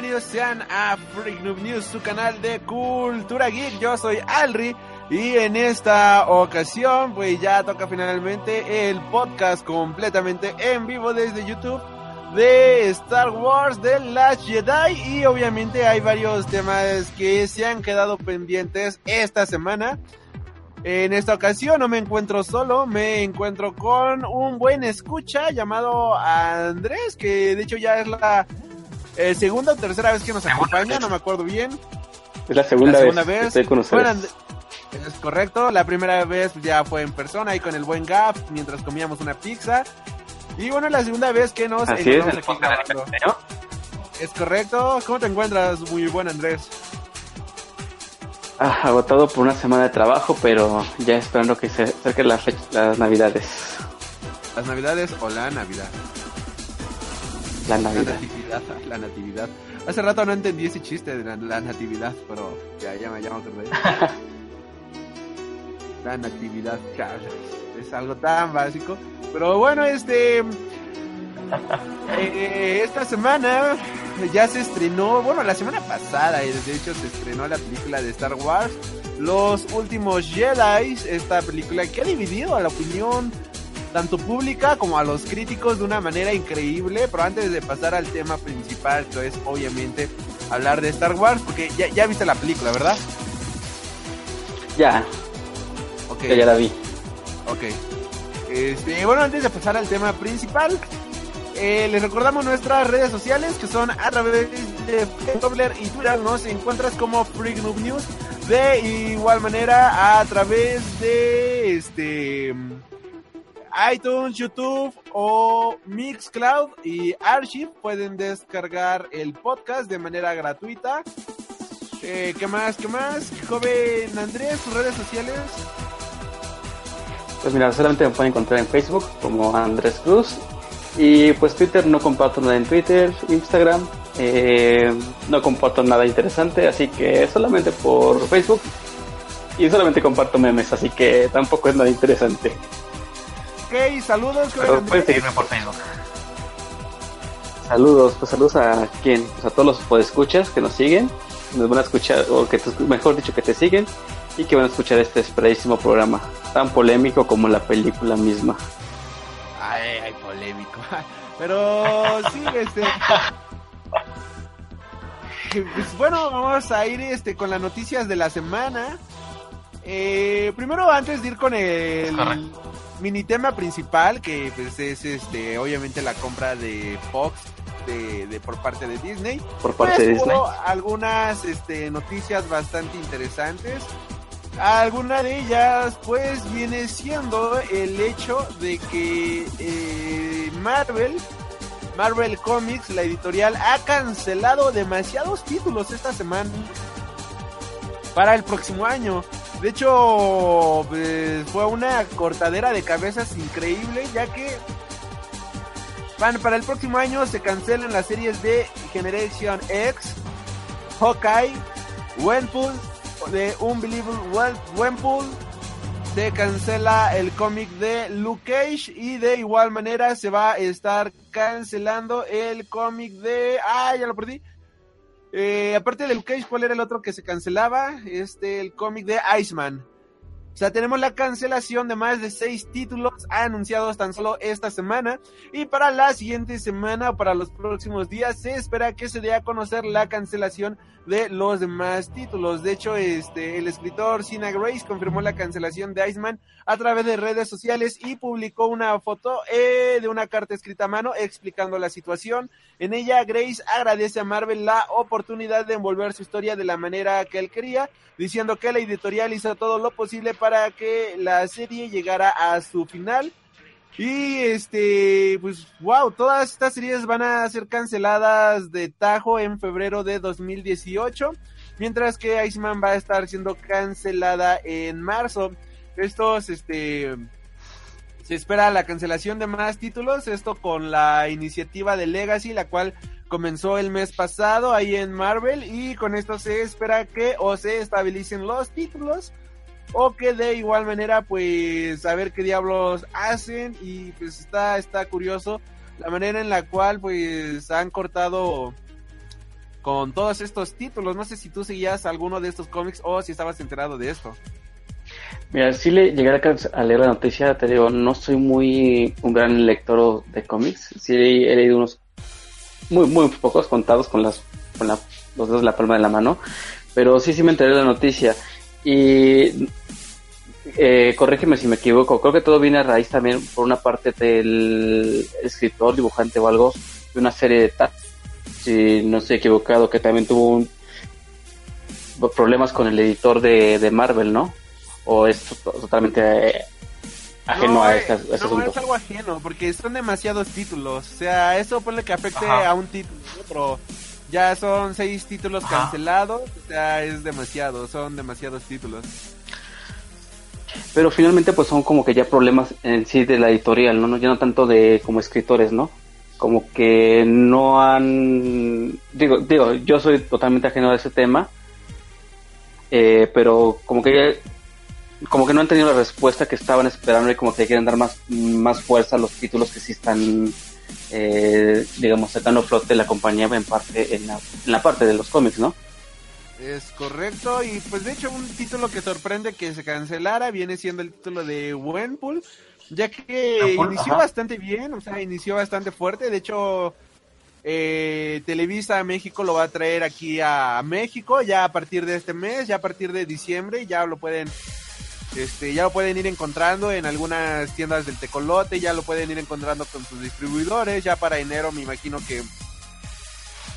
Bienvenidos sean a Freak Noob News, su canal de cultura geek. Yo soy Alri y en esta ocasión pues ya toca finalmente el podcast completamente en vivo desde YouTube de Star Wars The Last Jedi y obviamente hay varios temas que se han quedado pendientes esta semana. En esta ocasión no me encuentro solo, me encuentro con un buen escucha llamado Andrés, que de hecho ya es la eh, segunda o tercera vez que nos acompaña, no me acuerdo bien. Es la segunda, La segunda vez, vez. que estoy con ustedes. Es correcto, la primera vez ya fue en persona y con el buen Gap mientras comíamos una pizza. Y bueno, la segunda vez que nos Así es, aquí grabando. Es correcto, ¿cómo te encuentras? Muy buen Andrés. Ah, agotado por una semana de trabajo, pero ya esperando que se acerquen las, las navidades. ¿Las navidades o la navidad? La natividad, la natividad. Hace rato no entendí ese chiste de la, la natividad, pero ya, ya, me- ya me acordé. la natividad, claro, es algo tan básico. Pero bueno, este... eh, esta semana ya se estrenó, bueno, la semana pasada, eh, de hecho se estrenó la película de Star Wars, Los Últimos Jedi, esta película que ha dividido a la opinión tanto pública como a los críticos de una manera increíble. Pero antes de pasar al tema principal, que es obviamente hablar de Star Wars, porque ya, ya viste la película, ¿verdad? Ya, Ok, ya, ya la vi. ok. Este, bueno, antes de pasar al tema principal, eh, les recordamos nuestras redes sociales que son a través de Tumblr y Twitter. Nos encuentras como Freak Noob News. De igual manera, a través de este iTunes, YouTube o Mixcloud y Archive pueden descargar el podcast de manera gratuita. Eh, ¿Qué más? ¿Qué más? Joven Andrés, tus redes sociales. Pues mira, solamente me pueden encontrar en Facebook como Andrés Cruz. Y pues Twitter no comparto nada en Twitter, Instagram. eh, no comparto nada interesante, así que solamente por Facebook. Y solamente comparto memes, así que tampoco es nada interesante. Ok, saludos, Pero pueden seguirme por Facebook. Saludos, pues saludos a quién, pues a todos los podescuchas que nos siguen, nos van a escuchar, o que te- mejor dicho que te siguen, y que van a escuchar este esperadísimo programa, tan polémico como la película misma. Ay, ay, polémico. Pero sí, este. Pues bueno, vamos a ir este con las noticias de la semana. Eh, primero, antes de ir con el mini tema principal, que pues es este, obviamente la compra de Fox de, de- por parte de Disney. Por parte Pues, de Disney. algunas este, noticias bastante interesantes. Alguna de ellas, pues, viene siendo el hecho de que eh, Marvel, Marvel Comics, la editorial, ha cancelado demasiados títulos esta semana para el próximo año. De hecho, pues, fue una cortadera de cabezas increíble, ya que van para el próximo año se cancelan las series de Generation X, Hawkeye, Wenpool, de Unbelievable Wen- Wenpool, se cancela el cómic de Luke Cage y de igual manera se va a estar cancelando el cómic de... Ah, ya lo perdí. Eh, aparte de Luke Cage, ¿cuál era el otro que se cancelaba? Este, el cómic de Iceman. Sea, tenemos la cancelación de más de seis títulos anunciados tan solo esta semana. Y para la siguiente semana, para los próximos días, se espera que se dé a conocer la cancelación de los demás títulos. De hecho, este, el escritor Sina Grace confirmó la cancelación de Iceman a través de redes sociales y publicó una foto eh, de una carta escrita a mano explicando la situación. En ella, Grace agradece a Marvel la oportunidad de envolver su historia de la manera que él quería, diciendo que la editorial hizo todo lo posible para que la serie llegara a su final. Y este, pues, wow, todas estas series van a ser canceladas de tajo en febrero de 2018. mientras que Iceman va a estar siendo cancelada en marzo. Estos, este, se espera la cancelación de más títulos, esto con la iniciativa de Legacy, la cual comenzó el mes pasado ahí en Marvel y con esto se espera que o se estabilicen los títulos o que de igual manera pues a ver qué diablos hacen y pues está está curioso la manera en la cual pues han cortado con todos estos títulos. No sé si tú seguías alguno de estos cómics o si estabas enterado de esto. Mira, si le llegué a leer la noticia, te digo, no soy muy un gran lector de cómics. Sí he leído unos muy, muy pocos contados con las con la, los dedos de la palma de la mano, pero sí, sí me enteré de la noticia. Y eh, corrígeme si me equivoco, creo que todo viene a raíz también por una parte del escritor, dibujante o algo, de una serie de si no estoy equivocado, que también tuvo un, problemas con el editor de, de Marvel, ¿no? O es totalmente eh, ajeno a, este, no, asunto. No, es algo ajeno, porque son demasiados títulos. O sea, eso puede que afecte a un título, pero ya son seis títulos cancelados. O sea, es demasiado, son demasiados títulos. Pero finalmente, pues son como que ya problemas en sí de la editorial, ¿no? Ya no tanto de como escritores, ¿no? como que no han digo digo yo soy totalmente ajeno a ese tema eh, pero como que como que no han tenido la respuesta que estaban esperando y como que quieren dar más más fuerza a los títulos que sí están eh, digamos sacando flote la compañía en parte en la, en la parte de los cómics no es correcto y pues de hecho un título que sorprende que se cancelara viene siendo el título de Wenpool ya que inició bastante bien, o sea, inició bastante fuerte. De hecho, eh, Televisa México lo va a traer aquí a México ya a partir de este mes, ya a partir de diciembre, ya lo pueden este, ya lo pueden ir encontrando en algunas tiendas del tecolote, ya lo pueden ir encontrando con sus distribuidores, ya para enero me imagino que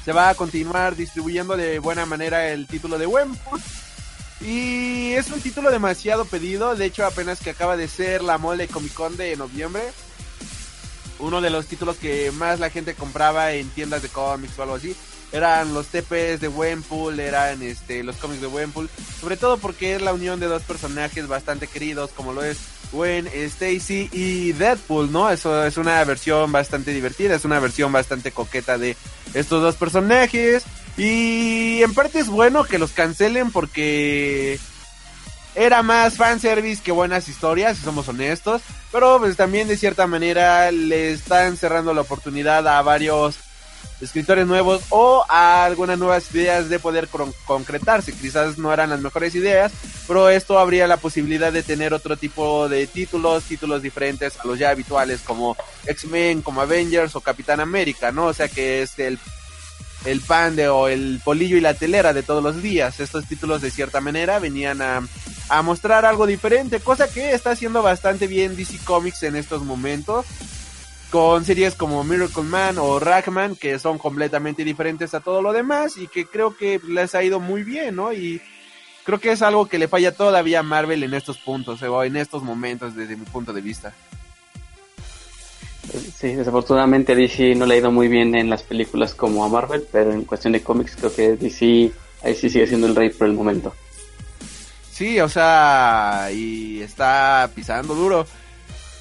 se va a continuar distribuyendo de buena manera el título de Wempo. Y es un título demasiado pedido, de hecho apenas que acaba de ser la mole Comic Con de noviembre. Uno de los títulos que más la gente compraba en tiendas de cómics o algo así. Eran los TPs de Wenpool, eran este, los cómics de Wenpool. Sobre todo porque es la unión de dos personajes bastante queridos como lo es Gwen, Stacy y Deadpool, ¿no? Eso es una versión bastante divertida, es una versión bastante coqueta de estos dos personajes. Y en parte es bueno que los cancelen porque era más fanservice que buenas historias, si somos honestos. Pero pues también de cierta manera le están cerrando la oportunidad a varios escritores nuevos o a algunas nuevas ideas de poder concretarse. Quizás no eran las mejores ideas, pero esto habría la posibilidad de tener otro tipo de títulos, títulos diferentes a los ya habituales como X-Men, como Avengers o Capitán América, ¿no? O sea que es el el pan de o el polillo y la telera de todos los días. Estos títulos de cierta manera venían a, a mostrar algo diferente, cosa que está haciendo bastante bien DC Comics en estos momentos. Con series como Miracle Man o Ragman, que son completamente diferentes a todo lo demás y que creo que les ha ido muy bien, ¿no? Y creo que es algo que le falla todavía a Marvel en estos puntos, o en estos momentos desde mi punto de vista. Sí, desafortunadamente DC no le ha ido muy bien en las películas como a Marvel, pero en cuestión de cómics creo que DC ahí sí sigue siendo el rey por el momento. Sí, o sea, y está pisando duro.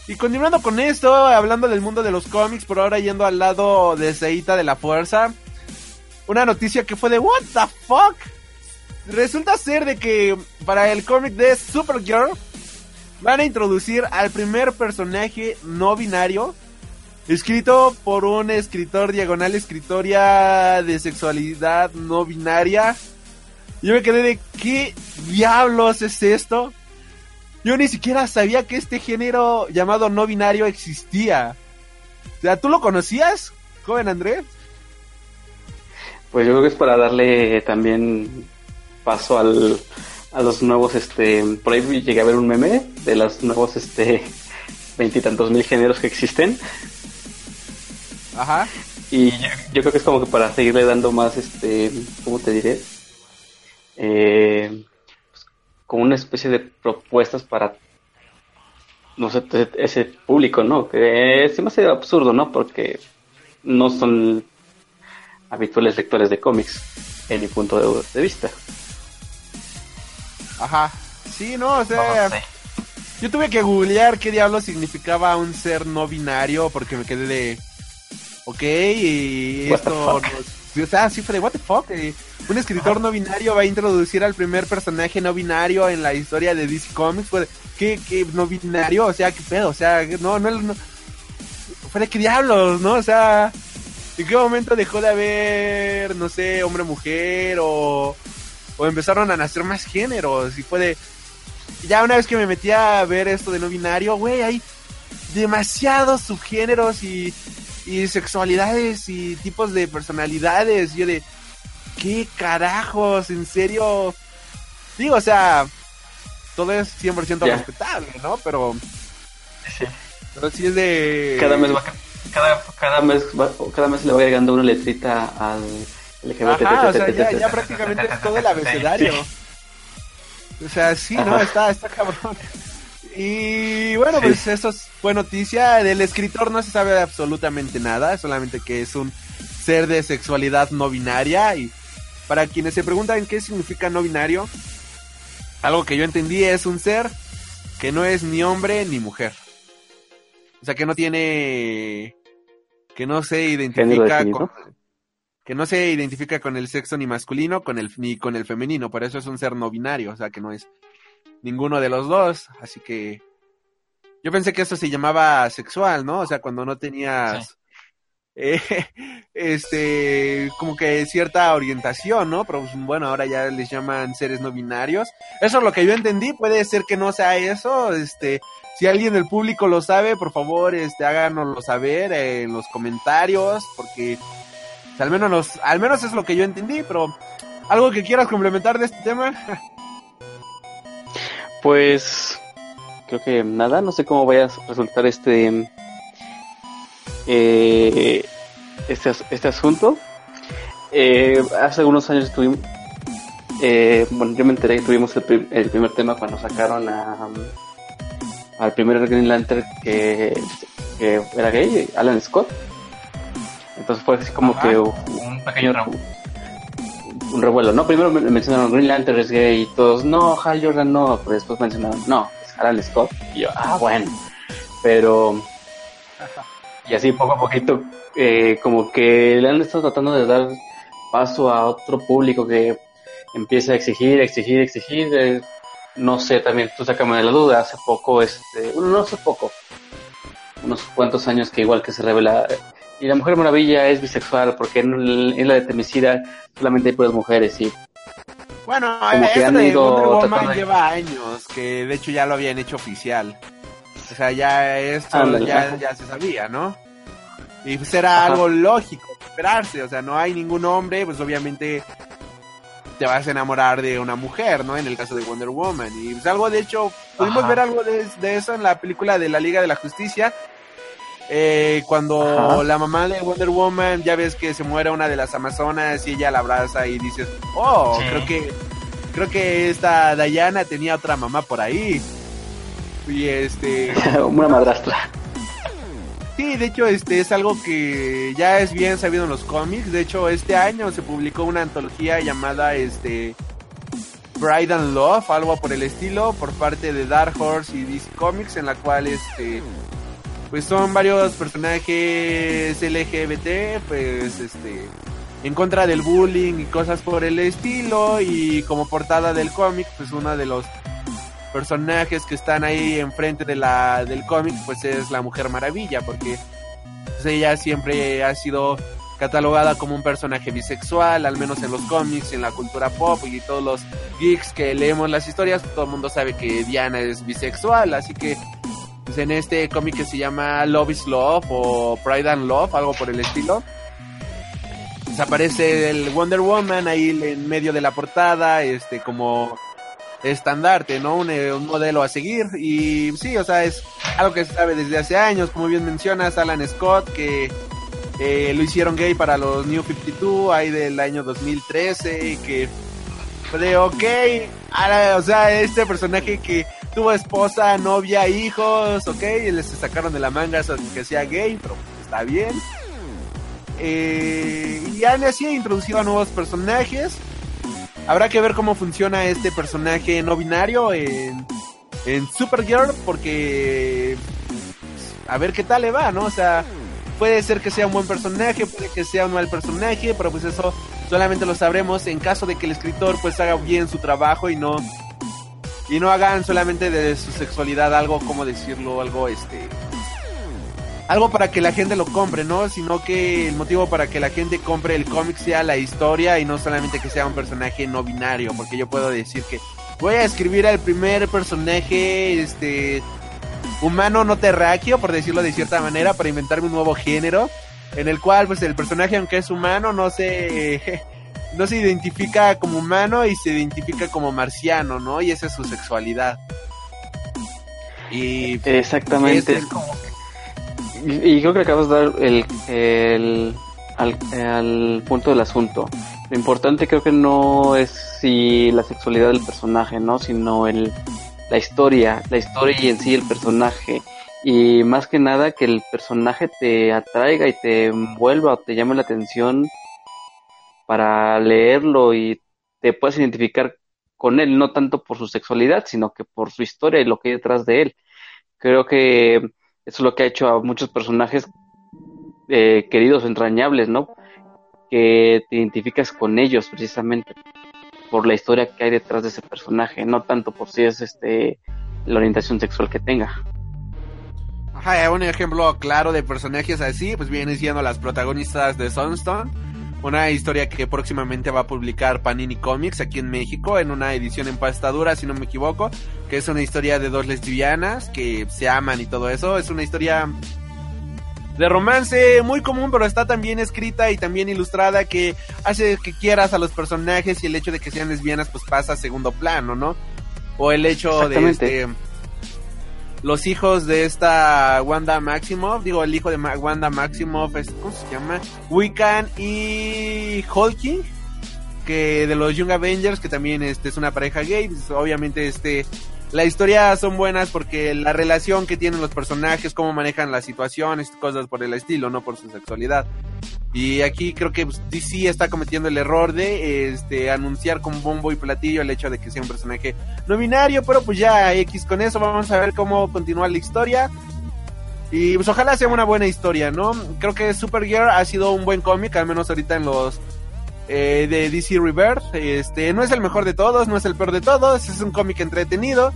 Y continuando con esto, hablando del mundo de los cómics, por ahora yendo al lado de Seita de la Fuerza, una noticia que fue de What the fuck? Resulta ser de que para el cómic de Supergirl van a introducir al primer personaje no binario Escrito por un escritor diagonal escritoria de sexualidad no binaria. Yo me quedé de ¿qué diablos es esto? Yo ni siquiera sabía que este género llamado no binario existía. O sea, ¿tú lo conocías, joven Andrés? Pues yo creo que es para darle también paso al, a los nuevos, este, por ahí llegué a ver un meme de los nuevos, este, veintitantos mil géneros que existen. Ajá. Y yo, creo que es como que para seguirle dando más, este, ¿cómo te diré? Eh, como una especie de propuestas para, no sé, ese público, ¿no? Que es demasiado absurdo, ¿no? Porque no son habituales lectores de cómics, en mi punto de, vista. Ajá. Sí, no, o sea, yo tuve que googlear qué diablo significaba un ser no binario porque me quedé de, ok, y What the esto, fuck? nos- o sea, sí fue de, what the fuck, eh, un escritor no binario va a introducir al primer personaje no binario en la historia de DC Comics, fue de, ¿qué, qué no binario? O sea, qué pedo, o sea, no, no, no, fue de qué diablos, ¿no? O sea, ¿en qué momento dejó de haber, no sé, hombre-mujer o, o empezaron a nacer más géneros? Y fue de, ya una vez que me metí a ver esto de no binario, güey, hay demasiados subgéneros y, y sexualidades y tipos de personalidades. Y yo de, ¿qué carajos? ¿En serio? Digo, o sea, todo es 100% Ya. respetable, ¿no? Pero, pero sí es de... Cada mes va, cada, cada mes va- cada mes le va agregando una letrita al LGBT. Ajá, o sea, ya, ya prácticamente es todo el abecedario. O sea, sí, ¿no? Está, está cabrón. Y bueno, Sí. pues eso es buena noticia. Del escritor no se sabe absolutamente nada, solamente que es un ser de sexualidad no binaria. Y para quienes se preguntan qué significa no binario, algo que yo entendí es un ser que no es ni hombre ni mujer. O sea, que no tiene... que no se identifica con que no se identifica con el sexo ni masculino con el ni con el femenino, por eso es un ser no binario, o sea que no es ninguno de los dos, así que yo pensé que eso se llamaba sexual, ¿no? O sea, cuando no tenías eh, este como que cierta orientación, ¿no? Pero pues, bueno, ahora ya les llaman seres no binarios. Eso es lo que yo entendí, puede ser que no sea eso, este si alguien del público lo sabe, por favor, este háganoslo saber en los comentarios porque o sea, al menos los, al menos es lo que yo entendí, pero algo que quieras complementar de este tema. Pues creo que nada, no sé cómo vaya a resultar este eh, este, este asunto. Eh, hace algunos años estuvimos, eh, bueno, yo me enteré que tuvimos el, prim- el primer tema cuando sacaron a, um, al primer Green Lantern que, que era gay, Alan Scott. Entonces fue así como Ajá. que un pequeño revu- un revuelo, ¿no? Primero men- mencionaron Green Lantern es gay y todos, no, Hal Jordan no, pero después mencionaron, no, es Alan Scott. Y yo, ah, bueno. Pero, y así poco a poquito, eh, como que le han estado tratando de dar paso a otro público que empieza a exigir, exigir, exigir. eh, no sé, también tú sácame de la duda, hace poco, este, bueno, no hace poco, unos cuantos años que igual que se revela, eh, y la Mujer Maravilla es bisexual porque en, el- en la de solamente hay puras mujeres y Bueno, Como que han de ido Wonder Woman de- lleva años, que de hecho ya lo habían hecho oficial. O sea, ya esto Ándale, ya, ya se sabía, ¿no? Y pues era Ajá. algo lógico, esperarse, o sea, no hay ningún hombre, pues obviamente te vas a enamorar de una mujer, ¿no? En el caso de Wonder Woman. Y pues algo, de hecho, pudimos Ajá. ver algo de, de eso en la película de la Liga de la Justicia. Eh, cuando Ajá. la mamá de Wonder Woman, ya ves que se muere una de las Amazonas y ella la abraza y dices, oh, Sí. creo que creo que esta Diana tenía otra mamá por ahí. Y este, una madrastra. sí, de hecho, este es algo que ya es bien sabido en los cómics. De hecho, este año se publicó una antología llamada este Bride and Love, algo por el estilo, por parte de Dark Horse y DC Comics, en la cual este pues son varios personajes LGBT, pues este en contra del bullying y cosas por el estilo y como portada del cómic, pues uno de los personajes que están ahí enfrente de la del cómic pues es la Mujer Maravilla porque pues, ella siempre ha sido catalogada como un personaje bisexual, al menos en los cómics, en la cultura pop y todos los geeks que leemos las historias, todo el mundo sabe que Diana es bisexual, así que pues en este cómic que se llama Love is Love o Pride and Love, algo por el estilo. Pues aparece el Wonder Woman ahí en medio de la portada, este como estandarte, ¿no? Un, eh, un modelo a seguir y sí, o sea, es algo que se sabe desde hace años, como bien mencionas, Alan Scott, que eh, lo hicieron gay para los New 52, ahí del año 2013, y que fue de, ok, ahora, o sea, este personaje que tuvo esposa, novia, hijos, ok, y les sacaron de la manga eso que sea gay, pero está bien. Eh, y han así introducido a nuevos personajes. habrá que ver cómo funciona este personaje no binario en, en Supergirl, porque a ver qué tal le va, ¿no? O sea, puede ser que sea un buen personaje, puede que sea un mal personaje, pero pues eso solamente lo sabremos en caso de que el escritor pues haga bien su trabajo y no y no hagan solamente de su sexualidad algo, como decirlo, algo este algo para que la gente lo compre, ¿no? Sino que el motivo para que la gente compre el cómic sea la historia y no solamente que sea un personaje no binario, porque yo puedo decir que voy a escribir al primer personaje este humano no terráqueo, por decirlo de cierta manera, para inventarme un nuevo género en el cual pues el personaje aunque es humano no se no se identifica como humano y se identifica como marciano, ¿no? Y esa es su sexualidad. Y exactamente. y, creo que acabas de dar el, el al, punto del asunto. Lo importante creo que no es si la sexualidad del personaje, ¿no? Sino el la historia, la historia y en sí el personaje y más que nada que el personaje te atraiga y te envuelva o te llame la atención para leerlo y te puedas identificar con él, no tanto por su sexualidad, sino que por su historia y lo que hay detrás de él. Creo que eso es lo que ha hecho a muchos personajes eh, queridos, entrañables, ¿no? Que te identificas con ellos precisamente por la historia que hay detrás de ese personaje, no tanto por si es este la orientación sexual que tenga. Ajá, un ejemplo claro de personajes así, pues vienen siendo las protagonistas de Sunstone. Una historia que próximamente va a publicar Panini Comics aquí en México en una edición en pastadura, si no me equivoco, que es una historia de dos lesbianas que se aman y todo eso. Es una historia de romance muy común, pero está también escrita y también ilustrada que hace que quieras a los personajes y el hecho de que sean lesbianas pues pasa a segundo plano, ¿no? O el hecho de este los hijos de esta Wanda Maximoff, digo, el hijo de Wanda Maximoff es, ¿cómo se llama? Wiccan y Hulky, que de los Young Avengers, que también este, es una pareja gay, pues, obviamente este, la historia son buenas porque la relación que tienen los personajes, cómo manejan las situaciones, cosas por el estilo, no por su sexualidad. Y aquí creo que pues, DC está cometiendo el error de este anunciar con bombo y platillo el hecho de que sea un personaje no binario, pero pues ya X con eso vamos a ver cómo continúa la historia. Y pues ojalá sea una buena historia, ¿no? Creo que Supergirl ha sido un buen cómic, al menos ahorita en los eh, de DC Rebirth. Este, no es el mejor de todos, no es el peor de todos, es un cómic entretenido.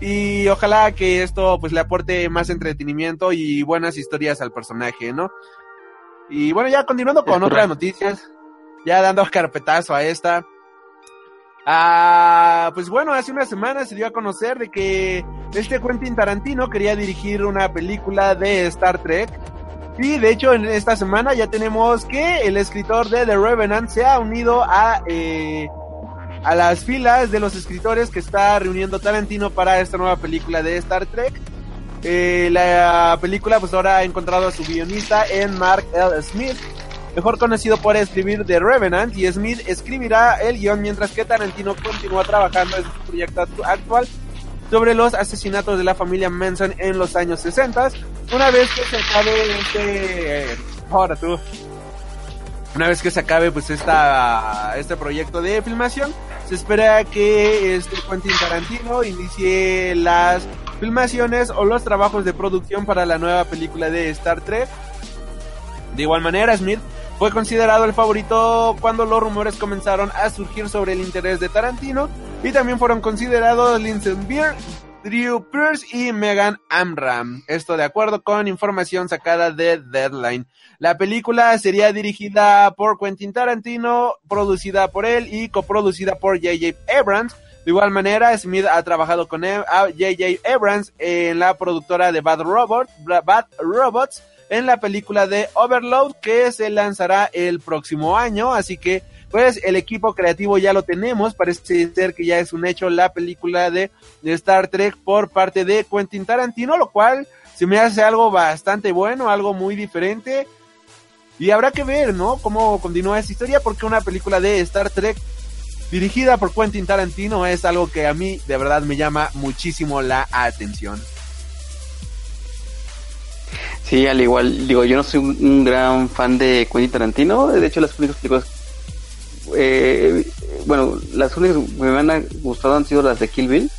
Y ojalá que esto pues le aporte más entretenimiento y buenas historias al personaje, ¿no? Y bueno, ya continuando con otras noticias, ya dando carpetazo a esta. Ah, pues bueno, hace una semana se dio a conocer de que este Quentin Tarantino quería dirigir una película de Star Trek. Y de hecho en esta semana ya tenemos que el escritor de The Revenant se ha unido a, eh, a las filas de los escritores que está reuniendo Tarantino para esta nueva película de Star Trek. Eh, la película pues ahora ha encontrado a su guionista en Mark L. Smith, mejor conocido por escribir The Revenant, y Smith escribirá el guion mientras que Tarantino continúa trabajando en su proyecto actual sobre los asesinatos de la familia Manson en los años 60. Una vez que se acabe este... ahora tú. Una vez que se acabe pues esta, este proyecto de filmación, se espera que este Quentin Tarantino inicie las filmaciones o los trabajos de producción para la nueva película de Star Trek. De igual manera, Smith fue considerado el favorito cuando los rumores comenzaron a surgir sobre el interés de Tarantino y también fueron considerados Lindsay Beer, Drew Pierce y Megan Amram. Esto de acuerdo con información sacada de Deadline. La película sería dirigida por Quentin Tarantino, producida por él y coproducida por J.J. Abrams de igual manera, Smith ha trabajado con J.J. Abrams en la productora de Bad, Robot, Bad Robots en la película de Overload que se lanzará el próximo año. Así que, pues, el equipo creativo ya lo tenemos. Parece ser que ya es un hecho la película de, Star Trek por parte de Quentin Tarantino, lo cual se me hace algo bastante bueno, algo muy diferente. Y habrá que ver, ¿no? Cómo continúa esta historia, porque una película de Star Trek dirigida por Quentin Tarantino es algo que a mí de verdad me llama muchísimo la atención. Sí, al igual, digo, yo no soy un, gran fan de Quentin Tarantino, de hecho las películas eh, bueno, las únicas que me han gustado han sido las de Kill Bill,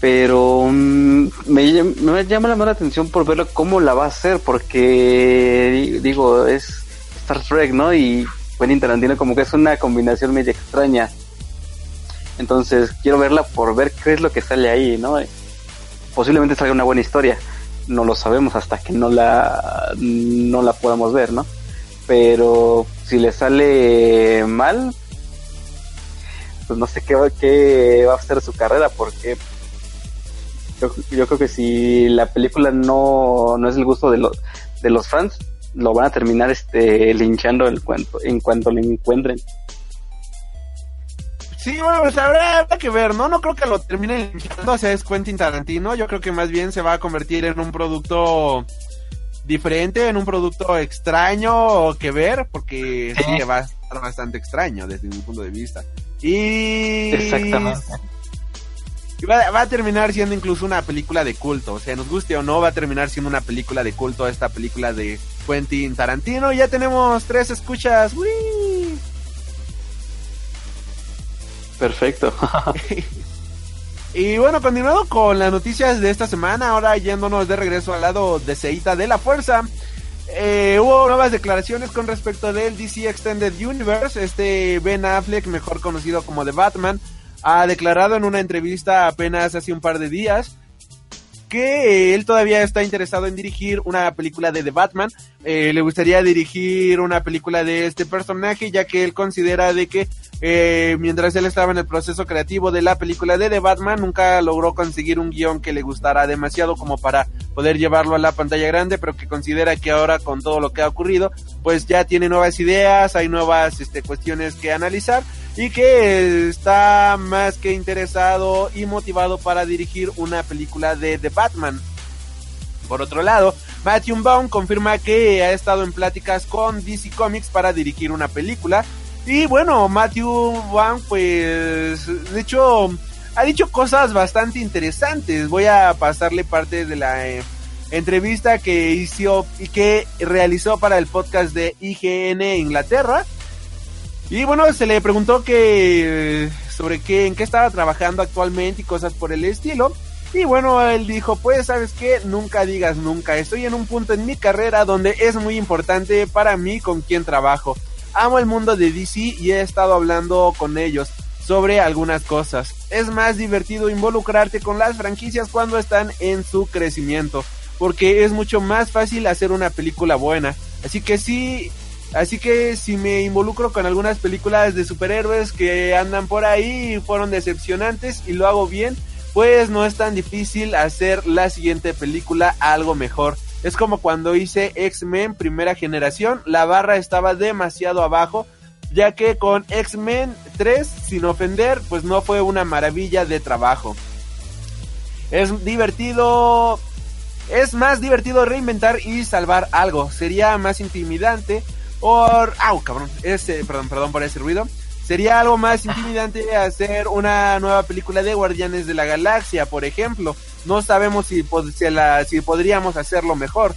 pero mm, me, llama la mala atención por ver cómo la va a hacer, porque digo, es Star Trek, ¿no? Y Quentin Tarantino como que es una combinación medio extraña. Entonces quiero verla por ver qué es lo que sale ahí, ¿no? Posiblemente salga una buena historia. No lo sabemos hasta que no la, no la podamos ver, ¿no? Pero si le sale mal, pues no sé qué, qué va a hacer su carrera, porque yo, creo que si la película no, no es el gusto de los, de los fans, lo van a terminar este linchando el cuento, en cuanto lo encuentren. Sí, bueno, pues habrá, que ver, ¿no? No creo que lo termine linchando, o sea, es Quentin Tarantino. Yo creo que más bien se va a convertir en un producto diferente, en un producto extraño que ver, porque sí que va a estar bastante extraño desde mi punto de vista. Y... Exactamente va, a terminar siendo incluso una película de culto. O sea, nos guste o no, va a terminar siendo una película de culto esta película de Quentin Tarantino. Ya tenemos tres escuchas. Perfecto. y bueno, continuando con las noticias de esta semana, ahora yéndonos de regreso al lado de Seita de la Fuerza. Eh, hubo nuevas declaraciones con respecto del DC Extended Universe. Este Ben Affleck, mejor conocido como The Batman, ha declarado en una entrevista apenas hace un par de días que él todavía está interesado en dirigir una película de The Batman. Eh, le gustaría dirigir una película de este personaje, ya que él considera de que eh, mientras él estaba en el proceso creativo de la película de The Batman, nunca logró conseguir un guion que le gustara demasiado como para poder llevarlo a la pantalla grande, pero que considera que ahora con todo lo que ha ocurrido, pues ya tiene nuevas ideas, hay nuevas este, cuestiones que analizar y que está más que interesado y motivado para dirigir una película de The Batman. Por otro lado, Matthew Vaughn confirma que ha estado en pláticas con DC Comics para dirigir una película. Y bueno, Matthew Vaughn pues de hecho ha dicho cosas bastante interesantes. Voy a pasarle parte de la eh, entrevista que hizo y que realizó para el podcast de IGN Inglaterra y bueno, se le preguntó que sobre qué, en qué estaba trabajando actualmente y cosas por el estilo. Y bueno, él dijo, pues sabes qué, nunca digas nunca. Estoy en un punto en mi carrera donde es muy importante para mí con quién trabajo. Amo el mundo de DC y he estado hablando con ellos sobre algunas cosas. Es más divertido involucrarte con las franquicias cuando están en su crecimiento, porque es mucho más fácil hacer una película buena. Así que sí, Así que si me involucro con algunas películas de superhéroes que andan por ahí y fueron decepcionantes y lo hago bien, pues no es tan difícil hacer la siguiente película algo mejor. Es como cuando hice X-Men primera generación, la barra estaba demasiado abajo, ya que con X-Men 3, sin ofender, pues no fue una maravilla de trabajo. Es divertido, es más divertido reinventar y salvar algo, sería más intimidante por... ¡Au, cabrón! Ese, perdón, perdón por ese ruido. Sería algo más intimidante hacer una nueva película de Guardianes de la Galaxia, por ejemplo. No sabemos si, si podríamos hacerlo mejor.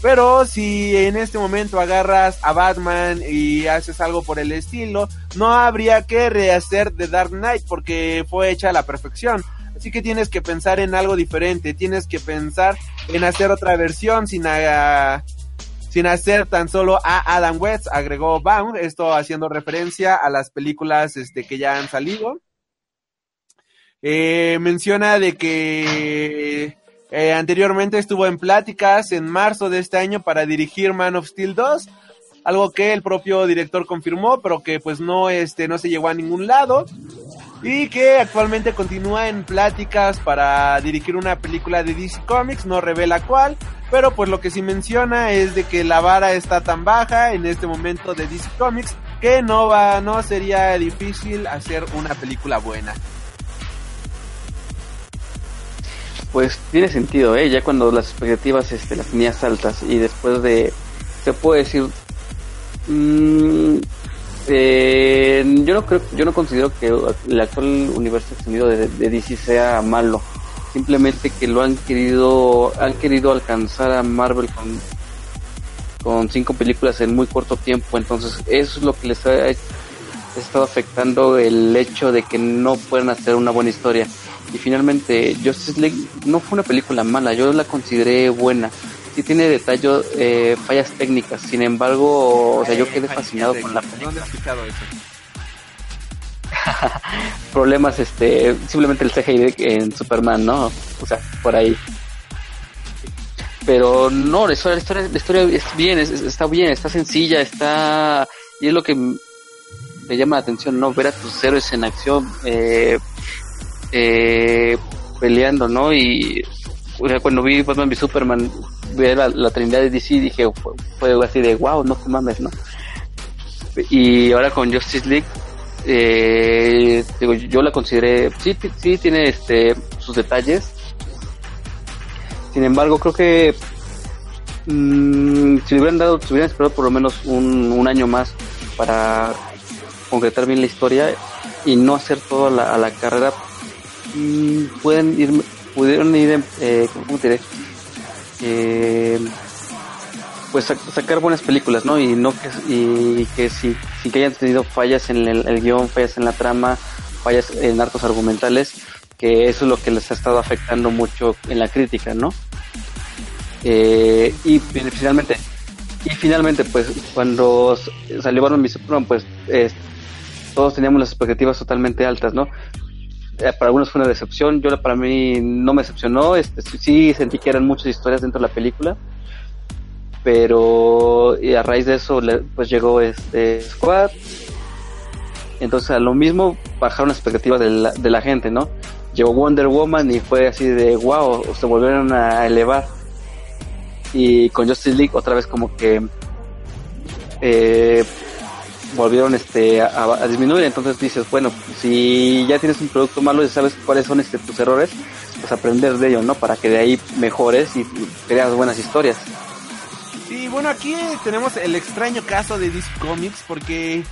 Pero si en este momento agarras a Batman y haces algo por el estilo, no habría que rehacer The Dark Knight porque fue hecha a la perfección. Así que tienes que pensar en algo diferente, tienes que pensar en hacer otra versión sin, sin hacer tan solo a Adam West, agregó Baum, esto haciendo referencia a las películas este, que ya han salido. Eh, menciona de que eh, anteriormente estuvo en pláticas en marzo de este año para dirigir Man of Steel 2, algo que el propio director confirmó, pero que pues no, este, no se llegó a ningún lado y que actualmente continúa en pláticas para dirigir una película de DC Comics, no revela cuál, pero pues lo que sí menciona es de que la vara está tan baja en este momento de DC Comics que no va, no sería difícil hacer una película buena. Pues tiene sentido, ¿eh? Ya cuando las expectativas este, las tenías altas y después de, se puede decir, mmm, eh, yo no creo, yo no considero que el actual universo extendido de, DC sea malo. Simplemente que lo han querido, han querido alcanzar a Marvel con, con cinco películas en muy corto tiempo. Entonces eso es lo que les ha estado afectando el hecho de que no puedan hacer una buena historia. Y finalmente, Justice League no fue una película mala, yo la consideré buena. Sí tiene detalles, eh, fallas técnicas, sin embargo, o sea, yo quedé fascinado con la película. ¿Dónde has escuchado eso? Problemas, este, simplemente el CGI en Superman, ¿no? O sea, por ahí. Pero no, la historia, la historia, la es bien, es- está bien, está sencilla, está... Y es lo que me llama la atención, ¿no? Ver a tus héroes en acción, eh, eh, peleando, ¿no? Y cuando vi Batman v Superman, ver la, Trinidad de DC, dije, fue, fue así de, wow, no te mames, ¿no? Y ahora con Justice League, eh, digo, yo la consideré, sí, sí tiene este, sus detalles, sin embargo, creo que mm, si hubieran dado, si hubieran esperado por lo menos un, un año más para concretar bien la historia y no hacer todo a la, a la carrera, mm, pueden ir, pudieron ir, eh, ¿cómo te diré? Eh, pues sac- sacar buenas películas, ¿no? Y no que, y que si, si que hayan tenido fallas en el, guion, fallas en la trama, fallas en arcos argumentales, que eso es lo que les ha estado afectando mucho en la crítica, ¿no? Eh, y finalmente, y finalmente, pues cuando salió Batman v Superman, pues eh, todos teníamos las expectativas totalmente altas, ¿no? Eh, para algunos fue una decepción, yo para mí no me decepcionó, este, sí sentí que eran muchas historias dentro de la película, pero y a raíz de eso pues llegó este Squad, entonces a lo mismo bajaron las expectativas de la, de la gente, ¿no? Llegó Wonder Woman y fue así de wow, se volvieron a elevar. Y con Justice League otra vez como que eh, volvieron este a, a disminuir, entonces dices, bueno, si ya tienes un producto malo y sabes cuáles son este tus errores, pues aprender de ello, ¿no? Para que de ahí mejores y creas buenas historias. Sí, bueno, aquí tenemos el extraño caso de DC Comics porque,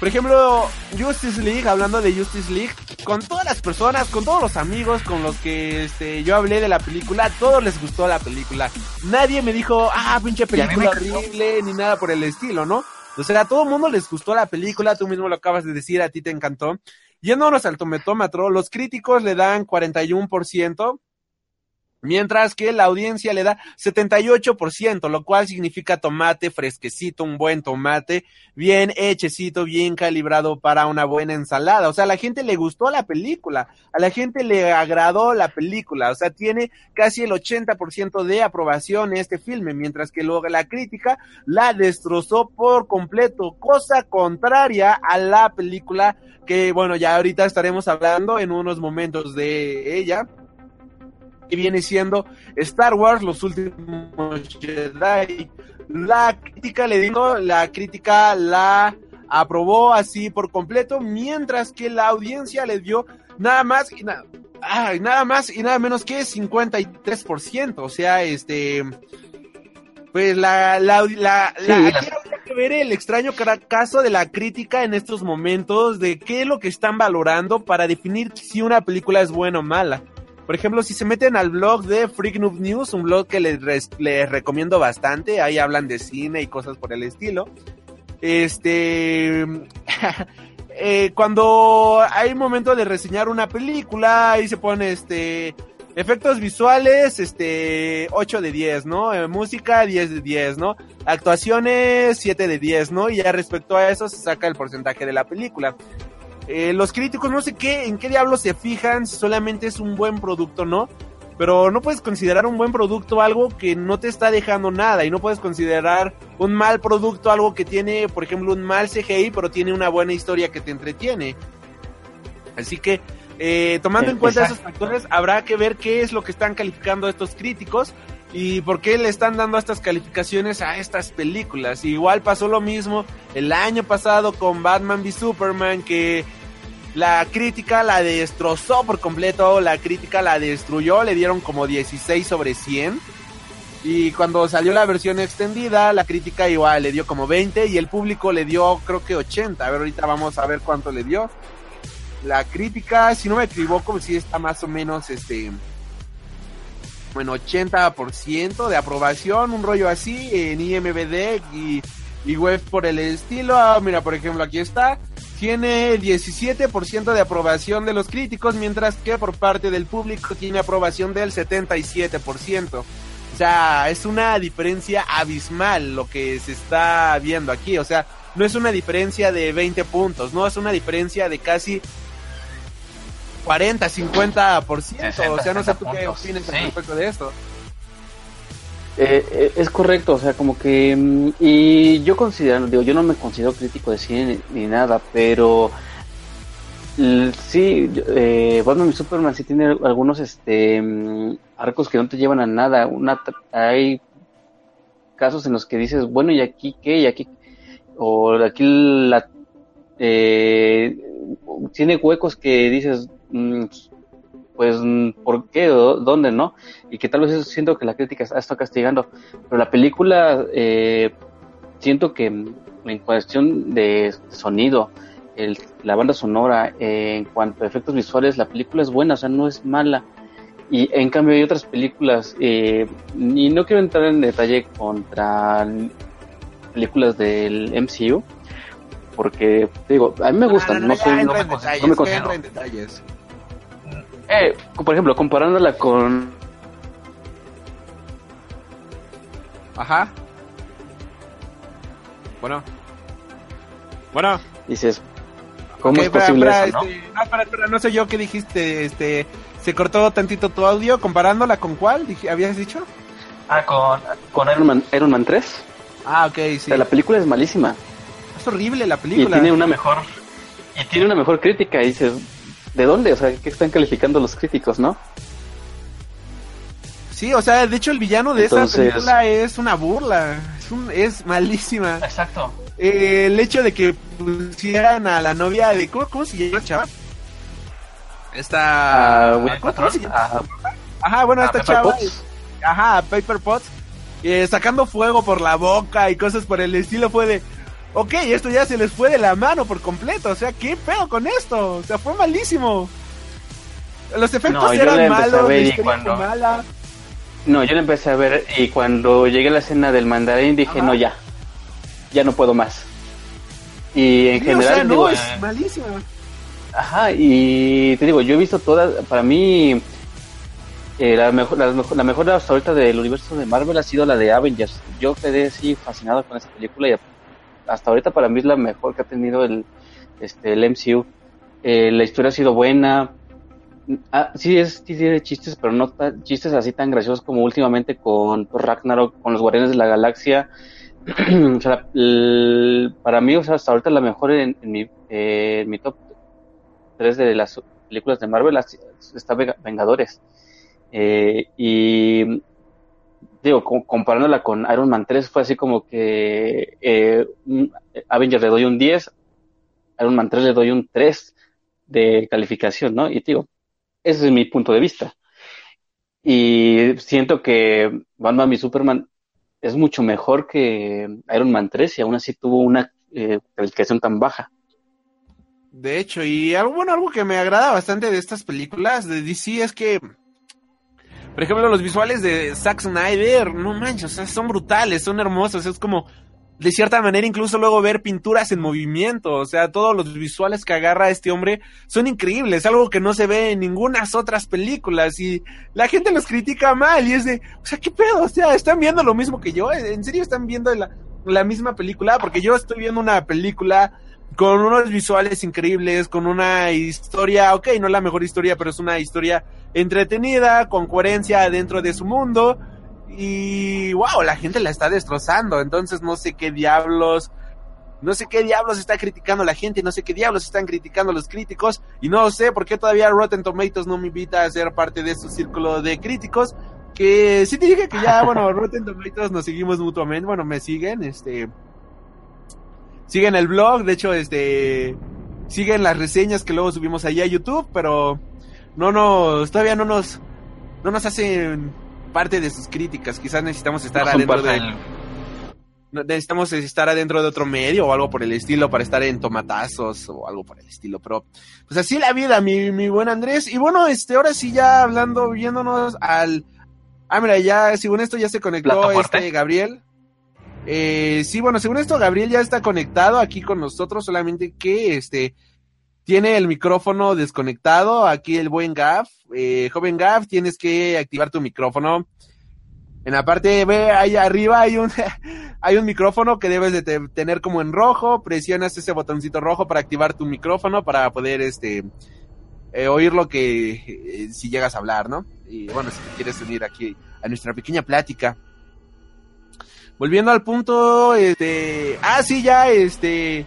por ejemplo, Justice League, hablando de Justice League, con todas las personas, con todos los amigos con los que este, yo hablé de la película, a todos les gustó la película. Nadie me dijo, ah, pinche película horrible, ni nada por el estilo, ¿no? O sea, a todo el mundo les gustó la película, tú mismo lo acabas de decir, a ti te encantó. Yéndonos al tometómetro, los críticos le dan 41%, Mientras que la audiencia le da 78%, lo cual significa tomate fresquecito, un buen tomate, bien hechecito, bien calibrado para una buena ensalada. O sea, a la gente le gustó la película, a la gente le agradó la película, o sea, tiene casi el 80% de aprobación este filme, mientras que luego la crítica la destrozó por completo, cosa contraria a la película que, bueno, ya ahorita estaremos hablando en unos momentos de ella que viene siendo Star Wars, los últimos Jedi. La crítica le digo, la crítica la aprobó así por completo, mientras que la audiencia le dio nada más y nada, nada más y nada menos que 53%, o sea, este pues la la, la, Sí, la- las- aquí habría que ver el extraño caso de la crítica en estos momentos de qué es lo que están valorando para definir si una película es buena o mala. Por ejemplo, si se meten al blog de Freak Noob News, un blog que les, les recomiendo bastante, ahí hablan de cine y cosas por el estilo. Este, eh, cuando hay momento de reseñar una película, ahí se pone este, efectos visuales, este, 8 de 10, ¿no? Eh, música, 10 de 10, ¿no? Actuaciones, 7 de 10, ¿no? Y ya respecto a eso se saca el porcentaje de la película. Eh, los críticos no sé qué, en qué diablos se fijan, si solamente es un buen producto, ¿no? Pero no puedes considerar un buen producto algo que no te está dejando nada y no puedes considerar un mal producto algo que tiene, por ejemplo, un mal CGI, pero tiene una buena historia que te entretiene. Así que, eh, tomando en cuenta esos factores, habrá que ver qué es lo que están calificando estos críticos y por qué le están dando estas calificaciones a estas películas. Igual pasó lo mismo el año pasado con Batman v Superman, que la crítica la destrozó por completo, la crítica la destruyó, le dieron como 16 sobre 100. Y cuando salió la versión extendida, la crítica igual le dio como 20 y el público le dio creo que 80. A ver, ahorita vamos a ver cuánto le dio. La crítica, si no me equivoco, sí está más o menos este bueno, 80% de aprobación, un rollo así en IMBD y, y web por el estilo. Ah, mira, por ejemplo, aquí está. tiene 17% de aprobación de los críticos, mientras que por parte del público tiene aprobación del 77%. O sea, es una diferencia abismal lo que se está viendo aquí. O sea, no es una diferencia de 20 puntos, no es una diferencia de casi 40, 50%. o sea, no sé tú qué opinas respecto de esto. Eh, eh, es correcto, o sea, como que. Mm, y yo considero, digo, yo no me considero crítico de cine ni, nada, pero. Sí, eh, Batman y Superman sí tiene algunos este mm, arcos que no te llevan a nada. Una, hay casos en los que dices, bueno, ¿y aquí qué? ¿Y aquí? O aquí la. Eh, tiene huecos que dices, pues, ¿por qué? ¿Dónde? ¿No? Y que tal vez eso siento que la crítica está castigando. Pero la película, eh, siento que en cuestión de sonido, el, la banda sonora, eh, en cuanto a efectos visuales, la película es buena, o sea, no es mala. Y en cambio hay otras películas, eh, y no quiero entrar en detalle contra películas del MCU, porque digo, a mí me gustan, no, soy, no, me, considero. Eh, por ejemplo, comparándola con. Ajá. Bueno. Bueno. Dices, ¿cómo es posible eso, ¿no? Este, no, espera, no sé yo qué dijiste, este, se cortó tantito tu audio, comparándola con cuál, dije, ¿habías dicho? Ah, con, con Iron, Man, Iron Man 3. Ah, ok, sí. O sea, la película es malísima. Es horrible la película. Y tiene una mejor, y tiene una mejor crítica, y dices, ¿de dónde? O sea, ¿qué están calificando los críticos, no? Sí, o sea, de hecho el villano de esa película es una burla, es, un, es malísima. Exacto. Eh, el hecho de que pusieran a la novia de... ¿Cómo, se llama, chava? Esta... Uh, ¿Cómo, se llama? Ajá, bueno, esta chava... Ajá, Paper Potts. Eh, sacando fuego por la boca y cosas por el estilo fue de ok, esto ya se les fue de la mano por completo. O sea, ¿qué pedo con esto? O sea, fue malísimo. Los efectos eran malos, la cuando... mala. No, yo lo empecé a ver y cuando llegué a la escena del mandarín dije, no, ya. Ya no puedo más. Y en general. O sea, no, es malísimo. Ajá, y te digo, yo he visto todas. Para mí. Eh, la, mejor, la, la, mejor hasta ahorita del universo de Marvel ha sido la de Avengers. Yo quedé así fascinado con esa película y hasta ahorita para mí es la mejor que ha tenido el, este, el MCU. Eh, la historia ha sido buena. Ah, sí, es, sí tiene chistes, pero no chistes así tan graciosos como últimamente con Ragnarok, con los Guardianes de la Galaxia. para mí, o sea, hasta ahorita la mejor en, mi, eh, en mi top 3 de las películas de Marvel está Vengadores. Eh, y digo, comparándola con Iron Man 3, fue así como que eh, Avengers le doy un 10, Iron Man 3 le doy un 3 de calificación, ¿no? Y digo, ese es mi punto de vista. Y siento que Batman y Superman es mucho mejor que Iron Man 3 y aún así tuvo una eh, calificación tan baja. De hecho, y algo bueno, algo que me agrada bastante de estas películas de DC es que por ejemplo, los visuales de Zack Snyder, no manches, o sea, son brutales, son hermosos, es como, de cierta manera, incluso luego ver pinturas en movimiento, o sea, todos los visuales que agarra este hombre son increíbles, algo que no se ve en ninguna otras películas, y la gente los critica mal, y es de, o sea, ¿qué pedo? O sea, ¿están viendo lo mismo que yo? ¿En serio están viendo la, la misma película? Porque yo estoy viendo una película con unos visuales increíbles, con una historia, ok, no la mejor historia, pero es una historia entretenida, con coherencia dentro de su mundo. Y wow, la gente la está destrozando. Entonces no sé qué diablos, no sé qué diablos está criticando la gente, no sé qué diablos están criticando los críticos. Y no sé por qué todavía Rotten Tomatoes no me invita a ser parte de su círculo de críticos. Que sí te dije que ya, bueno, Rotten Tomatoes nos seguimos mutuamente. Bueno, me siguen, este. Siguen el blog, de hecho, este. Siguen las reseñas que luego subimos allá a YouTube, pero no nos, todavía no nos, no nos hacen parte de sus críticas. Quizás necesitamos estar adentro de, necesitamos estar adentro de otro medio o algo por el estilo para estar en tomatazos o algo por el estilo. Pero, pues así la vida, mi, mi buen Andrés. Y bueno, este, ahora sí ya hablando, viéndonos al, ah, mira, ya, según esto ya se conectó este Gabriel. Eh, sí, bueno, según esto, Gabriel ya está conectado aquí con nosotros, solamente que este tiene el micrófono desconectado. Aquí el buen Gav. Eh, joven Gav, tienes que activar tu micrófono. En la parte, ve, ahí arriba hay un, hay un micrófono que debes de te- tener como en rojo. Presionas ese botoncito rojo para activar tu micrófono para poder, este, eh, oír lo que, eh, si llegas a hablar, ¿no? Y bueno, si te quieres unir aquí a nuestra pequeña plática. Volviendo al punto, este, ah, sí, ya, este,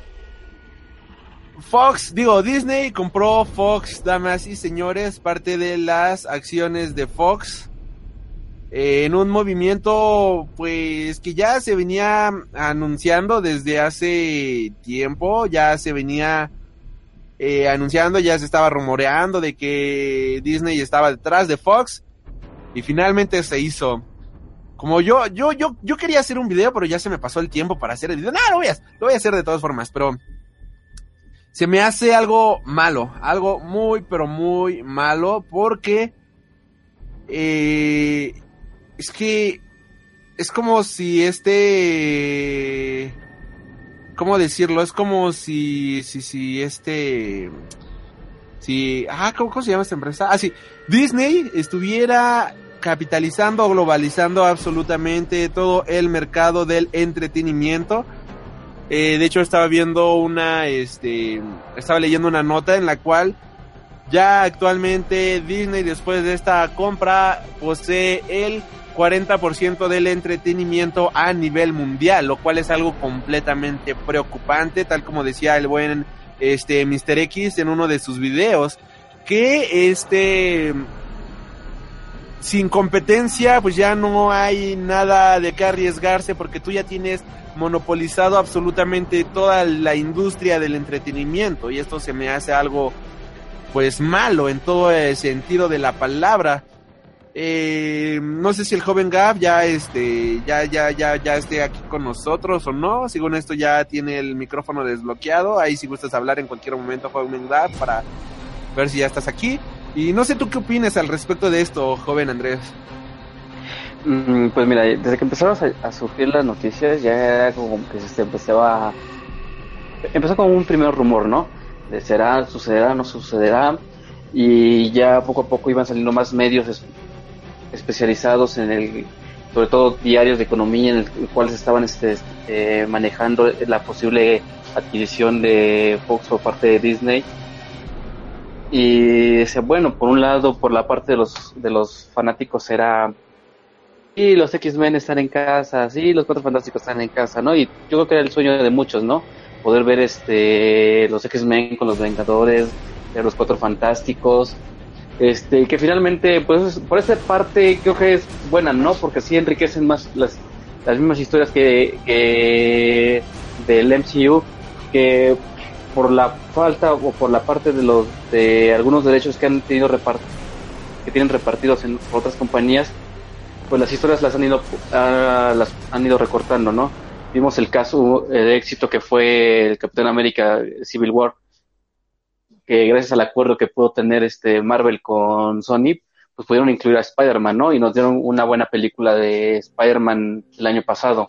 Fox, digo, Disney compró Fox, damas y señores, parte de las acciones de Fox eh, en un movimiento, pues, que ya se venía anunciando desde hace tiempo, ya se venía eh, anunciando, ya se estaba rumoreando de que Disney estaba detrás de Fox y finalmente se hizo. Como yo, yo, yo, yo quería hacer un video, pero ya se me pasó el tiempo para hacer el video. No, lo voy a, lo voy a hacer de todas formas, pero se me hace algo malo, algo muy, pero muy malo, porque eh, es que es como si este, ¿cómo decirlo? Es como si, si, si este, si, ah, ¿cómo, cómo se llama esta empresa? Ah, sí, Disney estuviera capitalizando, globalizando absolutamente todo el mercado del entretenimiento. Eh, de hecho, estaba viendo una, este, estaba leyendo una nota en la cual ya actualmente Disney, después de esta compra, posee el 40% del entretenimiento a nivel mundial, lo cual es algo completamente preocupante, tal como decía el buen este Mr. X en uno de sus videos, que este sin competencia, pues ya no hay nada de qué arriesgarse porque tú ya tienes monopolizado absolutamente toda la industria del entretenimiento y esto se me hace algo pues malo en todo el sentido de la palabra. Eh, no sé si el joven Gab ya este ya ya ya ya esté aquí con nosotros o no. Según esto ya tiene el micrófono desbloqueado. Ahí si gustas hablar en cualquier momento joven Gab para ver si ya estás aquí. Y no sé tú qué opinas al respecto de esto, joven Andrés. Mm, Pues mira, desde que empezaron a, surgir las noticias ya era como que se empezaba... Empezó como un primer rumor, ¿no? De será, sucederá, no sucederá. Y ya poco a poco iban saliendo más medios es- especializados en el... Sobre todo diarios de economía en el, cual se estaban este, eh, manejando la posible adquisición de Fox por parte de Disney. Y decía, bueno, por un lado, por la parte de los, de los fanáticos era y los X-Men están en casa, sí, los Cuatro Fantásticos están en casa, ¿no? Y yo creo que era el sueño de muchos, ¿no? Poder ver este los X-Men con los Vengadores, ver los Cuatro Fantásticos, este, que finalmente, pues, por esa parte creo que es buena, ¿no? Porque sí enriquecen más las, las mismas historias que, que del MCU, que por la falta o por la parte de los de algunos derechos que han tenido repart que tienen repartidos en otras compañías pues las historias las han ido ah, las han ido recortando no vimos el caso de éxito que fue el Capitán América Civil War que gracias al acuerdo que pudo tener este Marvel con Sony pues pudieron incluir a Spider-Man no y nos dieron una buena película de Spider-Man el año pasado.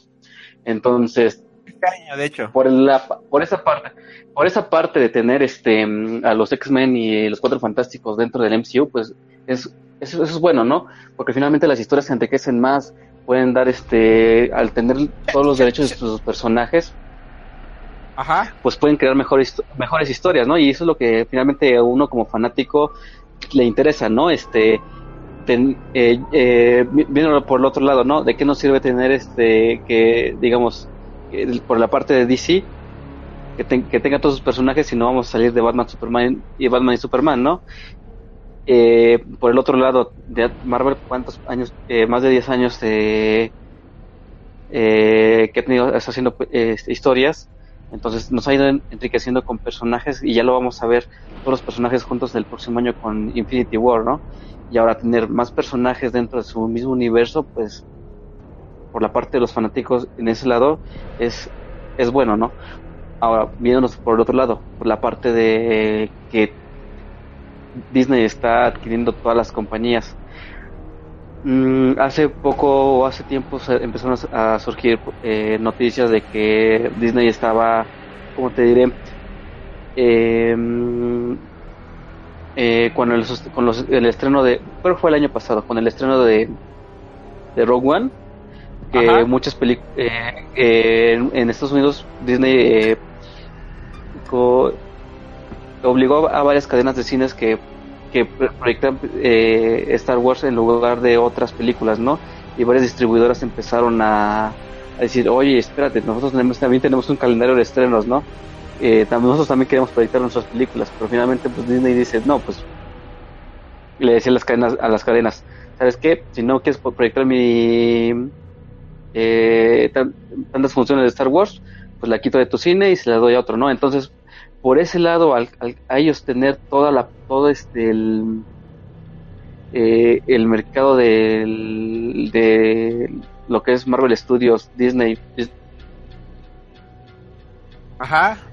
Entonces Año, de hecho. por la por esa parte por esa parte de tener este mm, a los X-Men y los Cuatro Fantásticos dentro del MCU pues es eso, eso es bueno no porque finalmente las historias se enriquecen más pueden dar este al tener todos los derechos de sus personajes Ajá. pues pueden crear mejores mejores historias no y eso es lo que finalmente a uno como fanático le interesa no este ten- eh, eh, por el otro lado no de qué nos sirve tener este que digamos por la parte de DC que, ten- que tenga todos sus personajes si no vamos a salir de Batman Superman y Batman y Superman no Eh, por el otro lado de Marvel cuántos años eh, más de 10 años de eh, que ha tenido haciendo eh, historias entonces nos ha ido en- enriqueciendo con personajes y ya lo vamos a ver todos los personajes juntos el próximo año con Infinity War, ¿no? Y ahora tener más personajes dentro de su mismo universo, pues por la parte de los fanáticos en ese lado es, es bueno, ¿no? Ahora, viéndonos por el otro lado, por la parte de que Disney está adquiriendo todas las compañías. mm, hace poco o hace tiempo empezaron a surgir eh, noticias de que Disney estaba, como te diré, em, eh, con, el, con el estreno de, que fue el año pasado, con el estreno de, de Rogue One, que muchas películas, eh, en, Estados Unidos Disney obligó a varias cadenas de cines que que proyectan eh, Star Wars en lugar de otras películas, ¿no? Y varias distribuidoras empezaron a, decir, oye, espérate, nosotros también tenemos un calendario de estrenos, ¿no? Eh, nosotros también queremos proyectar nuestras películas, pero finalmente pues Disney dice, no, pues le decía a las cadenas, a las cadenas, ¿sabes qué? Si no quieres proyectar mi eh, tantas funciones de Star Wars, pues la quito de tu cine y se la doy a otro, ¿no? Entonces por ese lado, al, a ellos tener toda la, todo este, el, eh, el mercado de lo que es Marvel Studios, Disney. Ajá.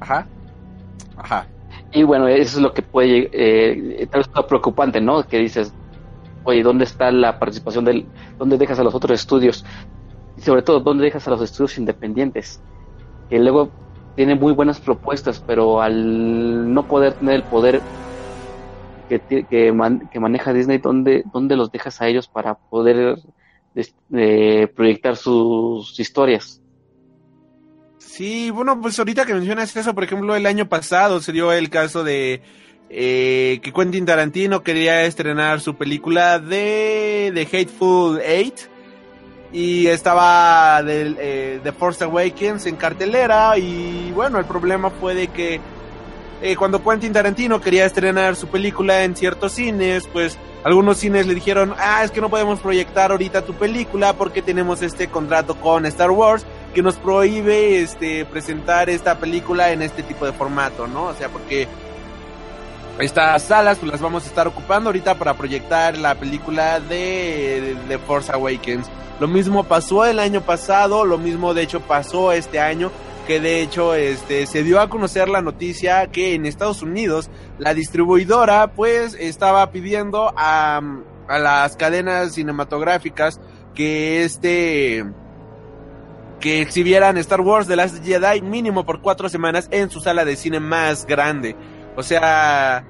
Ajá. Ajá. Y bueno, eso es lo que puede, eh, tal vez preocupante, ¿no? Que dices, oye, ¿dónde está la participación del, dónde dejas a los otros estudios? y sobre todo dónde dejas a los estudios independientes, que luego tienen muy buenas propuestas, pero al no poder tener el poder que, que, maneja Disney, ¿dónde, ¿dónde los dejas a ellos para poder eh, proyectar sus historias? Sí, bueno, pues ahorita que mencionas eso, por ejemplo, el año pasado se dio el caso de eh, que Quentin Tarantino quería estrenar su película de The Hateful Eight y estaba de eh, The Force Awakens en cartelera y bueno, el problema fue de que eh, cuando Quentin Tarantino quería estrenar su película en ciertos cines, pues algunos cines le dijeron, ah, es que no podemos proyectar ahorita tu película porque tenemos este contrato con Star Wars que nos prohíbe este presentar esta película en este tipo de formato, ¿no? O sea, porque estas salas las vamos a estar ocupando ahorita para proyectar la película de The Force Awakens. Lo mismo pasó el año pasado, lo mismo de hecho pasó este año, que de hecho este se dio a conocer la noticia que en Estados Unidos la distribuidora pues estaba pidiendo a, a las cadenas cinematográficas que este que exhibieran Star Wars The Last Jedi mínimo por cuatro semanas en su sala de cine más grande. O sea,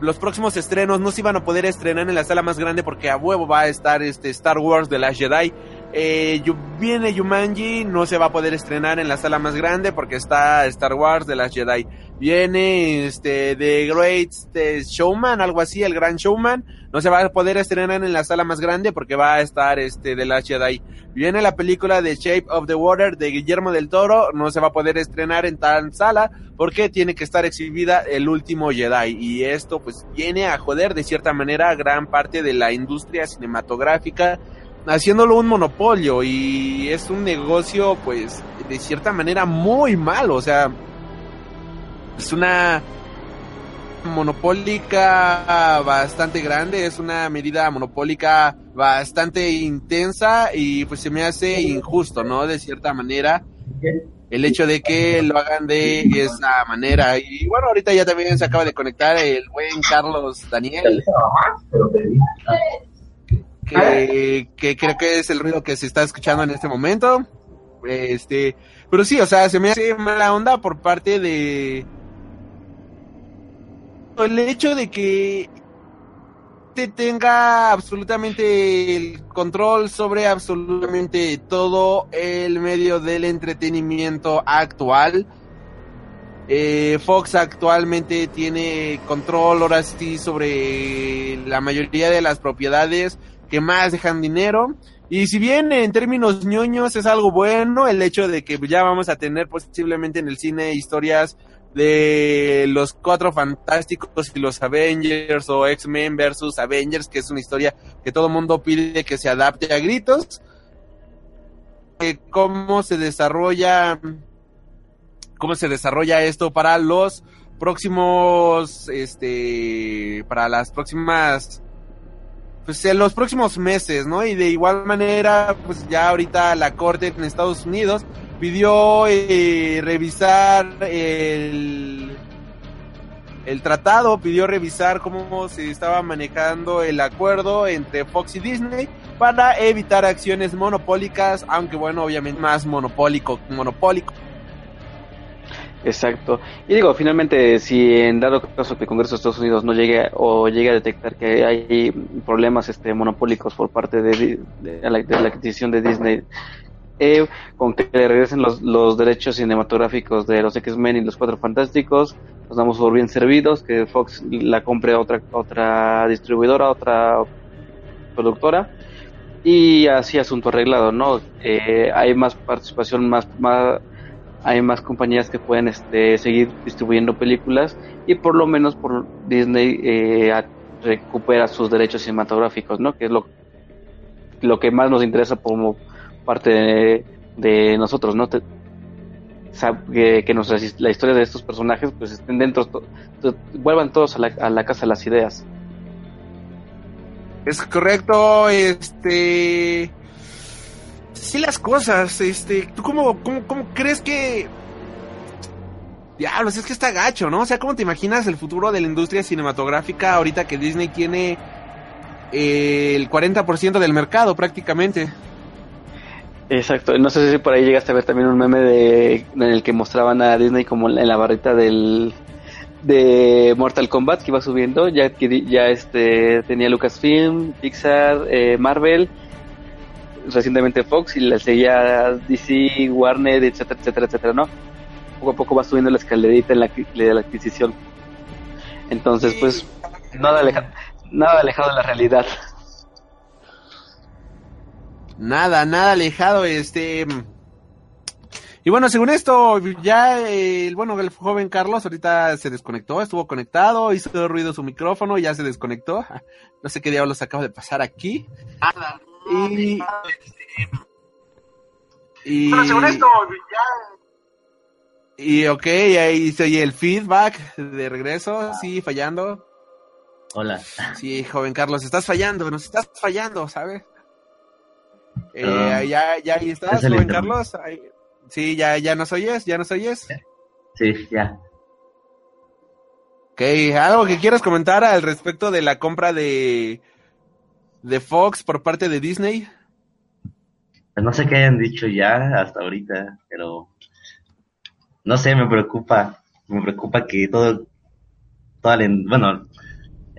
los próximos estrenos no se iban a poder estrenar en la sala más grande porque a huevo va a estar este Star Wars de la Jedi. Eh, viene Yumanji, no se va a poder estrenar en la sala más grande porque está Star Wars de las Jedi. Viene este The Great este, Showman, algo así, el Gran Showman, no se va a poder estrenar en la sala más grande porque va a estar este de las Jedi. Viene la película de Shape of the Water de Guillermo del Toro, no se va a poder estrenar en tal sala porque tiene que estar exhibida el último Jedi y esto pues viene a joder de cierta manera a gran parte de la industria cinematográfica haciéndolo un monopolio y es un negocio pues de cierta manera muy malo, o sea, es una monopólica bastante grande, es una medida monopólica bastante intensa y pues se me hace injusto, ¿no? De cierta manera el hecho de que lo hagan de esa manera. Y bueno, ahorita ya también se acaba de conectar el buen Carlos Daniel. Que, creo que es el ruido que se está escuchando en este momento. Este, pero sí, o sea, se me hace mala onda por parte de el hecho de que te tenga absolutamente el control sobre absolutamente todo el medio del entretenimiento actual. Eh, Fox actualmente tiene control ahora sí sobre la mayoría de las propiedades que más dejan dinero. Y si bien en términos ñoños es algo bueno el hecho de que ya vamos a tener posiblemente en el cine historias de los cuatro fantásticos y los Avengers o X-Men versus Avengers, que es una historia que todo mundo pide que se adapte a gritos. Eh, cómo se desarrolla cómo se desarrolla esto para los próximos este para las próximas pues en los próximos meses, ¿no? Y de igual manera, pues ya ahorita la corte en Estados Unidos pidió eh, revisar el El tratado pidió revisar cómo se estaba manejando el acuerdo entre Fox y Disney para evitar acciones monopólicas, aunque bueno, obviamente más monopólico, monopólico. Exacto. Y digo, finalmente, si en dado caso que el Congreso de Estados Unidos no llegue o llegue a detectar que hay problemas este, monopólicos por parte de, la, adquisición de Disney, eh, con que le regresen los, derechos cinematográficos de los X-Men y los Cuatro Fantásticos, nos damos por bien servidos, que Fox la compre a otra, otra distribuidora, otra productora, y así asunto arreglado, ¿no? Eh, hay más participación, más, más, hay más compañías que pueden este, seguir distribuyendo películas y por lo menos por Disney eh, recupera sus derechos cinematográficos, ¿no? Que es lo, lo que más nos interesa como parte de, nosotros, ¿no? que, que la historia de estos personajes pues estén dentro, vuelvan todos a la, a la casa las ideas. Es correcto, este... Sí las cosas, este... ¿Tú cómo, cómo, crees que... Diablos, es que está gacho, ¿no? O sea, ¿cómo te imaginas el futuro de la industria cinematográfica ahorita que Disney tiene eh, el 40% del mercado prácticamente? Exacto, no sé si por ahí llegaste a ver también un meme de en el que mostraban a Disney como en la barrita del de Mortal Kombat que iba subiendo, ya ya este tenía Lucasfilm, Pixar, eh, Marvel, recientemente Fox y le seguía DC, Warner, etcétera, etcétera, etcétera, ¿no? Poco a poco va subiendo la escalerita en la, de la adquisición. Entonces, pues nada nada alejado de la realidad. Nada, nada alejado, este... Y bueno, según esto, ya el bueno, el joven Carlos ahorita se desconectó, estuvo conectado, hizo ruido su micrófono, ya se desconectó. No sé qué diablos acaba de pasar aquí. Nada. Y, y bueno, según esto, ya y ok, ahí se oye el feedback de regreso, sí, fallando. Hola. Sí, joven Carlos, estás fallando, nos estás fallando, ¿sabes? Eh, ya, ya ahí estás, joven Carlos. sí, ya, ya nos oyes, ya nos oyes. Sí, ya. Ok, algo que quieras comentar al respecto de la compra de, de Fox por parte de Disney. Pues no sé qué hayan dicho ya hasta ahorita, pero no sé, me preocupa, me preocupa que todo, toda la, bueno,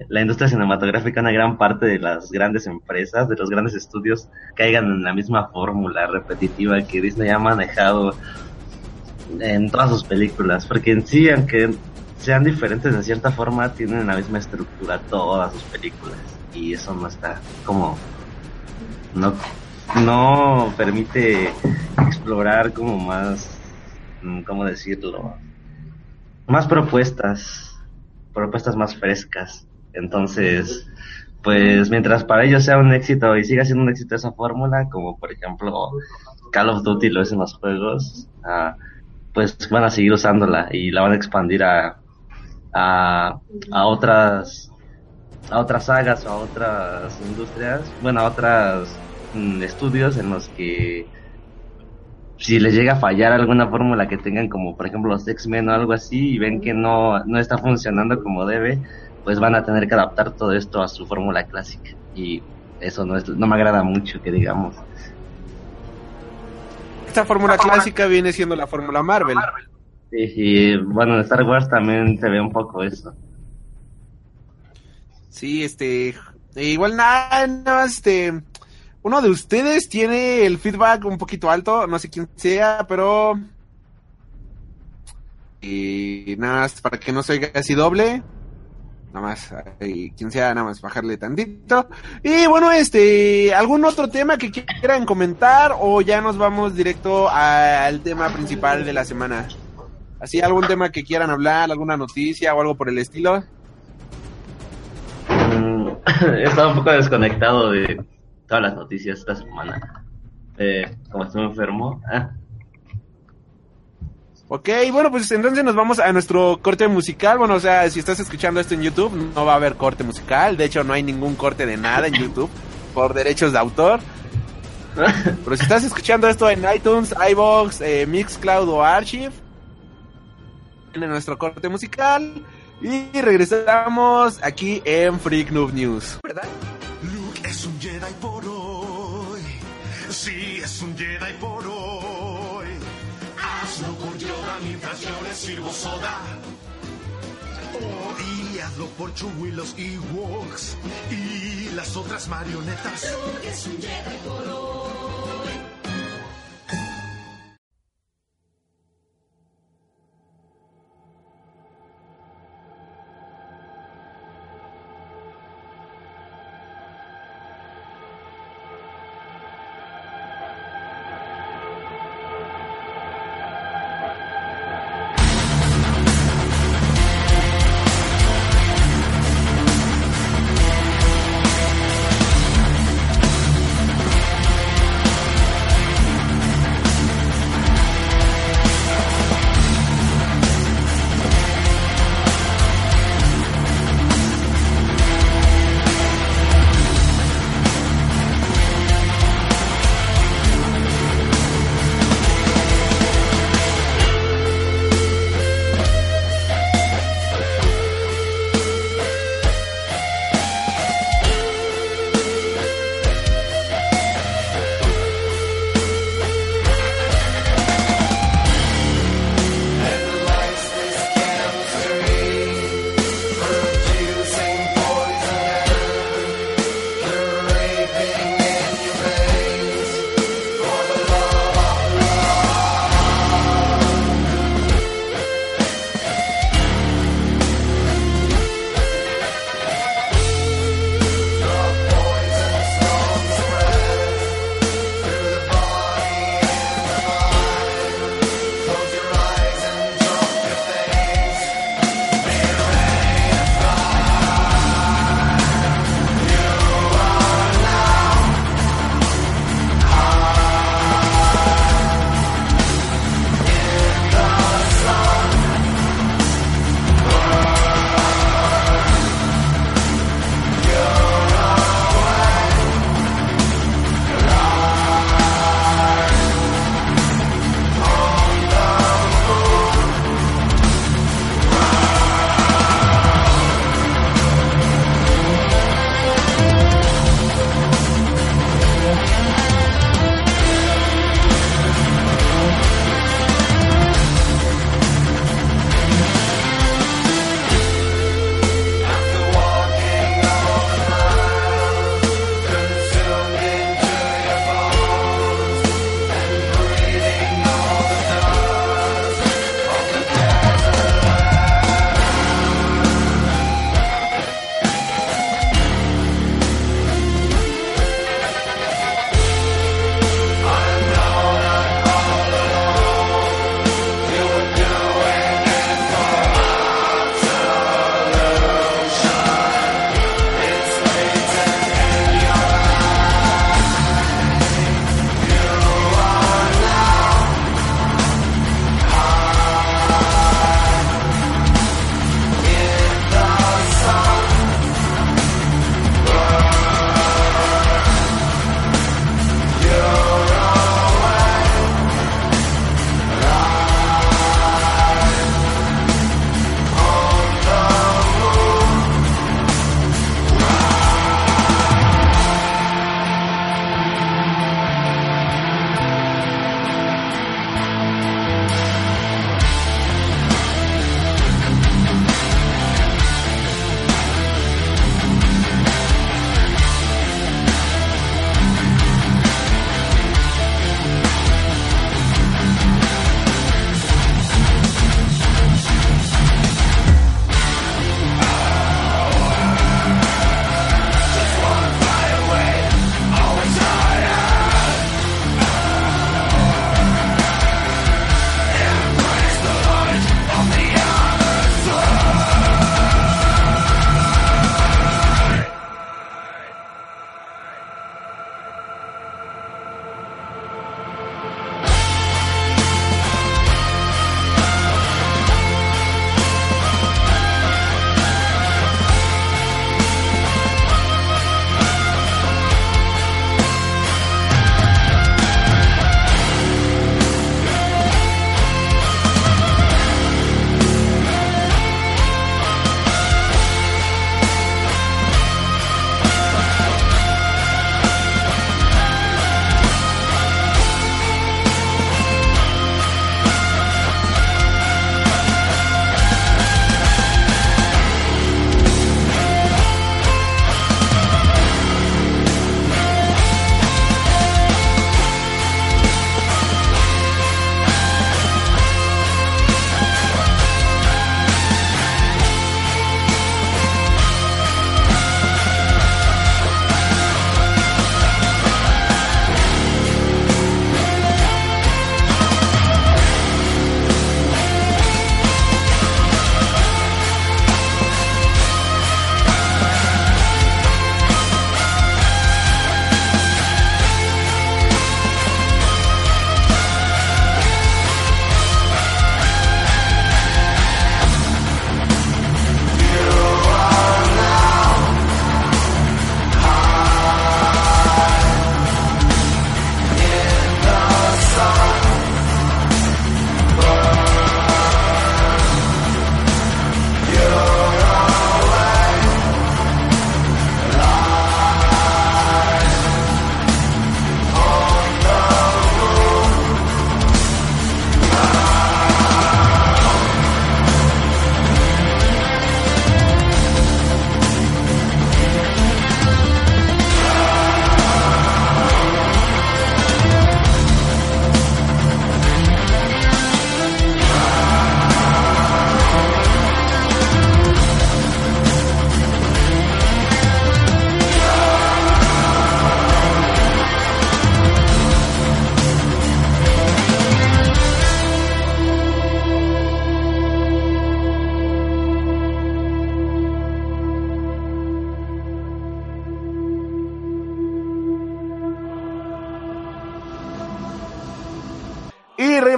la industria cinematográfica, una gran parte de las grandes empresas, de los grandes estudios, caigan en la misma fórmula repetitiva que Disney ha manejado en todas sus películas. Porque en sí, aunque sean diferentes de cierta forma, tienen la misma estructura todas sus películas. Y eso no está como... No, no permite explorar como más... ¿Cómo decirlo? Más propuestas propuestas más frescas. Entonces, pues mientras para ellos sea un éxito y siga siendo un éxito esa fórmula, como por ejemplo Call of Duty lo es en los juegos, ah, pues van a seguir usándola y la van a expandir a, a, a otras a otras sagas o a otras industrias, bueno, a otros mm, estudios en los que si les llega a fallar alguna fórmula que tengan como por ejemplo los X-Men o algo así y ven que no, no está funcionando como debe, pues van a tener que adaptar todo esto a su fórmula clásica y eso no, es, no me agrada mucho que digamos. Esta fórmula clásica viene siendo la fórmula Marvel. Sí, y bueno, en Star Wars también se ve un poco eso. Sí, este, igual nada, no, este, uno de ustedes tiene el feedback un poquito alto, no sé quién sea, pero y nada para que no se oiga así doble nada más, quien sea, nada más bajarle tantito. Y bueno, este, ¿algún otro tema que quieran comentar o ya nos vamos directo al tema principal de la semana? ¿Así algún tema que quieran hablar, alguna noticia o algo por el estilo? He estado un poco desconectado de todas las noticias esta semana. Eh, como estoy enfermo. Ah, Ok, bueno, pues entonces nos vamos a nuestro corte musical. Bueno, o sea, si estás escuchando esto en YouTube, no va a haber corte musical. De hecho, no hay ningún corte de nada en YouTube por derechos de autor. Pero si estás escuchando esto en iTunes, iBox, eh, Mixcloud o Archive, en nuestro corte musical. Y regresamos aquí en Freak Noob News. Luke es un Jedi por hoy. Sí, es un Jedi por hoy. Hazlo con Yoda mientras yo le sirvo soda. Oh, y hazlo por Chewie, los Ewoks y las otras marionetas. Luke es un Jedi por hoy.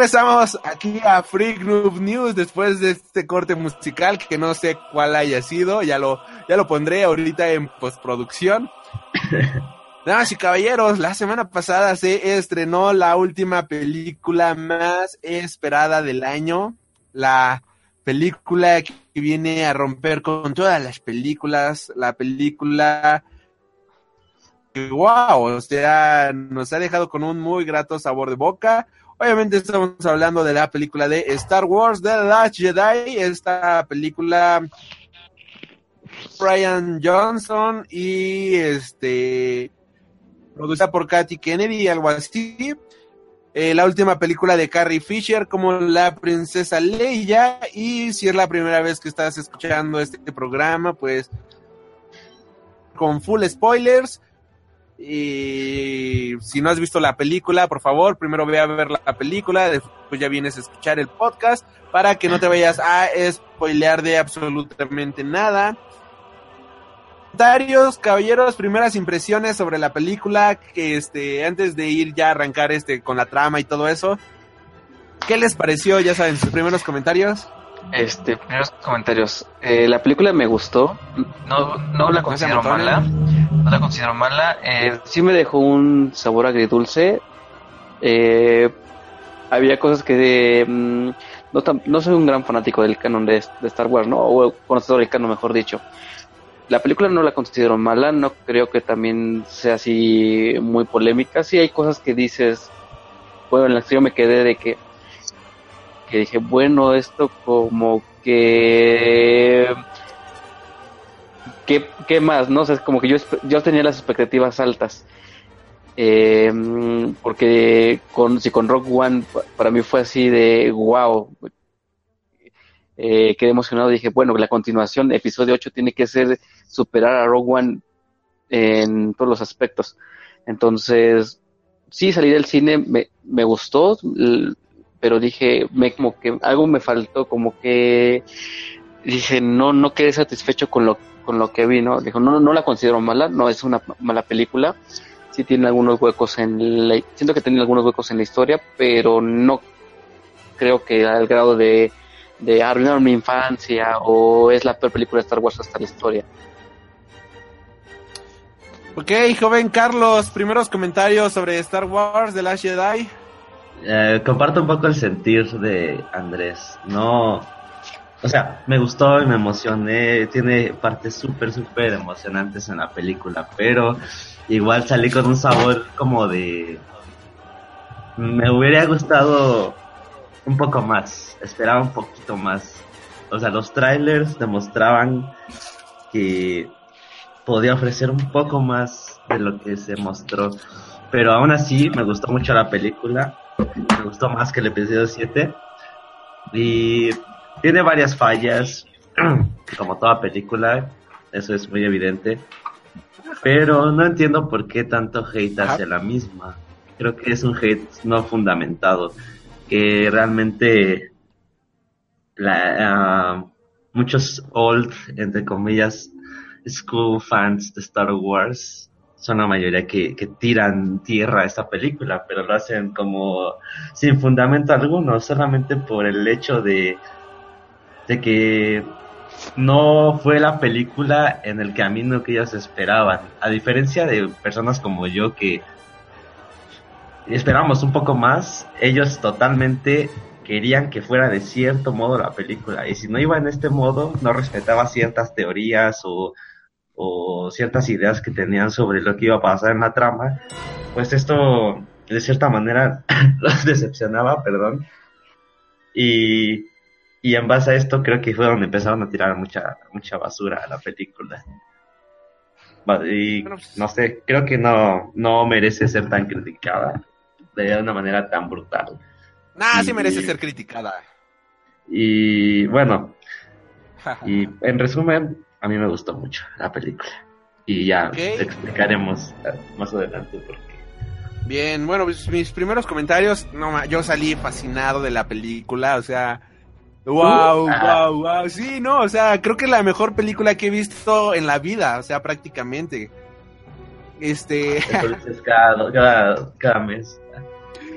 Regresamos aquí a Freak Noob News después de este corte musical que no sé cuál haya sido, ya lo, ya lo pondré ahorita en postproducción. Damas y caballeros, la semana pasada se estrenó la última película más esperada del año, la película que viene a romper con todas las películas, la película wow, o sea, nos ha dejado con un muy grato sabor de boca. Obviamente estamos hablando de la película de Star Wars The Last Jedi, esta película Brian Johnson y este producida por Katy Kennedy, algo así. Eh, la última película de Carrie Fisher como la princesa Leia y si es la primera vez que estás escuchando este programa, pues con full spoilers. Y si no has visto la película, por favor, primero ve a ver la película, después ya vienes a escuchar el podcast para que no te vayas a spoilear de absolutamente nada. Comentarios, caballeros, primeras impresiones sobre la película, que este, antes de ir ya a arrancar este con la trama y todo eso, ¿qué les pareció? Ya saben, sus primeros comentarios. Este, primeros comentarios. Eh, la película me gustó. No, no la considero mala. No la considero mala. Eh, sí me dejó un sabor agridulce. Eh, había cosas que mm, no, tan- no soy un gran fanático del canon de, de Star Wars, ¿no? O conocedor del canon, mejor dicho. La película no la considero mala, no creo que también sea así muy polémica. Sí hay cosas que dices, bueno, en las que yo me quedé de que que dije, bueno, esto como que... ¿Qué, qué más? No es como que yo, yo tenía las expectativas altas. Eh, porque con, si con Rock One pa- para mí fue así de wow. Eh, quedé emocionado. Dije, bueno, la continuación, episodio 8, tiene que ser superar a Rogue One en todos los aspectos. Entonces, sí, salí del cine, me, me gustó, pero dije, me, como que algo me faltó, como que dije, no, no quedé satisfecho con lo, con lo que vi, ¿no? Dijo, no, no la considero mala, no es una mala película, sí tiene algunos huecos en la, siento que tiene algunos huecos en la historia, pero no creo que al grado de, de arruinar mi infancia o es la peor película de Star Wars hasta la historia. Ok, joven Carlos, primeros comentarios sobre Star Wars The Last Jedi. Eh, comparto un poco el sentir de Andrés. No, o sea, me gustó y me emocioné. Tiene partes súper, súper emocionantes en la película, pero igual salí con un sabor como de. Me hubiera gustado un poco más. Esperaba un poquito más. O sea, los trailers demostraban que podía ofrecer un poco más de lo que se mostró. Pero aún así, me gustó mucho la película. Me gustó más que el episodio 7. Y tiene varias fallas, como toda película. Eso es muy evidente. Pero no entiendo por qué tanto hate hacia la misma. Creo que es un hate no fundamentado. Que realmente la, ah, muchos old, entre comillas, school fans de Star Wars son la mayoría que, que tiran tierra a esta película, pero lo hacen como sin fundamento alguno, solamente por el hecho de, de que no fue la película en el camino que ellos esperaban. A diferencia de personas como yo que esperábamos un poco más, ellos totalmente querían que fuera de cierto modo la película. Y si no iba en este modo, no respetaba ciertas teorías o, o ciertas ideas que tenían sobre lo que iba a pasar en la trama, pues esto de cierta manera los decepcionaba, perdón. Y, y en base a esto creo que fue donde empezaron a tirar mucha, mucha basura a la película. Y no sé, creo que no, no merece ser tan criticada de una manera tan brutal. Nah, sí merece ser criticada. Y bueno, y en resumen, a mí me gustó mucho la película. Y ya Ok. explicaremos más adelante por qué. Bien, bueno, pues, mis primeros comentarios, no, yo salí fascinado de la película, o sea, wow, Ah. wow, wow, sí, no, o sea, creo que es la mejor película que he visto en la vida, o sea, prácticamente. Este, Entonces cada, cada, cada mes.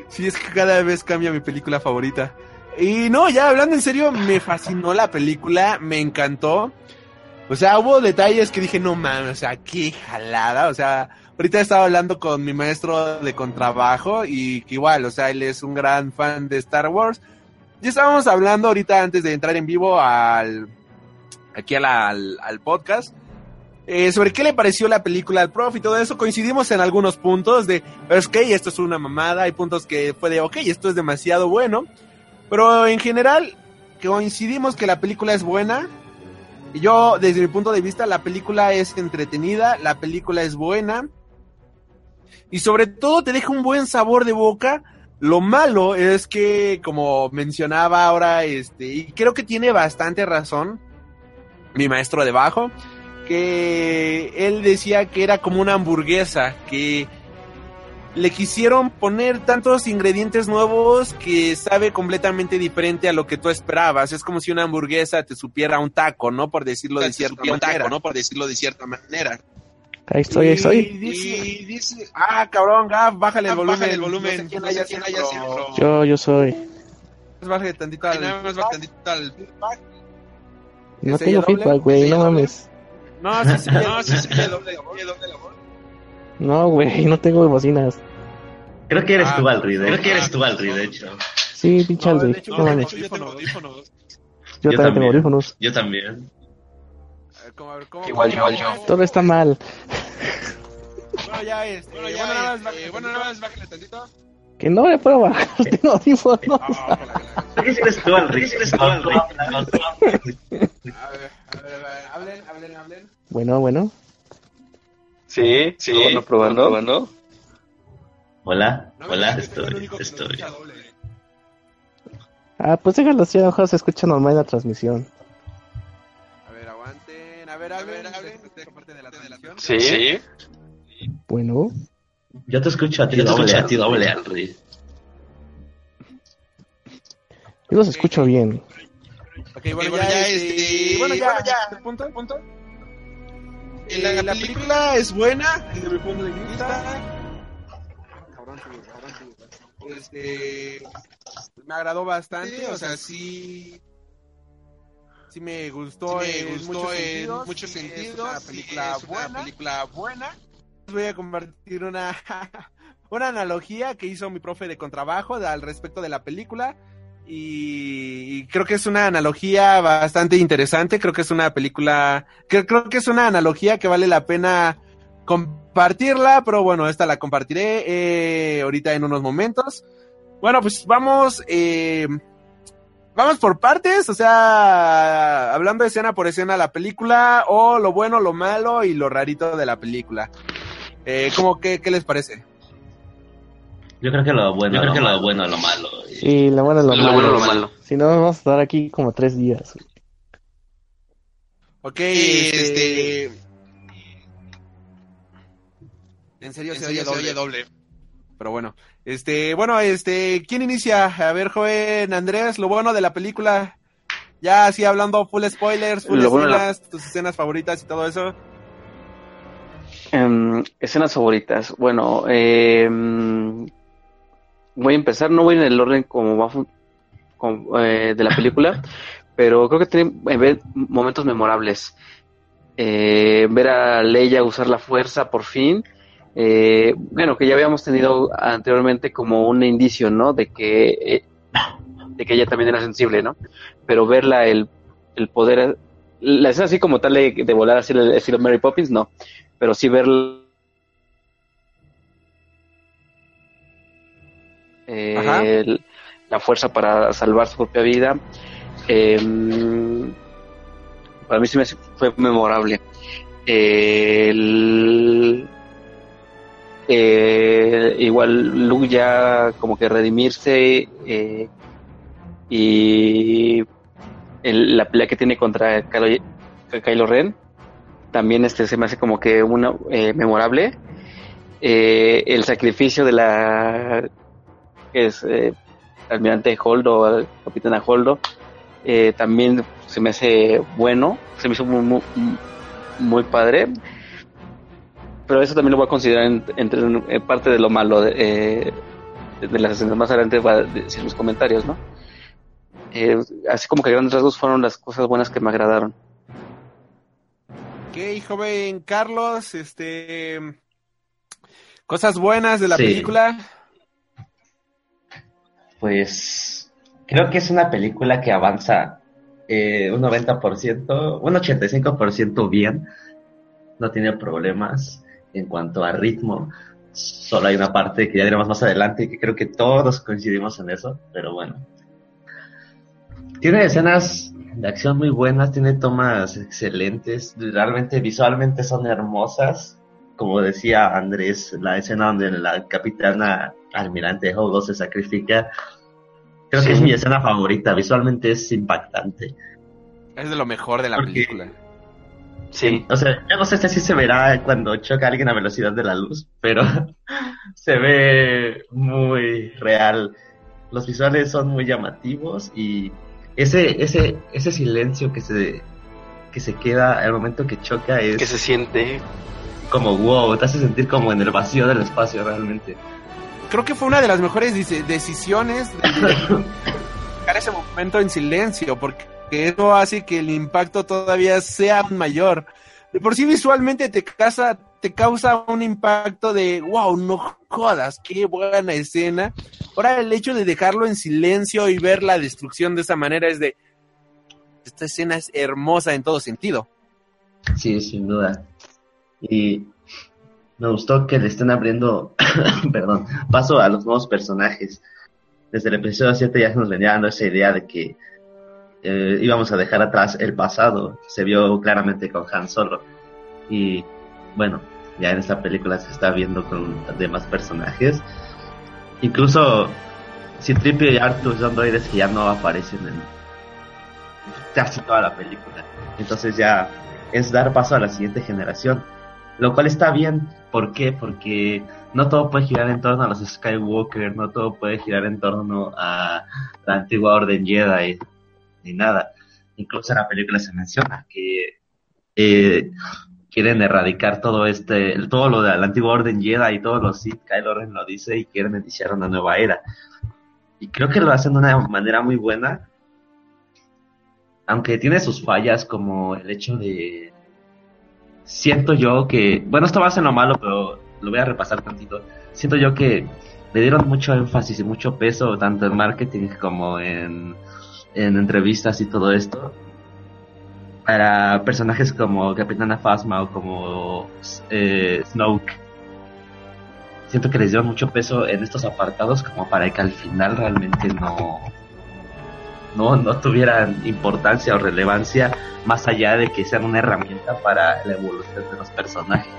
Sí, es que cada vez cambia mi película favorita. Y no, ya hablando en serio, me fascinó la película, me encantó. O sea, hubo detalles que dije, no mames, o sea, qué jalada. O sea, ahorita estaba hablando con mi maestro de contrabajo y que igual, o sea, él es un gran fan de Star Wars. Ya estábamos hablando ahorita antes de entrar en vivo al aquí al, al podcast eh, sobre qué le pareció la película al prof y todo eso. Coincidimos en algunos puntos de, ok, esto es una mamada. Hay puntos que fue de, ok, esto es demasiado bueno. Pero en general, coincidimos que la película es buena. Yo, desde mi punto de vista, la película es entretenida, la película es buena. Y sobre todo te deja un buen sabor de boca. Lo malo es que, como mencionaba ahora, este, y creo que tiene bastante razón, mi maestro de bajo, que él decía que era como una hamburguesa, que le quisieron poner tantos ingredientes nuevos que sabe completamente diferente a lo que tú esperabas. Es como si una hamburguesa te supiera un taco, ¿no? Por decirlo de cierta manera. ¿no? Por decirlo de cierta manera. Ahí estoy, ahí estoy. Y dice, y dice, ah, cabrón, Gaf, bájale el volumen. Bájale el volumen. No sé quién haya centro. Yo, yo soy. Bájale tantito al... tantito al... No ¿Se tengo oye doble? feedback, güey, ¿Se no mames. No, sí, sí, no, sí, sí, doble, doble, doble. No, güey, no tengo bocinas. Creo que eres Ah, tú, Alri. no, Creo no, que eres no, tú, Alri, no, de no. hecho. Sí, pinche No, hecho, no yo tengo audífonos. Yo también yo tengo también. audífonos. Yo también. A ver, ¿cómo- a ver, ¿cómo- Igual cómo- yo, yo. Todo está mal. Bueno, ya este. Bueno, ya nada más bájale, bueno, nada más bájale tantito. Que no le puedo bajar, tengo audífonos. Ah, que eres tú, Alri. Eres tú, Alri. A ver, a ver, a ver, hablen, hablen, hablen. Bueno, bueno. Sí, sí. Probando, probando. probando. Hola, hola, estoy, único que nos estoy. escucha doble. Ah, pues déjalo así, a lo mejor se escucha normal en la transmisión. A ver, aguanten, a ver, parte de la transmisión. Sí. sí. Bueno. Yo te escucho a ti doble, a ti doble, Alri. Yo los escucho bien. Ok, bueno, ya, este, bueno, ya, ya, punto, punto. Eh, la, película es buena, desde mi punto de vista. Sí. Este, me agradó bastante, o sea, sí, sí me gustó, en, muchos sentidos, es una película buena, película buena. Voy a compartir una, una analogía que hizo mi profe de contrabajo al respecto de la película. Y, creo que es una analogía bastante interesante. Creo que es una película. que- creo que es una analogía que vale la pena compartirla. Pero bueno, esta la compartiré eh, ahorita en unos momentos. Bueno, pues vamos. eh, vamos por partes. O sea, hablando escena por escena la película. O lo bueno, lo malo y lo rarito de la película. Eh, ¿cómo que, ¿Qué les parece? Yo creo que lo bueno, Yo creo que lo bueno, lo malo. y- Sí, lo bueno es lo, Lo malo. bueno, lo malo. Si no, vamos a estar aquí como tres días. Ok, este... En serio se oye doble. Pero bueno, este, bueno, este, ¿quién inicia? A ver, joven Andrés, lo bueno de la película. Ya así hablando full spoilers, full Lo bueno de la- escenas, tus escenas favoritas y todo eso. Em, escenas favoritas. Bueno, em, voy a empezar. No voy en el orden como va como, eh, de la película, pero creo que tiene eh, momentos memorables. Eh, ver a Leia usar la fuerza por fin. Eh, bueno, que ya habíamos tenido anteriormente como un indicio, ¿no? De que, eh, de que ella también era sensible, ¿no? Pero verla, el, el poder, la escena así como tal de, de volar así el estilo Mary Poppins, no pero sí ver la fuerza para salvar su propia vida. Em, para mí sí me fue memorable. Eh, igual Luke ya como que redimirse eh, y la pelea que tiene contra Kylo, Ren también este se me hace como que una eh, memorable el sacrificio de la que es eh, almirante Holdo capitana Holdo eh, también se me hace bueno se me hizo muy, muy, muy padre pero eso también lo voy a considerar en- entre en parte de lo malo de, eh, de las escenas más adelante va a decir los comentarios, ¿no? Eh, así como que grandes rasgos fueron las cosas buenas que me agradaron. Ok, joven Carlos, este... Cosas buenas de la Sí. película. Pues creo que es una película que avanza eh, un 90%, un 85% bien. No tiene problemas en cuanto a ritmo. Solo hay una parte que ya diremos más adelante y que creo que todos coincidimos en eso, pero bueno. Tiene escenas de acción muy buenas, tiene tomas excelentes, realmente visualmente son hermosas. Como decía Andrés, la escena donde la capitana almirante Hogo se sacrifica, creo que es mi escena favorita, visualmente es impactante. Es de lo mejor de la Porque- película. Sí. O sea, yo no sé si se verá cuando choca alguien a velocidad de la luz, pero se ve muy real. Los visuales son muy llamativos y ese, ese, ese silencio que se, que se queda al momento que choca es Que se siente. Como wow, te hace sentir como en el vacío del espacio realmente. Creo que fue una de las mejores decisiones de dejar ese momento en silencio, porque eso hace que el impacto todavía sea mayor. De por sí visualmente te causa, te causa un impacto de wow, no jodas, qué buena escena. Ahora el hecho de dejarlo en silencio y ver la destrucción de esa manera es de esta escena es hermosa en todo sentido. Sí, sin duda. Y me gustó que le estén abriendo, perdón, paso a los nuevos personajes. Desde el episodio 7 ya nos venía dando esa idea de que eh, íbamos a dejar atrás el pasado. Se vio claramente con Han Solo. Y bueno, ya en esta película se está viendo con demás personajes. Incluso Citripio y Arthur son droides que ya no aparecen en casi toda la película. Entonces ya es dar paso a la siguiente generación. Lo cual está bien. ¿Por qué? Porque no todo puede girar en torno a los Skywalker, no todo puede girar en torno a la antigua Orden Jedi, ni nada. Incluso en la película se menciona que eh, quieren erradicar todo este, todo lo de la antigua Orden Jedi y todos los Sith, Kylo Ren lo dice, y quieren iniciar una nueva era. Y creo que lo hacen de una manera muy buena, aunque tiene sus fallas como el hecho de siento yo que bueno esto va a ser lo malo pero lo voy a repasar tantito. Siento yo que le dieron mucho énfasis y mucho peso tanto en marketing como en, en entrevistas y todo esto para personajes como Capitana Phasma o como eh, Snoke. Siento que les dieron mucho peso en estos apartados como para que al final realmente no no, no tuvieran importancia o relevancia más allá de que sean una herramienta para la evolución de los personajes.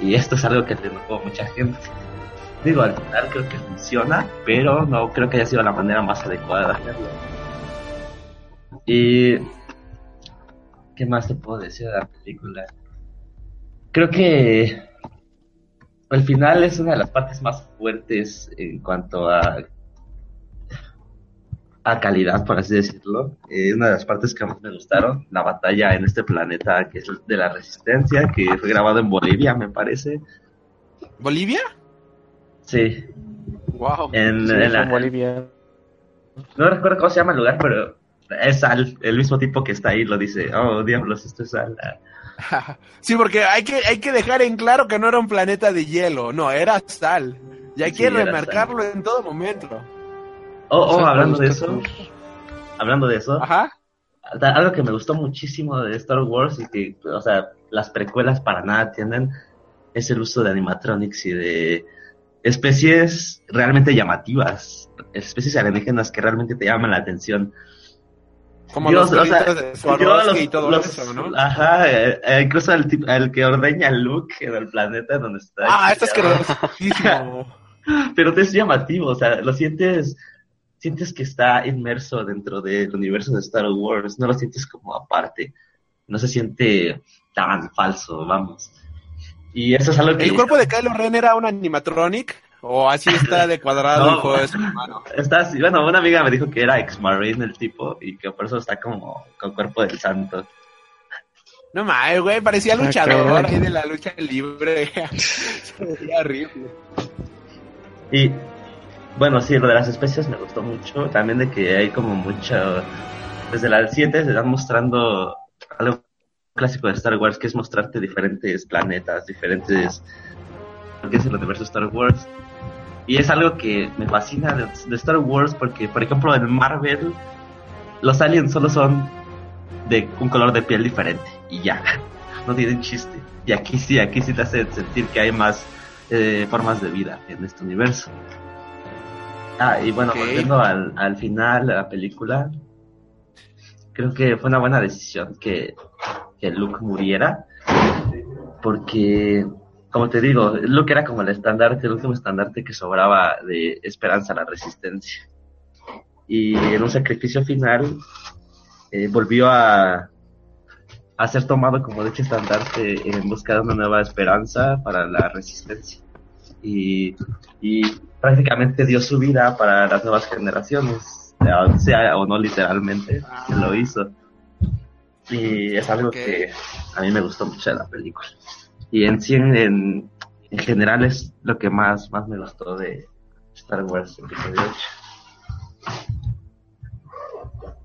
Y esto es algo que a mucha gente. Digo, al final creo que funciona, pero no creo que haya sido la manera más adecuada de hacerlo. Y... ¿Qué más te puedo decir de la película? Creo que el final es una de las partes más fuertes en cuanto a a calidad, por así decirlo. Eh, una de las partes que más me gustaron, la batalla en este planeta que es de la resistencia, que fue grabado en Bolivia, me parece. ¿Bolivia? Sí. Wow. En, Sí, en la- en Bolivia. no recuerdo cómo se llama el lugar, pero es Sal, el mismo tipo que está ahí lo dice, oh diablos, esto es Sal. Sí, porque hay que, hay que dejar en claro que no era un planeta de hielo, no, era sal. Y hay Sí, que remarcarlo en todo momento. Oh, oh, hablando de eso, Cruz. hablando de eso, Ajá. algo que me gustó muchísimo de Star Wars y que, o sea, las precuelas para nada tienen es el uso de animatronics y de especies realmente llamativas, especies alienígenas que realmente te llaman la atención. Como los o sea, de yo los- y todo los- eso, ¿no? Ajá, eh, eh, incluso el, el que ordeña Luke en el planeta donde está. Ah, esto es asquerosísimo. Pero te es llamativo, o sea, lo sientes, sientes que está inmerso dentro del universo de Star Wars, no lo sientes como aparte, no se siente tan falso, vamos. Y eso es algo que ¿El cuerpo de Kylo Ren era un animatronic? ¿O así está de cuadrado No. el juego de su hermano? está así, bueno, una amiga me dijo que era ex-marine el tipo y que por eso está como con cuerpo del santo. No mames, güey, parecía luchador ahí de la lucha libre. Se veía horrible. Y bueno, sí, lo de las especies me gustó mucho. También de que hay como mucho. Desde las 7 se están mostrando algo clásico de Star Wars, que es mostrarte diferentes planetas, diferentes. lo que es el universo Star Wars. Y es algo que me fascina de, de Star Wars porque, por ejemplo, en Marvel, los aliens solo son de un color de piel diferente y ya, no tienen chiste. Y aquí sí, aquí sí te hace sentir que hay más eh, formas de vida en este universo. Ah, y bueno, volviendo al, al final de la película, creo que fue una buena decisión que, que Luke muriera, porque, como te digo, Luke era como el estandarte, el último estandarte que sobraba de esperanza a la resistencia. Y en un sacrificio final, eh, volvió a, a ser tomado como de hecho estandarte en busca de una nueva esperanza para la resistencia. Y, y prácticamente dio su vida para las nuevas generaciones, sea- o no literalmente, que lo hizo. Y es algo que a mí me gustó mucho de la película. Y en sí, en, en, en general, es lo que más, más me gustó de Star Wars episodio 8.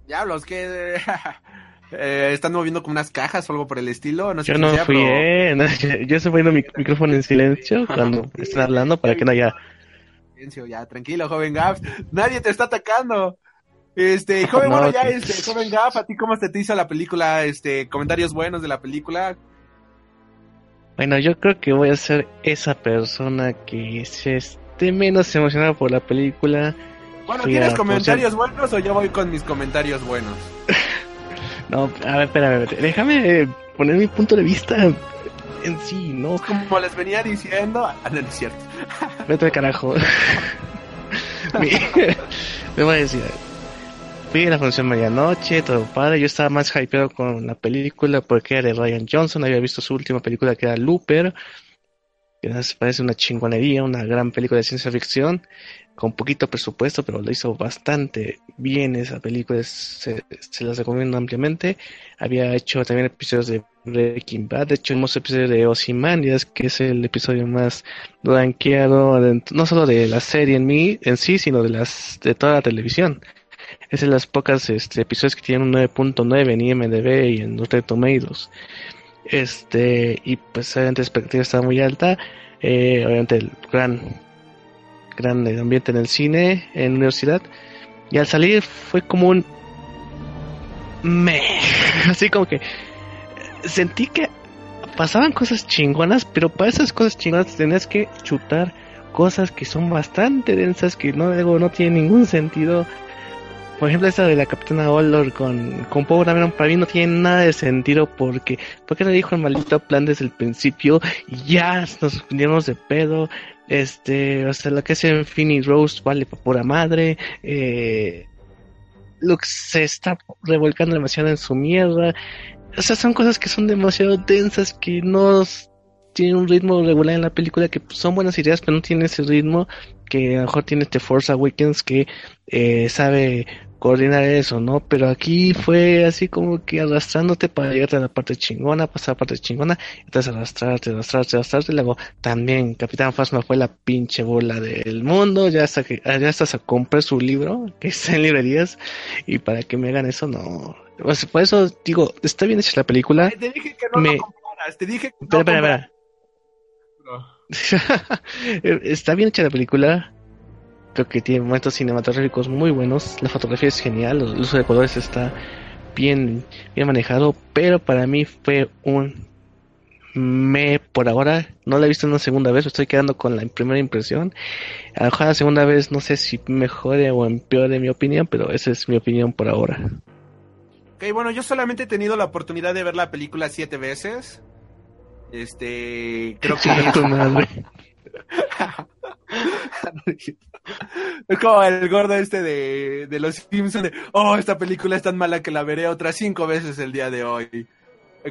Diablos, que eh, están moviendo como unas cajas o algo por el estilo. No sé Yo no sea, fui, pero- eh. no, yo, yo estoy poniendo mi micrófono en silencio cuando están hablando para que no haya. Silencio, ya, tranquilo, joven Gaps. Nadie te está atacando. Este, joven, No, bueno, ya, que- este, joven Gaps, ¿a ti cómo se te hizo la película? Este, comentarios buenos de la película. Bueno, yo creo que voy a ser esa persona que se esté menos emocionada por la película. Bueno, ¿tienes a- comentarios buenos o yo voy con mis comentarios buenos? No, a ver, espérame, espérame, déjame eh, poner mi punto de vista en sí, ¿no? Como les venía diciendo, ah, no, no es cierto. Vete al carajo. Me voy a decir. Fui a la función medianoche, todo padre. Yo estaba más hypeado con la película porque era de Ryan Johnson. Había visto su última película que era Looper. Que parece una chingonería, una gran película de ciencia ficción. Con poquito presupuesto, pero lo hizo bastante bien esa película. Se, se las recomiendo ampliamente. Había hecho también episodios de Breaking Bad. De hecho, hemos episodio de Ozymandias, que es el episodio más rankeado, no solo de la serie en mí, en sí, sino de las de toda la televisión. Es de las pocas este, episodios que tienen un 9.9 en IMDb y en Rotten Tomatoes. Este, y pues obviamente la expectativa está muy alta. Eh, obviamente el gran, gran eh, ambiente en el cine, en la universidad. Y al salir fue como un me, así como que sentí que pasaban cosas chingonas, pero para esas cosas chingonas tenías que chutar cosas que son bastante densas, que no, digo, no tienen ningún sentido. Por ejemplo, esa de la Capitana Oldor con, con Power Dameron para mí no tiene nada de sentido porque, porque le dijo el maldito plan desde el principio y ya nos vendimos de pedo. Este, o sea, lo que es Infinity Rose vale para pura madre. Eh, Luke se está revolcando demasiado en su mierda. O sea, son cosas que son demasiado densas que no tienen un ritmo regular en la película, que pues, son buenas ideas, pero no tienen ese ritmo que a lo mejor tiene este Force Awakens que eh, sabe coordinar eso, ¿no? Pero aquí fue así como que arrastrándote para llegarte a la parte chingona, pasar a la parte chingona, entonces arrastrarte, arrastrarte, arrastrarte, y luego también Capitán Phasma fue la pinche bola del mundo, ya hasta que, ya hasta se compré su libro, que está en librerías, y para que me hagan eso, no. Por eso digo, está bien hecha la película. Ay, te dije que no Me- lo compraras, te dije que no Espera, espera, espera. Está bien hecha la película. Creo que tiene momentos cinematográficos muy buenos. La fotografía es genial. El uso de colores está bien, bien manejado. Pero para mí fue un me por ahora. No la he visto una segunda vez. me Estoy quedando con la primera impresión. A lo mejor la segunda vez no sé si mejore o empeore mi opinión. Pero esa es mi opinión por ahora. Ok, bueno, yo solamente he tenido la oportunidad de ver la película siete veces. Este, creo que... Es como el gordo este de, de los Simpsons de, oh, esta película es tan mala que la veré otras cinco veces el día de hoy.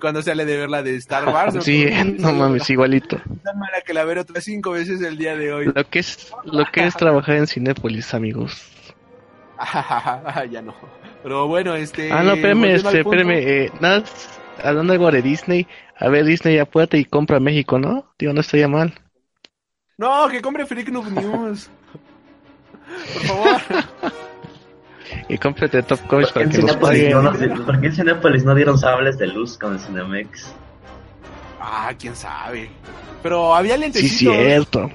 Cuando sale de ver la de Star Wars. Sí, no mames, igualito. Tan mala que la veré otras cinco veces el día de hoy. Lo que es, lo que es trabajar en Cinépolis, amigos. ya no. Pero bueno, este... Ah, no, espérame, este, espérame, eh, nada, hablando algo de Disney, a ver, Disney apúrate y compra México, ¿no? Digo, no estaría mal. No, que compre Freak Noob News. Por favor. Y cómprate Top Comics ¿Por qué para que nos no, por qué en Cinépolis no dieron sables de luz con el Cinemex? Ah, quién sabe. Pero había Sí, lentecitos. cierto.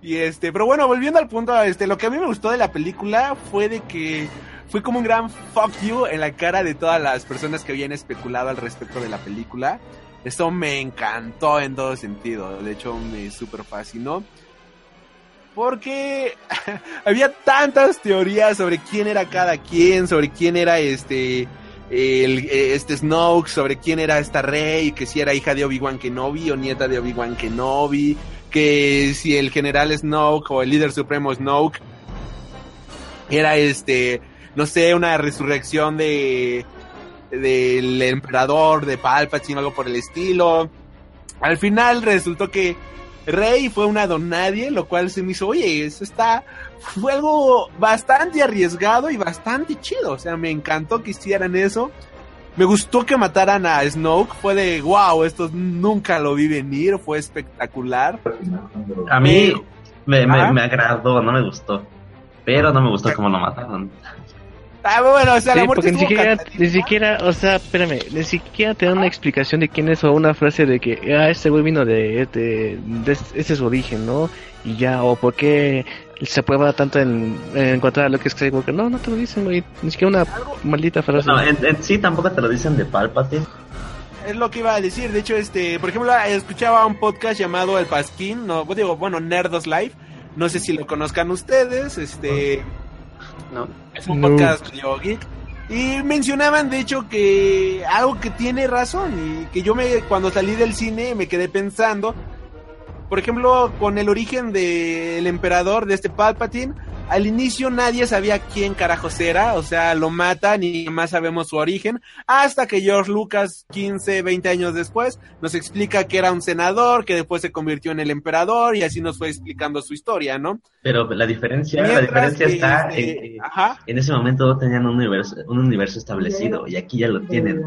Y este, pero bueno, volviendo al punto, este, lo que a mí me gustó de la película fue de que fue como un gran fuck you en la cara de todas las personas que habían especulado al respecto de la película. Esto me encantó en todo sentido. De hecho, me super fascinó. Porque había tantas teorías sobre quién era cada quien, sobre quién era este el, este Snoke, sobre quién era esta Rey, que si era hija de Obi-Wan Kenobi o nieta de Obi-Wan Kenobi, que si el general Snoke o el líder supremo Snoke era este, no sé, una resurrección de del emperador de Palpatine algo por el estilo. Al final resultó que Rey fue una donadie, lo cual se me hizo, oye, eso está, fue algo bastante arriesgado y bastante chido. O sea, me encantó que hicieran eso. Me gustó que mataran a Snoke. Fue de, wow, esto nunca lo vi venir. Fue espectacular. A mí me, me, me agradó, no me gustó. Pero no me gustó cómo lo mataron. Ah, bueno, o sea, Sí, la muerte ni siquiera, cantadita. ni siquiera, o sea, espérame, ni siquiera te dan una explicación de quién es o una frase de que, ah, este güey vino de, de, de- ese es su origen, ¿no? Y ya, o por qué se prueba tanto en, en encontrar a Luke Skywalker. No, no te lo dicen, güey, ni siquiera una maldita frase. No, en, en sí tampoco te lo dicen de Palpatine. Es lo que iba a decir. De hecho, este, por ejemplo, escuchaba un podcast llamado El Pasquín, no, digo, bueno, Nerdos Live. No sé si lo conozcan ustedes, este, No. es un No. podcast medio geek. Y mencionaban, de hecho, que algo que tiene razón y que yo me, cuando salí del cine me quedé pensando, por ejemplo, con el origen del emperador de este Palpatine, al inicio nadie sabía quién carajos era, o sea, lo matan y más sabemos su origen, hasta que George Lucas, 15, 20 años después, nos explica que era un senador, que después se convirtió en el emperador y así nos fue explicando su historia, ¿no? Pero la diferencia, la diferencia que, está este, en que ajá. en ese momento no tenían un universo, un universo establecido y aquí ya lo tienen.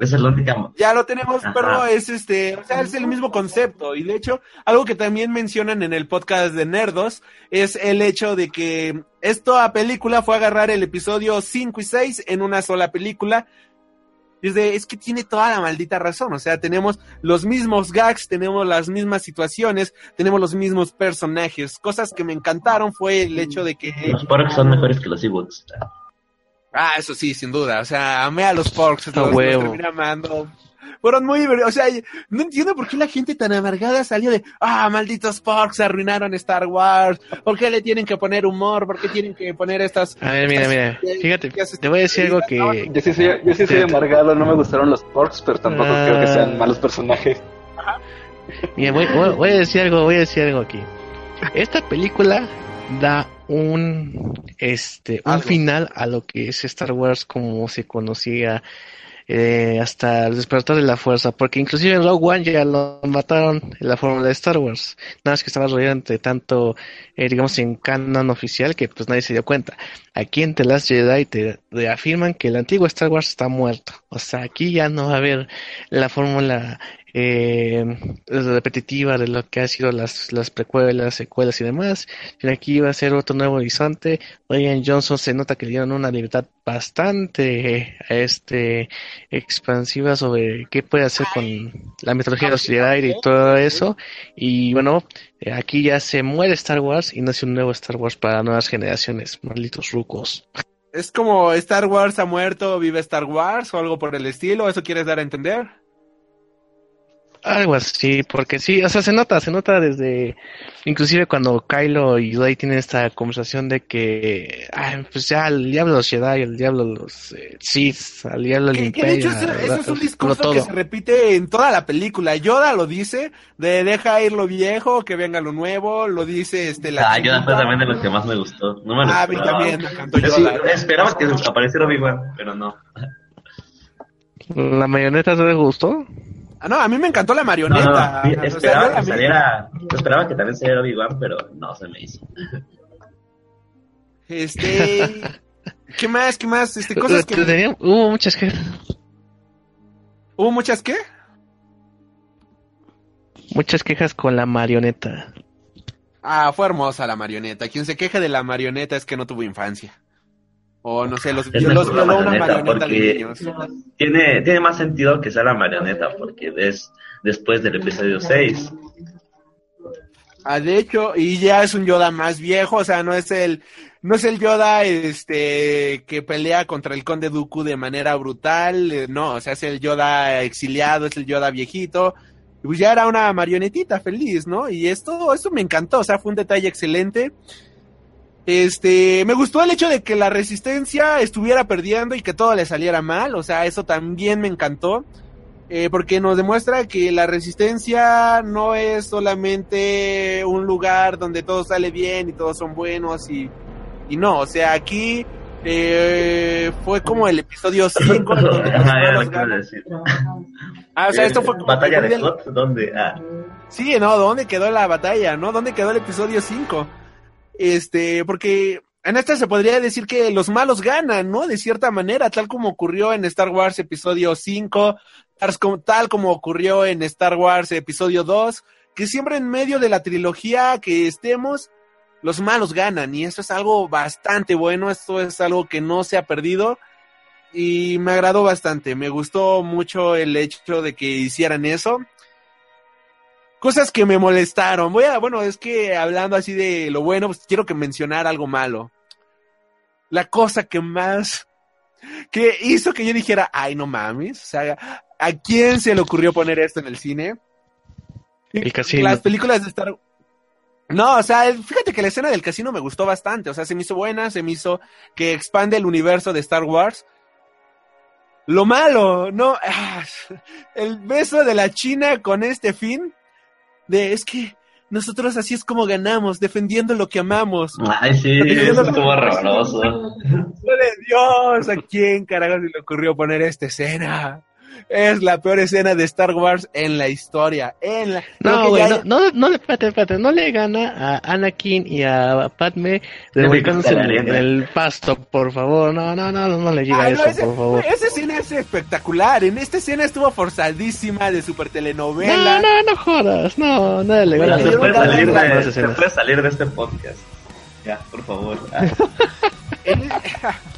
Esa es la única. Ya lo tenemos, Ajá. pero es este, o sea, es el mismo concepto. Y de hecho, algo que también mencionan en el podcast de Nerdos es el hecho de que esta película fue agarrar el episodio 5 y 6 en una sola película. Y es de, es que tiene toda la maldita razón. O sea, tenemos los mismos gags, tenemos las mismas situaciones, tenemos los mismos personajes. Cosas que me encantaron fue el hecho de que Los porks son mejores que los Ewoks. Ah, eso sí, sin duda. O sea, amé a los Porks. Los, los huevo. terminé amando. Fueron muy divertidos. O sea, no entiendo por qué la gente tan amargada salió de, ah, malditos Porks arruinaron Star Wars. ¿Por qué le tienen que poner humor? ¿Por qué tienen que poner estas... A ver, mira, mira, fíjate, te voy a decir algo que... Yo sí soy, yo sí soy amargado, no me gustaron los porks, pero tampoco Ah. creo que sean malos personajes. Mira, voy, voy- voy a decir algo, voy a decir algo aquí. Esta película da un este un Algo. final a lo que es Star Wars como se conocía eh, hasta el despertar de la fuerza, porque inclusive en Rogue One ya lo mataron en la fórmula de Star Wars, nada más que estaba rodeado entre tanto, eh, digamos, en canon oficial que pues nadie se dio cuenta. Aquí en The Last Jedi te reafirman que el antiguo Star Wars está muerto, o sea, aquí ya no va a haber la fórmula eh, repetitiva de lo que ha sido las, las precuelas, secuelas y demás. sino aquí va a ser otro nuevo horizonte. Ryan Johnson se nota que le dieron una libertad bastante este expansiva sobre qué puede hacer con la mitología de los Jedi y todo eso. Y bueno, eh, aquí ya se muere Star Wars y nace un nuevo Star Wars para nuevas generaciones, malditos rucos. Es como Star Wars ha muerto, vive Star Wars o algo por el estilo. ¿Eso quieres dar a entender? Algo así, porque sí, o sea, se nota, se nota desde, inclusive cuando Kylo y Rey tienen esta conversación de que, ay, pues ya el diablo los Jedi, el diablo los eh, Sith, al diablo el que de hecho Imperio, eso, eso es un discurso todo. que se repite en toda la película. Yoda lo dice, de deja ir lo viejo, que venga lo nuevo, lo dice este la Ah, yo chiquita. fue también de lo que más me gustó. No me lo Ah, a mí también me encantó Yo sí, Yoda. esperaba que apareciera Obi-Wan, pero no. ¿La mayoneta te gustó? Ah, no, a mí me encantó la No, marioneta. no, O sea, esperaba que saliera, esperaba que también saliera Obi-Wan, pero no se me hizo. Este, ¿qué más? ¿Qué más? Este, cosas que Tenía- hubo muchas que, hubo muchas qué? muchas quejas con la marioneta. Ah, fue hermosa la marioneta. Quien se queje de la marioneta es que no tuvo infancia. O no sé, los, Es los violó una marioneta de niños. tiene, tiene más sentido que sea la marioneta porque es después del episodio 6. Ah, de hecho, y ya es un Yoda más viejo, o sea, no es el, no es el Yoda este que pelea contra el Conde Dooku de manera brutal, eh, no, o sea, es el Yoda exiliado, es el Yoda viejito, y pues ya era una marionetita feliz, ¿no? Y esto, esto me encantó, o sea, fue un detalle excelente. Este, me gustó el hecho de que la resistencia estuviera perdiendo y que todo le saliera mal, o sea, eso también me encantó. Eh, porque nos demuestra que la resistencia no es solamente un lugar donde todo sale bien y todos son buenos y, y no, o sea, aquí eh, fue como el episodio 5 donde los Ajá, ya malos lo quiero ganan. decir. Ah, o sea, esto fue como ¿Batalla de Hot? ¿Dónde? Ah, Sí, no, ¿dónde quedó la batalla? ¿No? ¿Dónde quedó el episodio 5? Este, porque en esta se podría decir que los malos ganan, ¿no? De cierta manera, tal como ocurrió en Star Wars episodio 5, tal como- ocurrió en Star Wars episodio 2, que siempre en medio de la trilogía que estemos, los malos ganan. Y esto es algo bastante bueno, esto es algo que no se ha perdido. Y me agradó bastante, me gustó mucho el hecho de que hicieran eso cosas que me molestaron. Voy a, bueno, es que hablando así de lo bueno, pues quiero que mencionar algo malo. La cosa que más que hizo que yo dijera, ay, no mames, o sea, ¿a quién se le ocurrió poner esto en el cine? El casino. Las películas de Star No, o sea, fíjate que la escena del casino me gustó bastante, o sea, se me hizo buena, se me hizo que expande el universo de Star Wars. Lo malo, no, ah, el beso de la China con este fin de es que nosotros así es como ganamos, defendiendo lo que amamos. Ay, sí, eso estuvo horroroso. ¡Madre de Dios! ¿A quién carajo se le ocurrió poner esta escena? Es la peor escena de Star Wars en la historia. En la... No, güey, ya- no, no, no, le- espérate, espérate, no le gana a Anakin y a Padme revolcándose en, el pasto, por favor. No, no, no, no le llega no, eso, ese- por favor. Esa escena es espectacular. En esta escena estuvo forzadísima de super No, telenovela. no, no jodas, no, no le gana Bueno, se puede salir de, se puede salir de este podcast. Ya, por favor. Ah,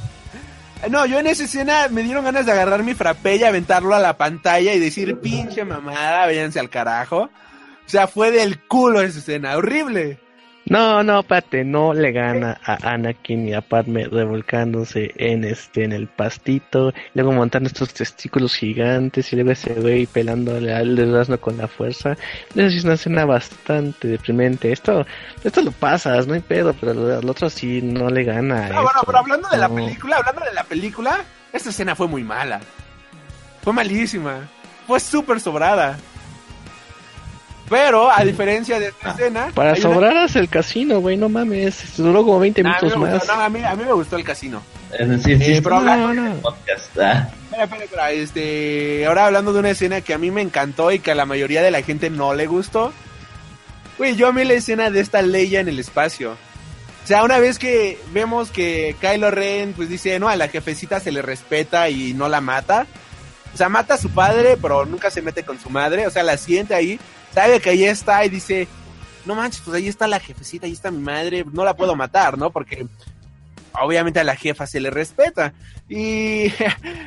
No, yo en esa escena me dieron ganas de agarrar mi frappé aventarlo a la pantalla y decir, pinche mamada, váyanse al carajo. O sea, fue del culo esa escena, horrible. No, no, espérate, no le gana a Anakin y a Padme revolcándose en este, en el pastito, luego montando estos testículos gigantes y luego ese güey pelándole al durazno con la fuerza. Eso sí es una escena bastante deprimente. Esto, esto lo pasas, no hay pedo, pero lo otro sí no le gana. No, bueno, esto. pero hablando de la película, hablando de la película, esta escena fue muy mala. Fue malísima. Fue súper sobrada. Pero, a diferencia de esta escena... Para hay una- sobraras el casino, güey, no mames. Duró como 20 Nah, a, mí minutos más. gustó, no, a, mí, a mí me gustó el casino. eh, sí, sí, Eh, pero No, no. podcast. Ah, Espera, espera, espera, este, ahora hablando de una escena que a mí me encantó y que a la mayoría de la gente no le gustó. Güey, yo amé la escena de esta Leia en el espacio. O sea, una vez que vemos que Kylo Ren, pues dice, no, a la jefecita se le respeta y no la mata. O sea, mata a su padre, pero nunca se mete con su madre. O sea, la siente ahí, sabe que ahí está y dice, no manches, pues ahí está la jefecita, ahí está mi madre, no la puedo matar, ¿no? Porque obviamente a la jefa se le respeta. Y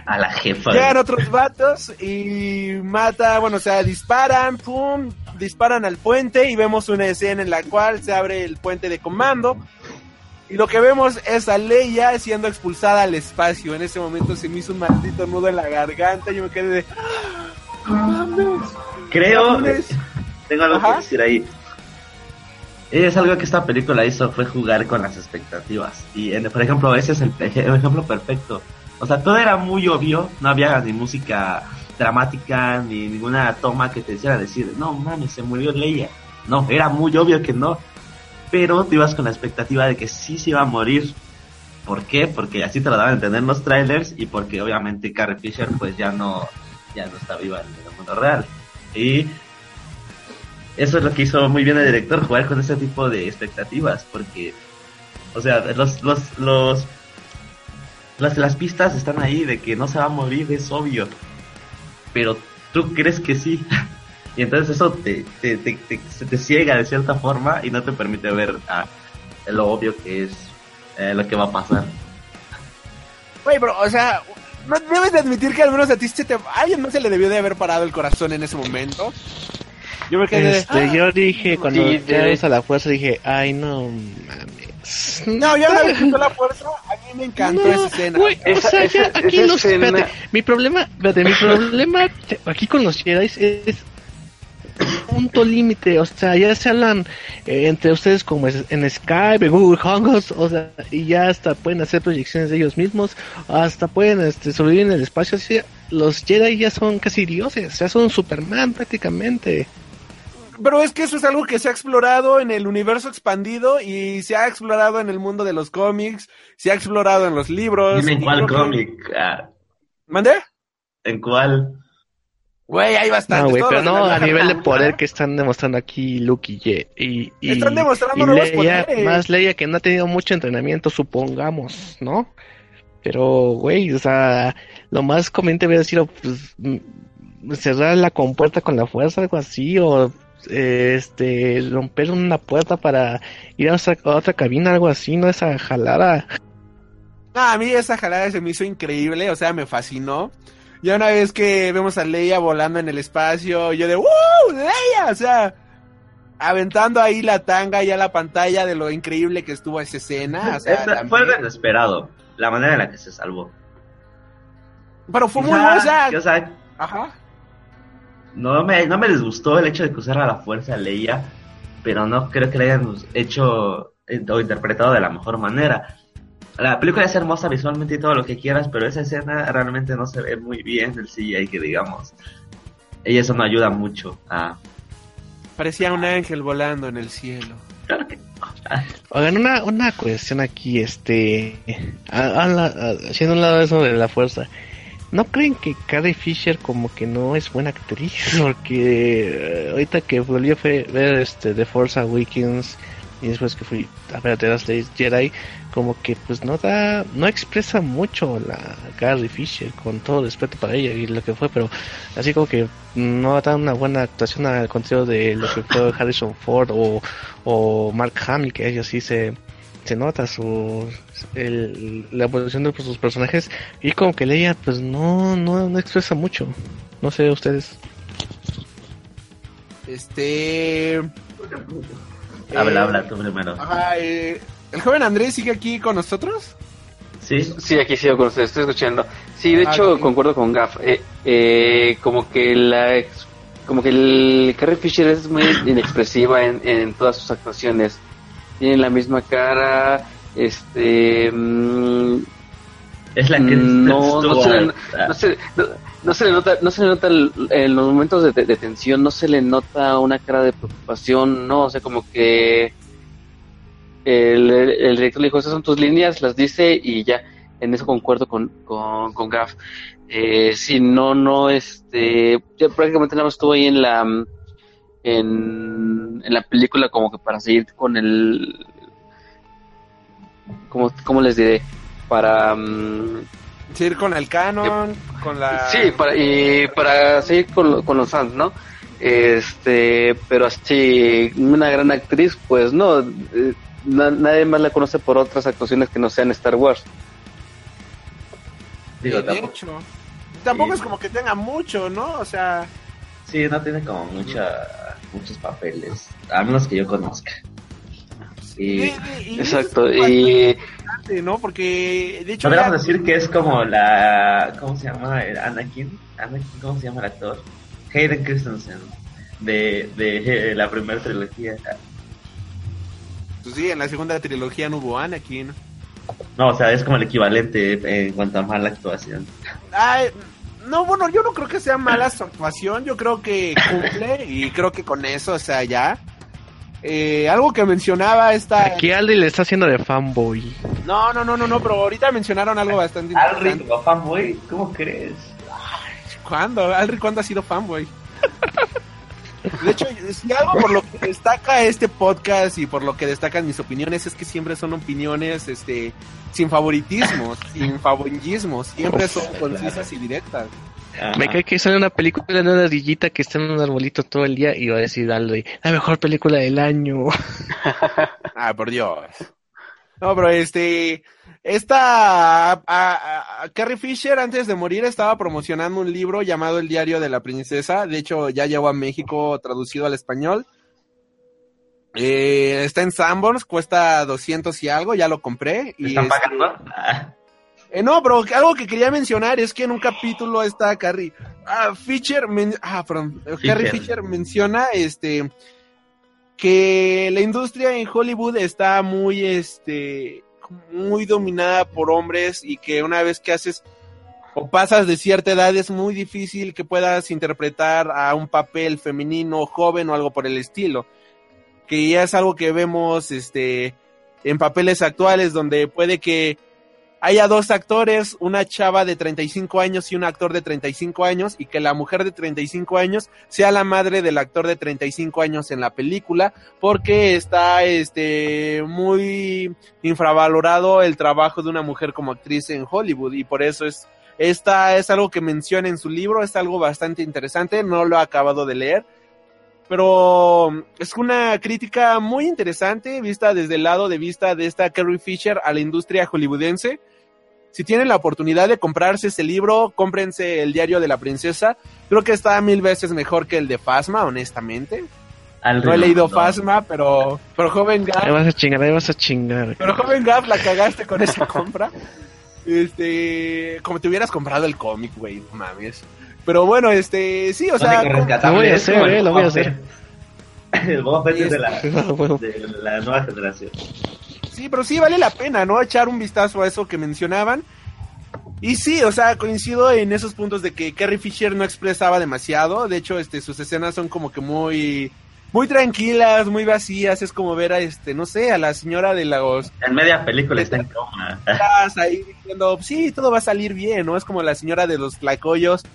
a la jefa. Llegan otros vatos y mata, bueno, o sea, disparan, pum, disparan al puente y vemos una escena en la cual se abre el puente de comando. Y lo que vemos es a Leia siendo expulsada al espacio. En ese momento se me hizo un maldito nudo en la garganta. Yo me quedé de. "No mames". Creo, Mames. Tengo algo Ajá. que decir ahí. Es algo que esta película hizo fue jugar con las expectativas. Y en- por ejemplo, ese es el, eje- el ejemplo perfecto. O sea, todo era muy obvio, no había ni música dramática, ni ninguna toma que te hiciera decir, no mames, se murió Leia. No, era muy obvio que no. Pero te ibas con la expectativa de que sí se iba a morir. ¿Por qué? Porque así te lo daban a entender en los trailers y porque obviamente Carrie Fisher pues ya no, ya no está viva en el mundo real. Y eso es lo que hizo muy bien el director, jugar con ese tipo de expectativas, porque, o sea, los, los, los, las, pistas están ahí de que no se va a morir, es obvio, pero tú crees que sí. Y entonces eso te, te, te, te- ciega de cierta forma y no te permite ver ah, lo obvio que es eh, lo que va a pasar. Güey, bro, o sea, no debes de admitir que al menos a ti alguien no se le debió de haber parado el corazón en ese momento. Yo me quedé de... Este, yo dije, cuando Sí, ya de- a la fuerza, dije, ay, no mames. No, yo una vez que la fuerza, a mí me encantó No, esa escena. o Esa- sea, ya esa- aquí esa los, escena- espérate, mi problema, espérate, mi problema aquí con los Jedi es, es punto límite, o sea, ya se hablan eh, entre ustedes como es- en Skype, en Google Hangouts, o sea, y ya hasta pueden hacer proyecciones de ellos mismos, hasta pueden este, sobrevivir en el espacio, así, los Jedi ya son casi dioses, ya son Superman prácticamente. Pero es que eso es algo que se ha explorado en el universo expandido y se ha explorado en el mundo de los cómics, se ha explorado en los libros. Dime en cuál creo que- cómic, ah, ¿Mandé? en cuál. Güey, hay bastantes. No, güey, pero no a nivel de poder que están demostrando aquí Luke y Ye- y, y Están demostrando y nuevos Leia, poderes. más Leia que no ha tenido mucho entrenamiento, supongamos, ¿no? Pero, güey, o sea, lo más conveniente hubiera sido pues, mm, cerrar la compuerta con la fuerza, algo así, o este romper una puerta para ir a otra, a otra cabina, algo así, no esa jalada. No, a mí esa jalada se me hizo increíble, o sea, me fascinó. Ya una vez que vemos a Leia volando en el espacio, yo de ¡Woo! ¡Leia! O sea, aventando ahí la tanga y a la pantalla de lo increíble que estuvo esa escena. O sea, Esta- también- fue desesperado la manera en la que se salvó. Pero fue muy sea, o sea, ajá. No me, no me disgustó el hecho de que usara la fuerza Leia, pero no creo que la hayan hecho eh, o interpretado de la mejor manera. La película es hermosa visualmente y todo lo que quieras, pero esa escena realmente no se ve muy bien el CGI que digamos. Y eso no ayuda mucho a... Parecía un ángel volando en el cielo. Claro que Oigan, una, una cuestión aquí, este, a- a la- a- haciendo un lado eso de la fuerza. ¿No creen que Carrie Fisher como que no es buena actriz? Porque eh, ahorita que volví a ver este The Force Awakens y después que fui a ver The Last Jedi, como que pues no da, no expresa mucho la Carrie Fisher con todo respeto para ella y lo que fue, pero así como que no da una buena actuación al contrario de lo que fue Harrison Ford o, o Mark Hamill, que ellos sí se, se nota su el- la evolución de sus personajes y como que Leia pues no, no, no expresa mucho. No sé ustedes. Este. habla, eh, habla tú primero. Ajá, eh, ¿El joven Andrés sigue aquí con nosotros? Sí, Sí, aquí sigo con ustedes, estoy escuchando. Sí, de Ah, hecho, concuerdo con Gaff. Eh, eh, como que la como que el Carrie Fisher es muy inexpresiva en, en todas sus actuaciones. Tiene la misma cara, este mm, es la que no, no se, le, no, se, no, no se le nota, no se le nota el- en los momentos de, de- de tensión, no se le nota una cara de preocupación, no, o sea, como que el, el director le dijo, esas son tus líneas, las dice y ya, en eso concuerdo con, con, con Gaff. Eh, si no, no, este, ya prácticamente nada más estuvo ahí en la, mm, en, en la película como que para seguir con el, ¿cómo, cómo les diré? Para, mm, Sí, con el canon, con la... Sí, para, y para seguir con, con los fans, ¿no? Este, pero así, una gran actriz, pues no, eh, na- nadie más la conoce por otras actuaciones que no sean Star Wars. digo, de tampoco, hecho. Tampoco Sí. es como que tenga mucho, ¿no? O sea... sí, no tiene como mucha, muchos papeles, a menos que yo conozca. Y y- y- y Exacto, y ¿no? Porque, de hecho... podríamos ya- decir que es como la, ¿cómo se llama? El Anakin, Anakin, ¿cómo se llama el actor? Hayden Christensen, de, de la primera trilogía. Pues sí, en la segunda trilogía no hubo Anakin. No, o sea, es como el equivalente en cuanto a mala actuación. Ay, no, bueno, yo no creo que sea mala su actuación, yo creo que cumple y creo que con eso, o sea, ya. Eh, algo que mencionaba esta... Aquí Aldi le está haciendo de fanboy. No, no, no, no, no, pero ahorita mencionaron algo bastante interesante. o fanboy, ¿cómo crees? ¿Cuándo? Alric, ¿cuándo ha sido fanboy? De hecho, si algo por lo que destaca este podcast y por lo que destacan mis opiniones es que siempre son opiniones este sin favoritismos, sin favorillismos, siempre son concisas y directas. Me cae que sale una película de una ardillita que está en un arbolito todo el día y va a decir algo de la mejor película del año. Ah, por Dios. No, pero este, esta, a- a- a Carrie Fisher antes de morir estaba promocionando un libro llamado El diario de la princesa. De hecho, ya llegó a México traducido al español. Eh, está en Sanborns, cuesta 200 y algo, ya lo compré. ¿Me Y están este, pagando? Ah, eh, no, pero algo que quería mencionar es que en un capítulo está Carrie ah, Fisher, men- ah, perdón, eh, Carrie Fisher menciona este que la industria en Hollywood está muy este muy dominada por hombres y que una vez que haces o pasas de cierta edad es muy difícil que puedas interpretar a un papel femenino, joven o algo por el estilo. Que ya es algo que vemos este en papeles actuales donde puede que haya dos actores, una chava de 35 años y un actor de 35 años, y que la mujer de 35 años sea la madre del actor de 35 años en la película, porque está este muy infravalorado el trabajo de una mujer como actriz en Hollywood, y por eso es esta es algo que menciona en su libro, es algo bastante interesante, no lo he acabado de leer, pero es una crítica muy interesante vista desde el lado de vista de esta Carrie Fisher a la industria hollywoodense. Si tienen la oportunidad de comprarse ese libro, cómprense el diario de la princesa. Creo que está mil veces mejor que el de Fasma, honestamente. al No he leído no. Fasma, pero, pero joven Ahí Gap, vas a chingar, ahí vas a chingar. pero joven Gap la cagaste con esa compra. Este, como te hubieras comprado el cómic, güey, no mames. Pero bueno, este, sí, o sea, Lo voy a hacer, eh, lo voy a hacer. El Boba Fett es de la, bueno. de la nueva generación. Sí, pero sí vale la pena, ¿no? Echar un vistazo a eso que mencionaban. Y sí, o sea, coincido en esos puntos de que Carrie Fisher no expresaba demasiado. De hecho, este, sus escenas son como que muy, muy tranquilas, muy vacías. Es como ver a este, no sé, a la señora de los En media película está en coma. atrás ahí diciendo, sí, todo va a salir bien, ¿no? Es como la señora de los tlacoyos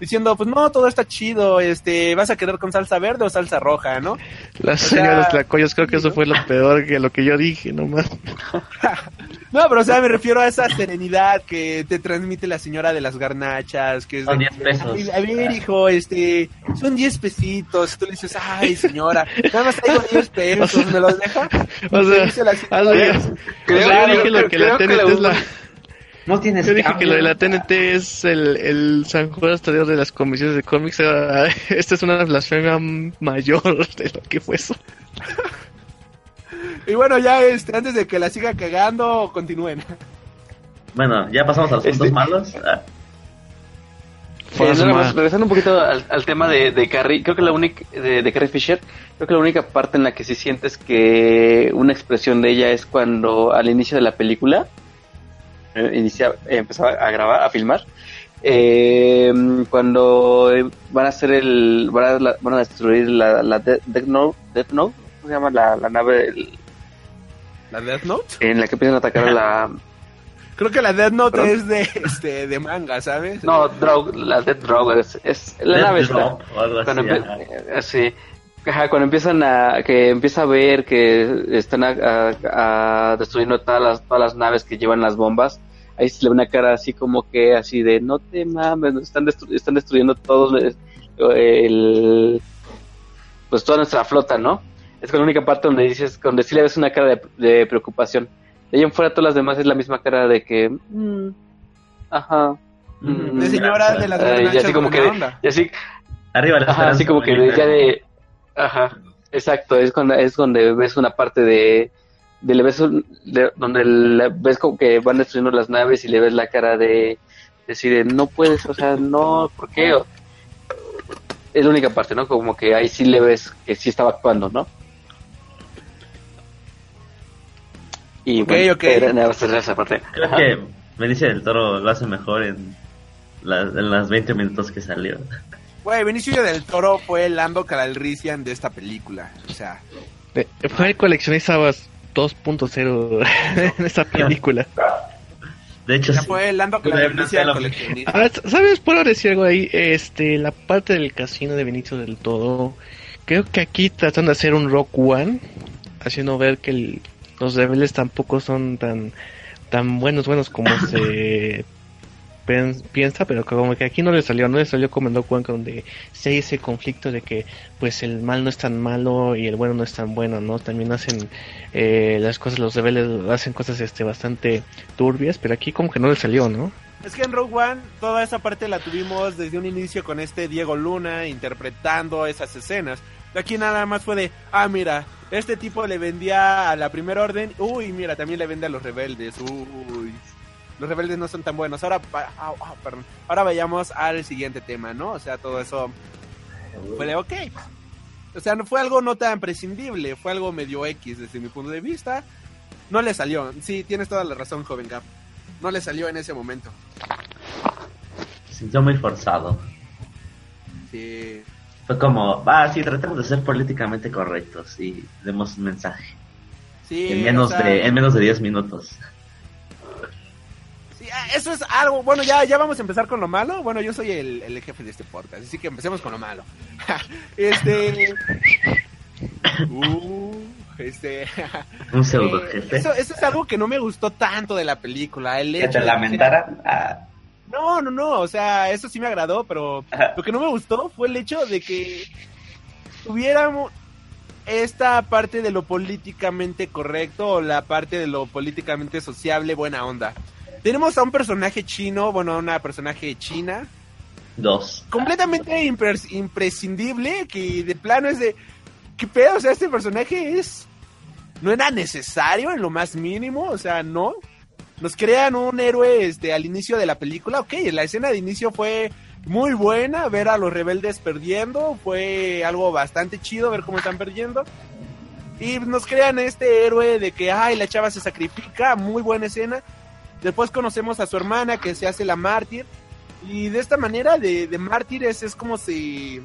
diciendo, pues no, todo está chido, este, vas a quedar con salsa verde o salsa roja, ¿no? Las O sea, señoras tlacoyos, creo que eso fue lo peor que lo que yo dije, nomás. No, pero o sea, me refiero a esa serenidad que te transmite la señora de las garnachas, que es Son de, 10 pesos. "Ay, A ver, hijo, este, son 10 pesitos. Tú le dices, ay, señora, nada más traigo 10 pesos, ¿me los deja? O sea, Creo- sea, yo dije lo creo- que la creo que TNT la- es la... No tienes Yo dije que lo de la TNT es el, el San Juan Tadeo de las comisiones de cómics. Esta es una blasfemia mayor de lo que fue eso. Y bueno, ya, este, antes de que la siga cagando, continúen. Bueno, ya pasamos a los puntos Este- malos. Ah, Eh, nada regresando un poquito al, al tema de, de Carrie, creo que la única de, de Carrie Fisher, creo que la única parte en la que sí sientes que una expresión de ella es cuando al inicio de la película eh, inicia, eh, empezaba a grabar, a filmar, eh, cuando eh, van a hacer el, van a, la- van a destruir la, la De- Death Note, Death Note, ¿cómo se llama la, la nave el- ¿La Death Note? en la que empiezan a atacar a la, Creo que la Death Note ¿Perdón? es de, este, de manga, ¿sabes? no, Drogue, la Death Drogue, es, es la Death nave. Drop algo cuando, así. empie- ajá. sí. Ajá, cuando empiezan a que empieza a ver que están a, a- a destruyendo todas las todas las naves que llevan las bombas ahí se le ve una cara así como que así de no te mames están destru- están destruyendo todos eh, el pues toda nuestra flota no es con la única parte donde dices donde sí le ves una cara de, de preocupación. De ahí en fuera todas las demás es la misma cara de que mm, ajá. Mm, De señora de las eh, y así como que onda. y así Arriba la Ajá, así como que ya de... Ajá, exacto, es cuando es donde ves una parte de... de le ves un- de- donde le- ves como que van destruyendo las naves y le ves la cara de decir, de, no puedes, o sea, no, ¿por qué? O- es la única parte, ¿no? Como que ahí sí le ves que sí estaba actuando, ¿no? Y Ok, bueno, ok. era nada más esa parte. Creo Ajá. que Benicio del Toro lo hace mejor en, las en las 20 minutos que salió. Güey, Benicio del Toro fue el Lando Calrissian de esta película. O sea, Fue el coleccionista 2.0 en esta película. De hecho, ya sí. fue el Lando hacerlo. coleccionista. Ah, ¿Sabes? Puedo decir algo ahí. Este, la parte del casino de Benicio del Todo. Creo que aquí tratan de hacer un Rock One. Haciendo ver que el- los rebeldes tampoco son tan tan buenos, buenos como se piensa, pero como que aquí no le salió, no le salió como en One, donde sí hay ese conflicto de que pues el mal no es tan malo y el bueno no es tan bueno, ¿no? También hacen eh, las cosas, los rebeldes hacen cosas este bastante turbias, pero aquí como que no le salió, ¿no? Es que en Rogue One toda esa parte la tuvimos desde un inicio con este Diego Luna interpretando esas escenas. Aquí nada más fue de, ah, mira, este tipo le vendía a la primera orden, uy, mira, también le vende a los rebeldes, uy. Los rebeldes no son tan buenos. Ahora, ah, ah, perdón. Ahora vayamos al siguiente tema, ¿no? O sea, todo eso fue de, ok. O sea, no fue algo no tan prescindible, fue algo medio X desde mi punto de vista. No le salió. Sí, tienes toda la razón, joven Gap. No le salió en ese momento. Se sintió muy forzado. Sí. Fue como, ah, sí, tratemos de ser políticamente correctos y demos un mensaje. Sí, en, menos o sea, de, en menos de 10 minutos. Ah, eso es algo. Bueno, ya, ya vamos a empezar con lo malo. Bueno, yo soy el, el jefe de este podcast, así que empecemos con lo malo. este. Uh, este. Un pseudo eh, jefe. eso, eso es algo que no me gustó tanto de la película. El que te de- lamentaran. Ah, No, no, no, o sea, eso sí me agradó, pero lo que no me gustó fue el hecho de que tuviéramos esta parte de lo políticamente correcto o la parte de lo políticamente sociable buena onda. Tenemos a un personaje chino, bueno, a una personaje china, dos. completamente impres- imprescindible, que de plano es de, ¿qué pedo? O sea, este personaje es, no era necesario en lo más mínimo, o sea, no. Nos crean un héroe este, al inicio de la película, ok, la escena de inicio fue muy buena, ver a los rebeldes perdiendo, fue algo bastante chido ver cómo están perdiendo. Y nos crean este héroe de que, ay, la chava se sacrifica, muy buena escena. Después conocemos a su hermana que se hace la mártir. Y de esta manera de, de mártires es como si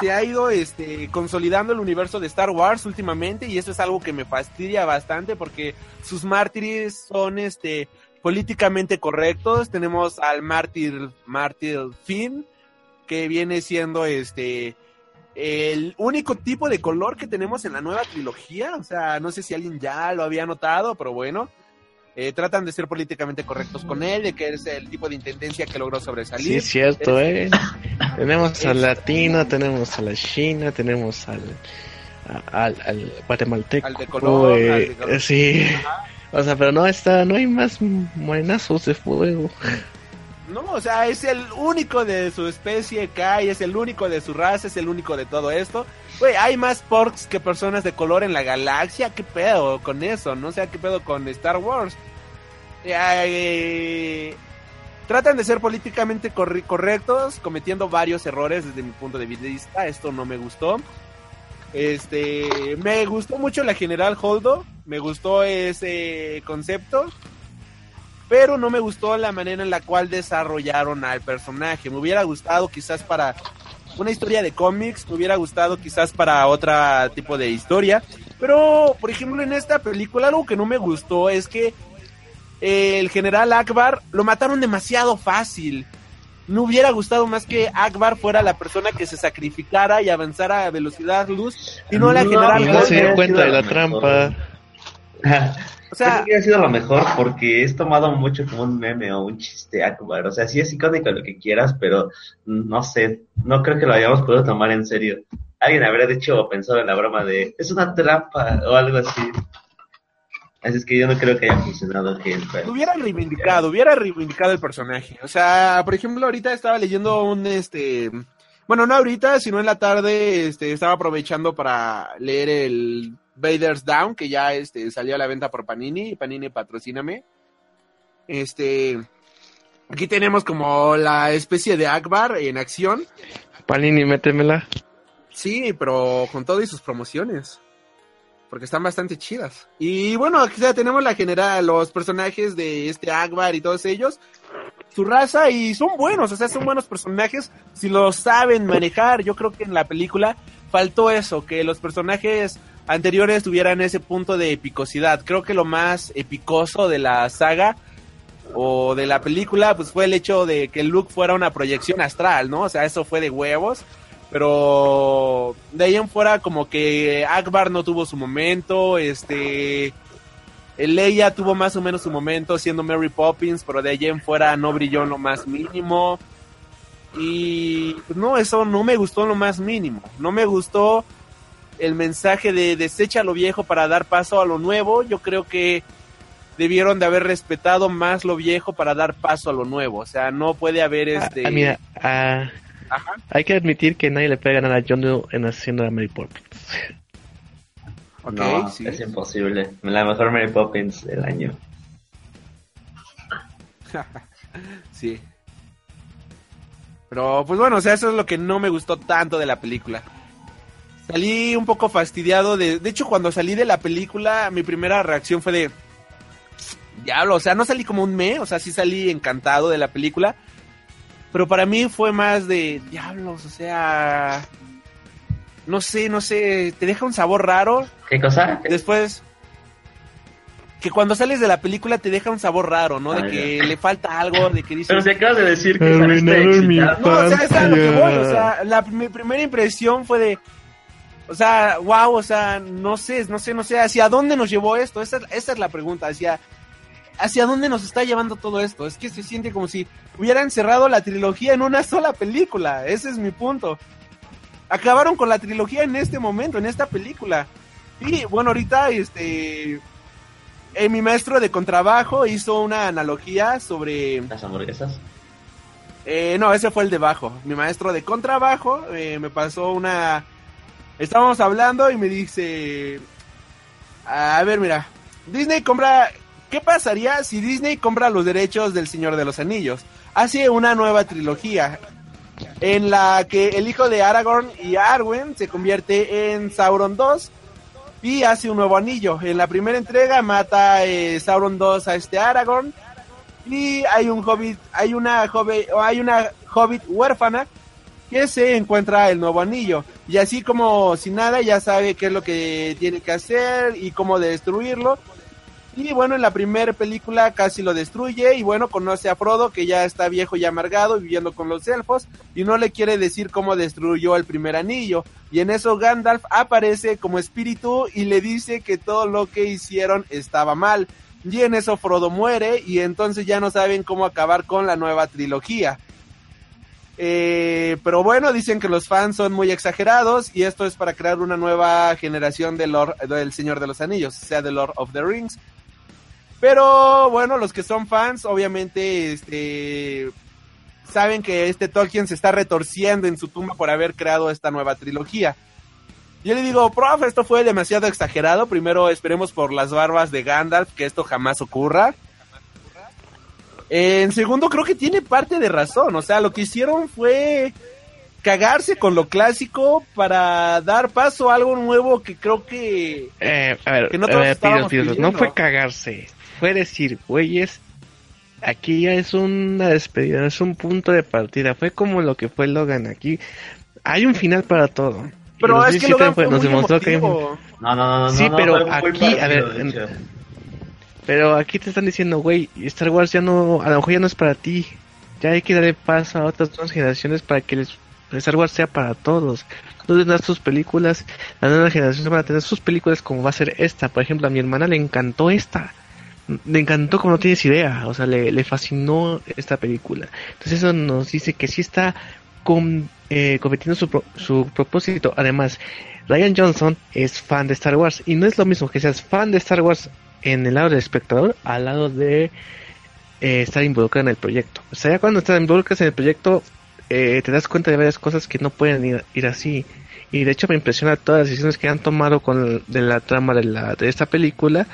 se ha ido este, consolidando el universo de Star Wars últimamente y eso es algo que me fastidia bastante porque sus mártires son este, políticamente correctos. Tenemos al mártir, mártir Finn, que viene siendo este el único tipo de color que tenemos en la nueva trilogía. O sea, no sé si alguien ya lo había notado, pero bueno. Eh, tratan de ser políticamente correctos con él, de que es el tipo de intendencia que logró Sí, sobresalir. es cierto, eh. Tenemos al latino, tenemos a la china, tenemos al, al, al guatemalteco. Al de color, eh, al de color. Sí. O sea, pero no está, no hay más morenazos de fuego. No, o sea, es el único de su especie que hay, es el único de su raza, es el único de todo esto. Güey, hay más porks que personas de color en la galaxia. ¿Qué pedo con eso? No sé qué pedo con Star Wars. Eh, tratan de ser políticamente corri- correctos, cometiendo varios errores desde mi punto de vista. Esto no me gustó. Este, me gustó mucho la General Holdo, me gustó ese concepto pero no me gustó la manera en la cual desarrollaron al personaje. Me hubiera gustado quizás para una historia de cómics, me hubiera gustado quizás para otro tipo de historia, pero por ejemplo en esta película algo que no me gustó es que eh, el general Akbar lo mataron demasiado fácil. No hubiera gustado más que Akbar fuera la persona que se sacrificara y avanzara a velocidad luz y no la No, general no se dio cuenta de la trampa. O sea, Creo que ha sido lo mejor porque es tomado mucho como un meme o un chiste Akbar. O sea, sí es icónico lo que quieras, pero no sé, no creo que lo hayamos podido tomar en serio. Alguien habría dicho o pensado en la broma de es una trampa o algo así. Así es que yo no creo que haya funcionado que hubiera reivindicado, hubiera reivindicado el personaje. O sea, por ejemplo, ahorita estaba leyendo un este bueno, no ahorita, sino en la tarde, este, estaba aprovechando para leer el Vader's Down, que ya este salió a la venta por Panini, Panini patrocíname. Este aquí tenemos como la especie de Akbar en acción. Panini, métemela. Sí, pero con todo y sus promociones. Porque están bastante chidas. Y bueno, aquí ya tenemos la general, los personajes de este Akbar y todos ellos. Su raza y son buenos, o sea, son buenos personajes si lo saben manejar. Yo creo que en la película faltó eso, que los personajes anteriores tuvieran ese punto de epicosidad. Creo que lo más epicoso de la saga o de la película, pues fue el hecho de que Luke fuera una proyección astral, ¿no? O sea, eso fue de huevos. Pero de ahí en fuera como que Akbar no tuvo su momento, este... Leia tuvo más o menos su momento siendo Mary Poppins, pero de allí en fuera no brilló en lo más mínimo. Y pues, no, eso no me gustó en lo más mínimo. No me gustó el mensaje de desecha lo viejo para dar paso a lo nuevo. Yo creo que debieron de haber respetado más lo viejo para dar paso a lo nuevo. O sea, no puede haber Ah, este... ah, mira, ah, Ajá. hay que admitir que nadie le puede ganar a John Doe en haciendo a Mary Poppins. No, sí. es imposible. La mejor Mary Poppins del año. Sí. Pero pues bueno, o sea, eso es lo que no me gustó tanto de la película. Salí un poco fastidiado de... De hecho, cuando salí de la película, mi primera reacción fue de... Diablo, o sea, no salí como un me, o sea, sí salí encantado de la película. Pero para mí fue más de... Diablos, o sea... No sé, no sé, te deja un sabor raro. ¿Qué cosa? Después, que cuando sales de la película te deja un sabor raro, ¿no? De Ah, que le falta algo, de que dices... Pero si acabas de decir que saliste. No, o sea, es a lo que voy, o sea, la, mi primera impresión fue de... O sea, wow, o sea, no sé, no sé, no sé, ¿hacia dónde nos llevó esto? Esa, esa es la pregunta, hacia, ¿hacia dónde nos está llevando todo esto? Es que se siente como si hubieran cerrado la trilogía en una sola película, ese es mi punto. Acabaron con la trilogía en este momento, en esta película. Y bueno, ahorita, este... eh, mi maestro de contrabajo hizo una analogía sobre... Las hamburguesas. Eh, no, ese fue el de bajo. Mi maestro de contrabajo eh, me pasó una... Estábamos hablando y me dice... A ver, mira. Disney compra... ¿Qué pasaría si Disney compra los derechos del Señor de los Anillos? Hace una nueva trilogía en la que el hijo de Aragorn y Arwen se convierte en Sauron 2 y hace un nuevo anillo. En la primera entrega mata eh, Sauron 2 a este Aragorn y hay un hobbit, hay una joven, hay una hobbit huérfana que se encuentra el nuevo anillo y así como sin nada ya sabe qué es lo que tiene que hacer y cómo destruirlo. Y bueno, en la primera película casi lo destruye y bueno, conoce a Frodo que ya está viejo y amargado viviendo con los elfos y no le quiere decir cómo destruyó el primer anillo. Y en eso Gandalf aparece como espíritu y le dice que todo lo que hicieron estaba mal. Y en eso Frodo muere y entonces ya no saben cómo acabar con la nueva trilogía. Eh, pero bueno, dicen que los fans son muy exagerados y esto es para crear una nueva generación del Señor de los Anillos, sea, de Lord of the Rings. Pero bueno, los que son fans, obviamente, este, saben que este Tolkien se está retorciendo en su tumba por haber creado esta nueva trilogía. Yo le digo, profe, esto fue demasiado exagerado. Primero esperemos por las barbas de Gandalf, que esto jamás ocurra. En segundo, creo que tiene parte de razón. O sea, lo que hicieron fue cagarse con lo clásico para dar paso a algo nuevo que creo que... Eh, a ver, Que no a todos ver, pidos, no fue cagarse, fue decir, güeyes, aquí ya es una despedida, es un punto de partida, fue como lo que fue Logan aquí. Hay un final para todo. Pero es que 17 Logan fue nos muy demostró que hay un-. No, no, no, no. Sí, no, pero muy aquí, a ver, Pero aquí te están diciendo, güey, Star Wars ya no, a lo mejor ya no es para ti. Ya hay que darle paso a otras nuevas generaciones para que les, Star Wars sea para todos. Tú tendrás tus películas, las nuevas generaciones van a tener sus películas como va a ser esta. Por ejemplo, a mi hermana le encantó esta. Le encantó como no tienes idea. O sea, le, le fascinó esta película. Entonces eso nos dice que sí está con, eh, cometiendo su, pro- su propósito. Además, Ryan Johnson es fan de Star Wars. Y no es lo mismo que seas fan de Star Wars en el lado del espectador al lado de eh, estar involucrado en el proyecto. O sea, ya cuando estás involucras en el proyecto, eh, te das cuenta de varias cosas que no pueden ir, ir así. Y de hecho me impresiona todas las decisiones que han tomado con de la trama de, la, de esta película.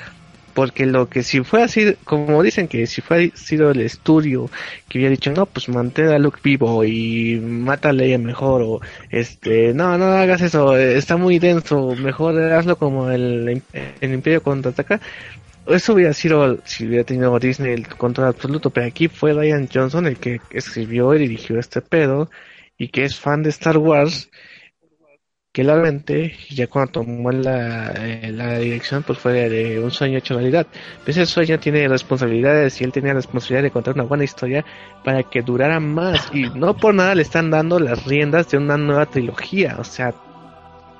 Porque lo que si fue así, como dicen que si fue sido el estudio que hubiera dicho, no, pues mantén a Luke vivo y mata a Leia mejor, o este, no, no hagas eso, está muy denso, mejor hazlo como el, el Imperio contraataca. Eso hubiera sido si hubiera tenido Disney el control absoluto, pero aquí fue Ryan Johnson el que escribió y dirigió este pedo y que es fan de Star Wars realmente ya cuando tomó la, eh, la dirección pues fue de un sueño hecho realidad. Pues ese sueño tiene responsabilidades y él tenía la responsabilidad de contar una buena historia para que durara más y no por nada le están dando las riendas de una nueva trilogía, o sea,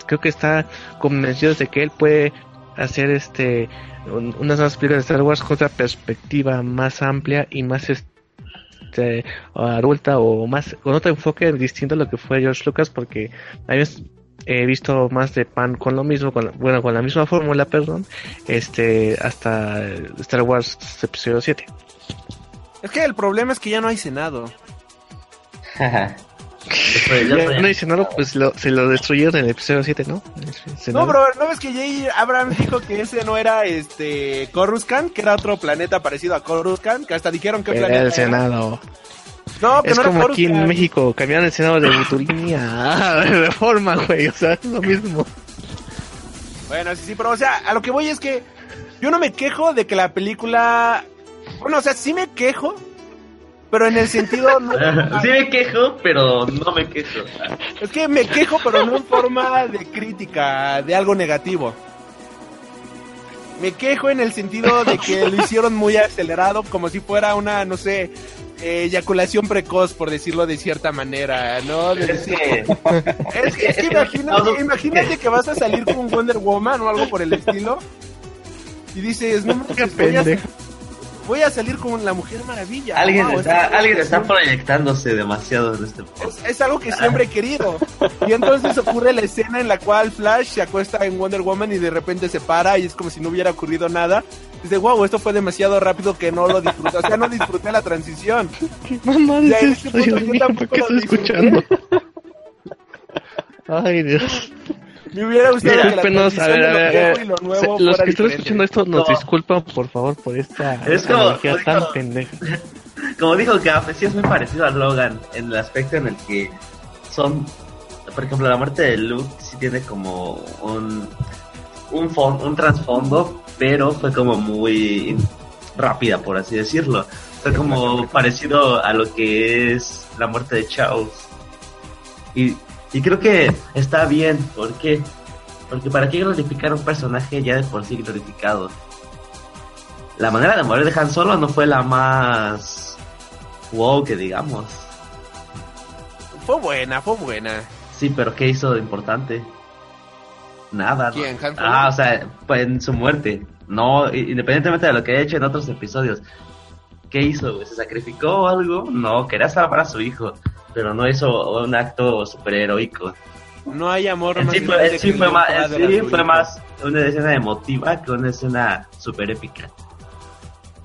creo que está convencido de que él puede hacer este un- unas nuevas películas de Star Wars con otra perspectiva más amplia y más este adulta o más con otro enfoque distinto a lo que fue George Lucas porque habías he visto más de pan con lo mismo con la- bueno con la misma fórmula perdón este hasta Star Wars episodio 7 Es que el problema es que ya no hay Senado. Después, yo ya soy- no dice nada pues lo- se lo destruyeron en el episodio 7 ¿no? No, bro, ¿no ves que J. Abrams dijo que ese no era este Coruscant, que era otro planeta parecido a Coruscant, que hasta dijeron que Era planeta el era? No, que Es no como aquí en. México, cambiaron el Senado de Buturini a Reforma, güey, o sea, es lo mismo. Bueno, sí, sí, pero o sea, a lo que voy es que yo no me quejo de que la película... Bueno, o sea, sí me quejo, pero en el sentido... no- sí me quejo, pero no me quejo. Es que me quejo, pero no en forma de crítica, de algo negativo. Me quejo en el sentido de que lo hicieron muy acelerado, como si fuera una, no sé, eyaculación precoz, por decirlo de cierta manera, ¿no? De Es decir- que, es que, es que imagínate, imagínate que vas a salir con Wonder Woman o algo por el estilo. Y dices, no Qué manches, voy a, pendejo. Voy a salir con la Mujer Maravilla. alguien, Wow, está, alguien está proyectándose demasiado en este podcast. es, es algo que siempre he querido. Y entonces ocurre la escena en la cual Flash se acuesta en Wonder Woman y de repente se para y es como si no hubiera ocurrido nada. Dice, wow, esto fue demasiado rápido que no lo disfruté. O sea, no disfruté la transición. ¿Qué mamá Ya, es en esto, este punto Dios yo mío? tampoco ¿Por qué lo estoy disfruté. escuchando? Ay, Dios. Me hubiera gustado que la Discúlpenos, a transición ver, a de lo ver, a viejo ver. y lo nuevo Se- Los que están escuchando esto nos No. disculpan, por favor, por esta Es como- es tan como- pendeja. Como dijo Gaff, sí es muy parecido a Logan en el aspecto en el que son, por ejemplo, la muerte de Luke sí tiene como un un, fon- un trasfondo, pero fue como muy rápida, por así decirlo. Fue como parecido a lo que es la muerte de Charles. Y, y creo que está bien, ¿por qué? Porque para qué glorificar a un personaje ya de por sí glorificado. La manera de morir de Han Solo no fue la más wow que digamos. Fue buena, fue buena. Sí, pero ¿qué hizo de importante? Nada. ¿no? ¿Quién, Han Solo? Ah, o sea, pues en su muerte. No, independientemente de lo que haya hecho en otros episodios. ¿Qué hizo? ¿Se sacrificó o algo? No, quería salvar a su hijo, pero no hizo un acto superheroico. No hay amor En más sí fue, sí fue más, sí fue más una escena emotiva que una escena super épica.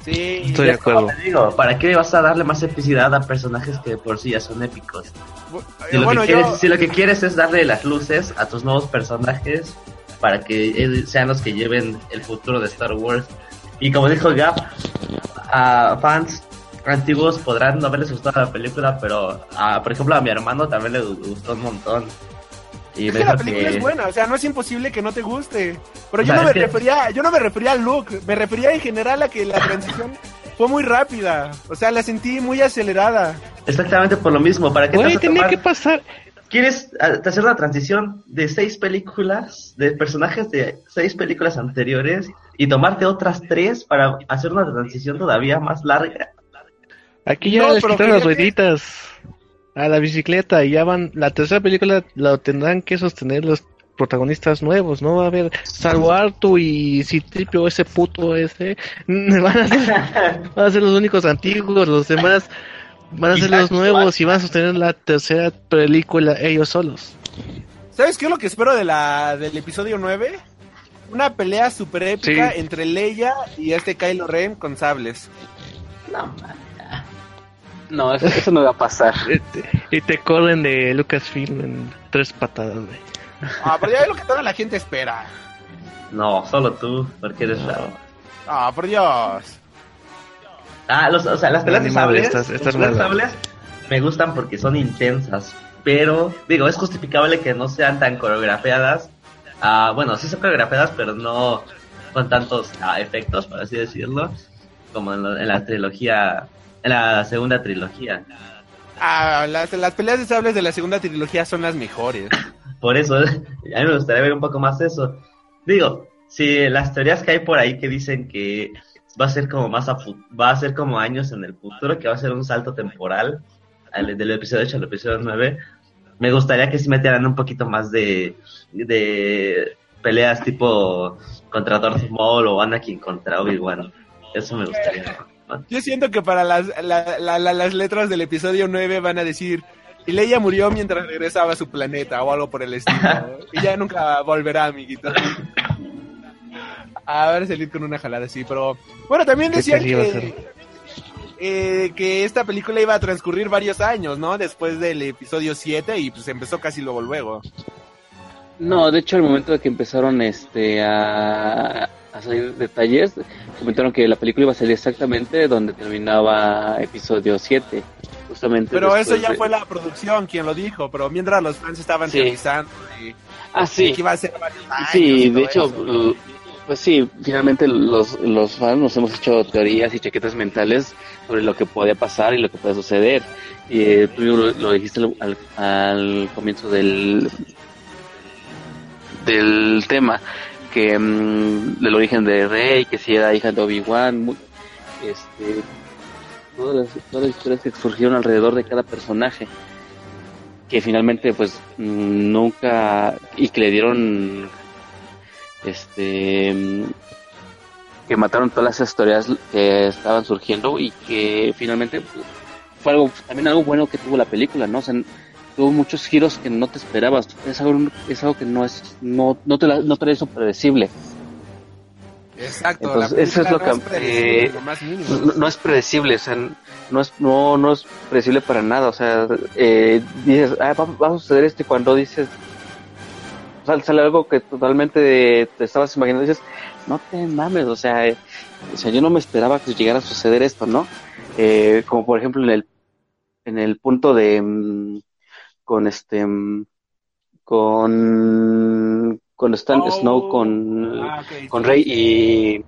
Sí, Estoy de acuerdo. Te digo, ¿para qué vas a darle más epicidad a personajes que de por sí ya son épicos? bu- Si eh, lo, bueno, que quieres, yo... si lo que quieres es darle las luces a tus nuevos personajes para que eh, sean los que lleven el futuro de Star Wars. Y como dijo Gap, a fans antiguos podrán no haberles gustado la película, pero a, por ejemplo a mi hermano también le gu- gustó un montón. Y Es que la película que- es buena, o sea, no es imposible que no te guste. Pero O yo sea, no me que- refería, yo no me refería al look, me refería en general a que la transición fue muy rápida. O sea, la sentí muy acelerada. Exactamente por lo mismo, ¿para qué te vas a tenía tomar- que pasar. ¿Quieres ah, hacer una transición de seis películas, de personajes de seis películas anteriores, y tomarte otras tres para hacer una transición todavía más larga? Aquí ya No, les quitaron las que- rueditas a la bicicleta y ya van. La tercera película lo tendrán que sostener los protagonistas nuevos. No va a haber salvo Artu y Citripio, ese puto ese. Van a, ser, van a ser los únicos antiguos, los demás van a ser los nuevos y van a sostener la tercera película ellos solos. ¿Sabes qué es lo que espero de la del episodio 9? Una pelea super épica Sí. entre Leia y este Kylo Ren con sables. No, eso, eso no va a pasar. Y te, y te corren de Lucasfilm en tres patadas, güey. Ah, pero ya es lo que toda la gente espera. No, solo tú, porque eres raro. Ah, por Dios. Ah, los, o sea, las peleas de sables, las malo. sables me gustan porque son intensas, pero digo, es justificable que no sean tan coreografiadas. Ah, bueno, sí son coreografiadas, pero no con tantos ah, efectos, por así decirlo, como en, lo- en la trilogía, la segunda trilogía. Ah, las, las peleas de sables de la segunda trilogía son las mejores. Por eso, a mí me gustaría ver un poco más eso. Digo, si las teorías que hay por ahí que dicen que va a ser como más a va a ser como años en el futuro, que va a ser un salto temporal al- del episodio 8 al episodio 9, me gustaría que se metieran un poquito más de, de peleas tipo contra Darth Maul o Anakin contra Obi-Wan. Eso me gustaría. Yo siento que para las, la- la- la- las letras del episodio 9 van a decir, y Leia murió mientras regresaba a su planeta o algo por el estilo. y ya nunca volverá, amiguito. A ver, salir con una jalada así, pero... Bueno, también ¿Qué decían que, eh, que esta película iba a transcurrir varios años, ¿no? Después del episodio 7 y pues empezó casi luego luego. No, de hecho, al momento de que empezaron este a, a salir detalles, comentaron que la película iba a salir exactamente donde terminaba episodio 7. Justamente Pero eso ya de- fue la producción quien lo dijo, pero mientras los fans estaban Sí. teorizando y Ah, sí. que iba a ser varios años Sí, de hecho, eso. pues sí, finalmente los, los fans nos hemos hecho teorías y chaquetas mentales sobre lo que podía pasar y lo que puede suceder. Y eh, tú lo, lo dijiste al comienzo del, del tema, que mm, del origen de Rey, que si era hija de Obi-Wan, este, todas las, todas las historias que surgieron alrededor de cada personaje que finalmente pues mm, nunca y que le dieron este mm, que mataron todas las historias que estaban surgiendo y que finalmente pues, fue algo también algo bueno que tuvo la película no o tuvo muchos giros que no te esperabas es algo es algo que no es no no te la- no te eso predecible Exacto, Entonces, la eso es lo no que, predecible, eh, lo más mínimo. no, no es predecible, o sea, no es, no, no es predecible para nada, o sea, eh, dices, ah, va, va a suceder esto y cuando dices, sale, sale algo que totalmente te estabas imaginando, dices, no te mames, o sea, eh, o sea, yo no me esperaba que llegara a suceder esto, ¿no? Eh, como por ejemplo en el, en el punto de, mm, con este, mm, con, con Stan Oh. Snow, con, Ah, con Rey y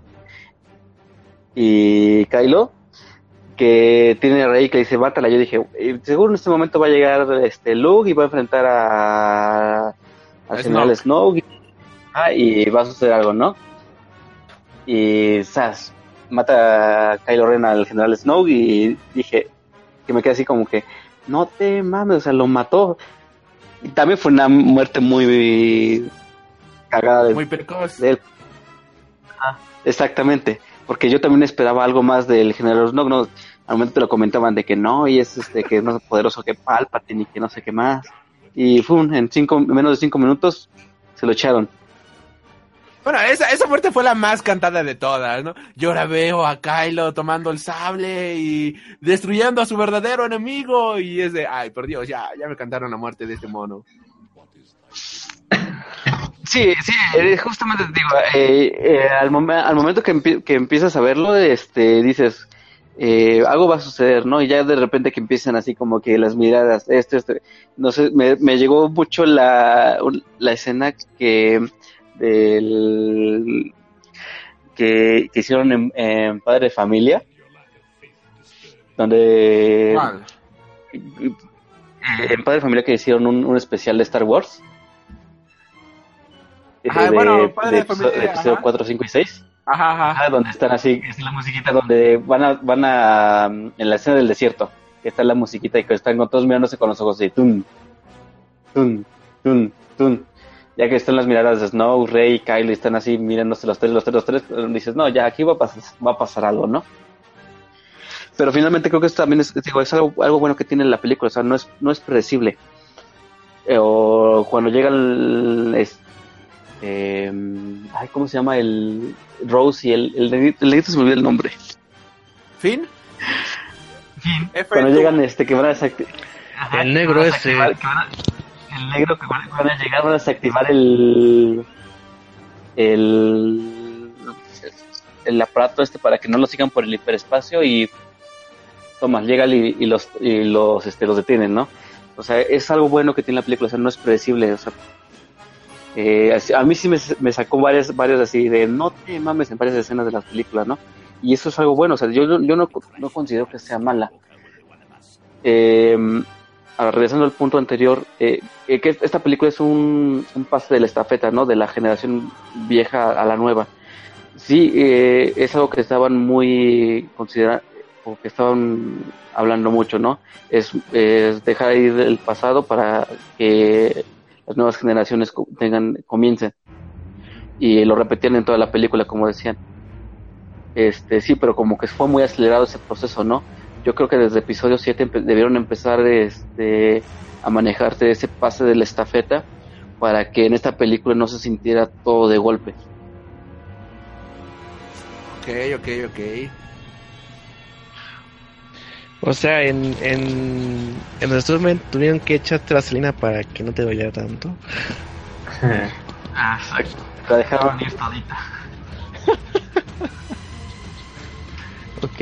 y Kylo que tiene a Rey que le dice mátala yo dije eh, seguro en este momento va a llegar este Luke y va a enfrentar a al general Snow y, ah, y va a suceder algo no y Sas mata a Kylo Ren al general Snow y dije que me quedé así como que no te mames o sea lo mató y también fue una muerte muy cagada de, Muy precoz. de exactamente, porque yo también esperaba algo más del general Snow, no, al momento te lo comentaban de que no, y es este que es más poderoso que Palpatine y que no sé qué más, y fue en cinco, en menos de cinco minutos se lo echaron. Bueno, esa, esa muerte fue la más cantada de todas, ¿no? Yo ahora veo a Kylo tomando el sable y destruyendo a su verdadero enemigo y es de, ay, por Dios, ya, ya me cantaron la muerte de este mono. Sí, sí, eh, justamente te digo, eh, eh, al, momen- al momento que, que empiezas a verlo, este, dices, eh, algo va a suceder, ¿no? Y ya de repente que empiezan así como que las miradas, esto, esto, no sé, me, me llegó mucho la, la escena que del que, que hicieron en, en Padre de Familia, donde ¿Cuál? en Padre de Familia que hicieron un, un especial de Star Wars. Ajá, bueno, Padre de episo- Familia, de episodio ajá. 4, 5 y 6. Ajá, ajá. Ajá, donde están así, es la musiquita donde van a, van a, en la escena del desierto, que está la musiquita y que están con todos mirándose con los ojos así, tun, tun, tun, tun. Ya que están las miradas de Snow, Rey y Kyle y están así mirándose los tres, los tres, los tres, dices, no, ya aquí va a pasar, va a pasar algo, ¿no? Pero finalmente creo que esto también es, digo, es algo, algo bueno que tiene la película, o sea, no es, no es predecible. Eh, o cuando llega el, es- eh, ay, ¿cómo se llama? El Rose y el, el, negrito- el negrito se me olvidó el nombre. ¿Fin? F Cuando llegan, este, que van a desactivar. El negro ese. El negro que van, a llegar, van a desactivar el, el, el aparato este para que no lo sigan por el hiperespacio y toma, llega y, los, y los, este, los detienen, ¿no? O sea, es algo bueno que tiene la película, o sea, no es predecible, o sea, eh, a mí sí me, me sacó varias, varias así de no te mames en varias escenas de las películas, ¿no? Y eso es algo bueno, o sea, yo, yo no, no considero que sea mala. Eh, ahora, regresando al punto anterior, eh, eh, que esta película es un, un pase de la estafeta, ¿no? De la generación vieja a la nueva. Sí, eh, es algo que estaban muy considerando, o que estaban hablando mucho, ¿no? Es, es dejar ir el pasado para que las nuevas generaciones tengan, comiencen. y lo repetían en toda la película, como decían. Este, sí, pero como que fue muy acelerado ese proceso, ¿no? Yo creo que desde episodio 7 empe- debieron empezar este, a manejarse ese pase de la estafeta para que en esta película no se sintiera todo de golpe. Ok, ok, ok. O sea, en, en, en resumen, tuvieron que echarte vaselina para que no te vaya tanto. Ah, exacto. La dejaron ir todita. Ok.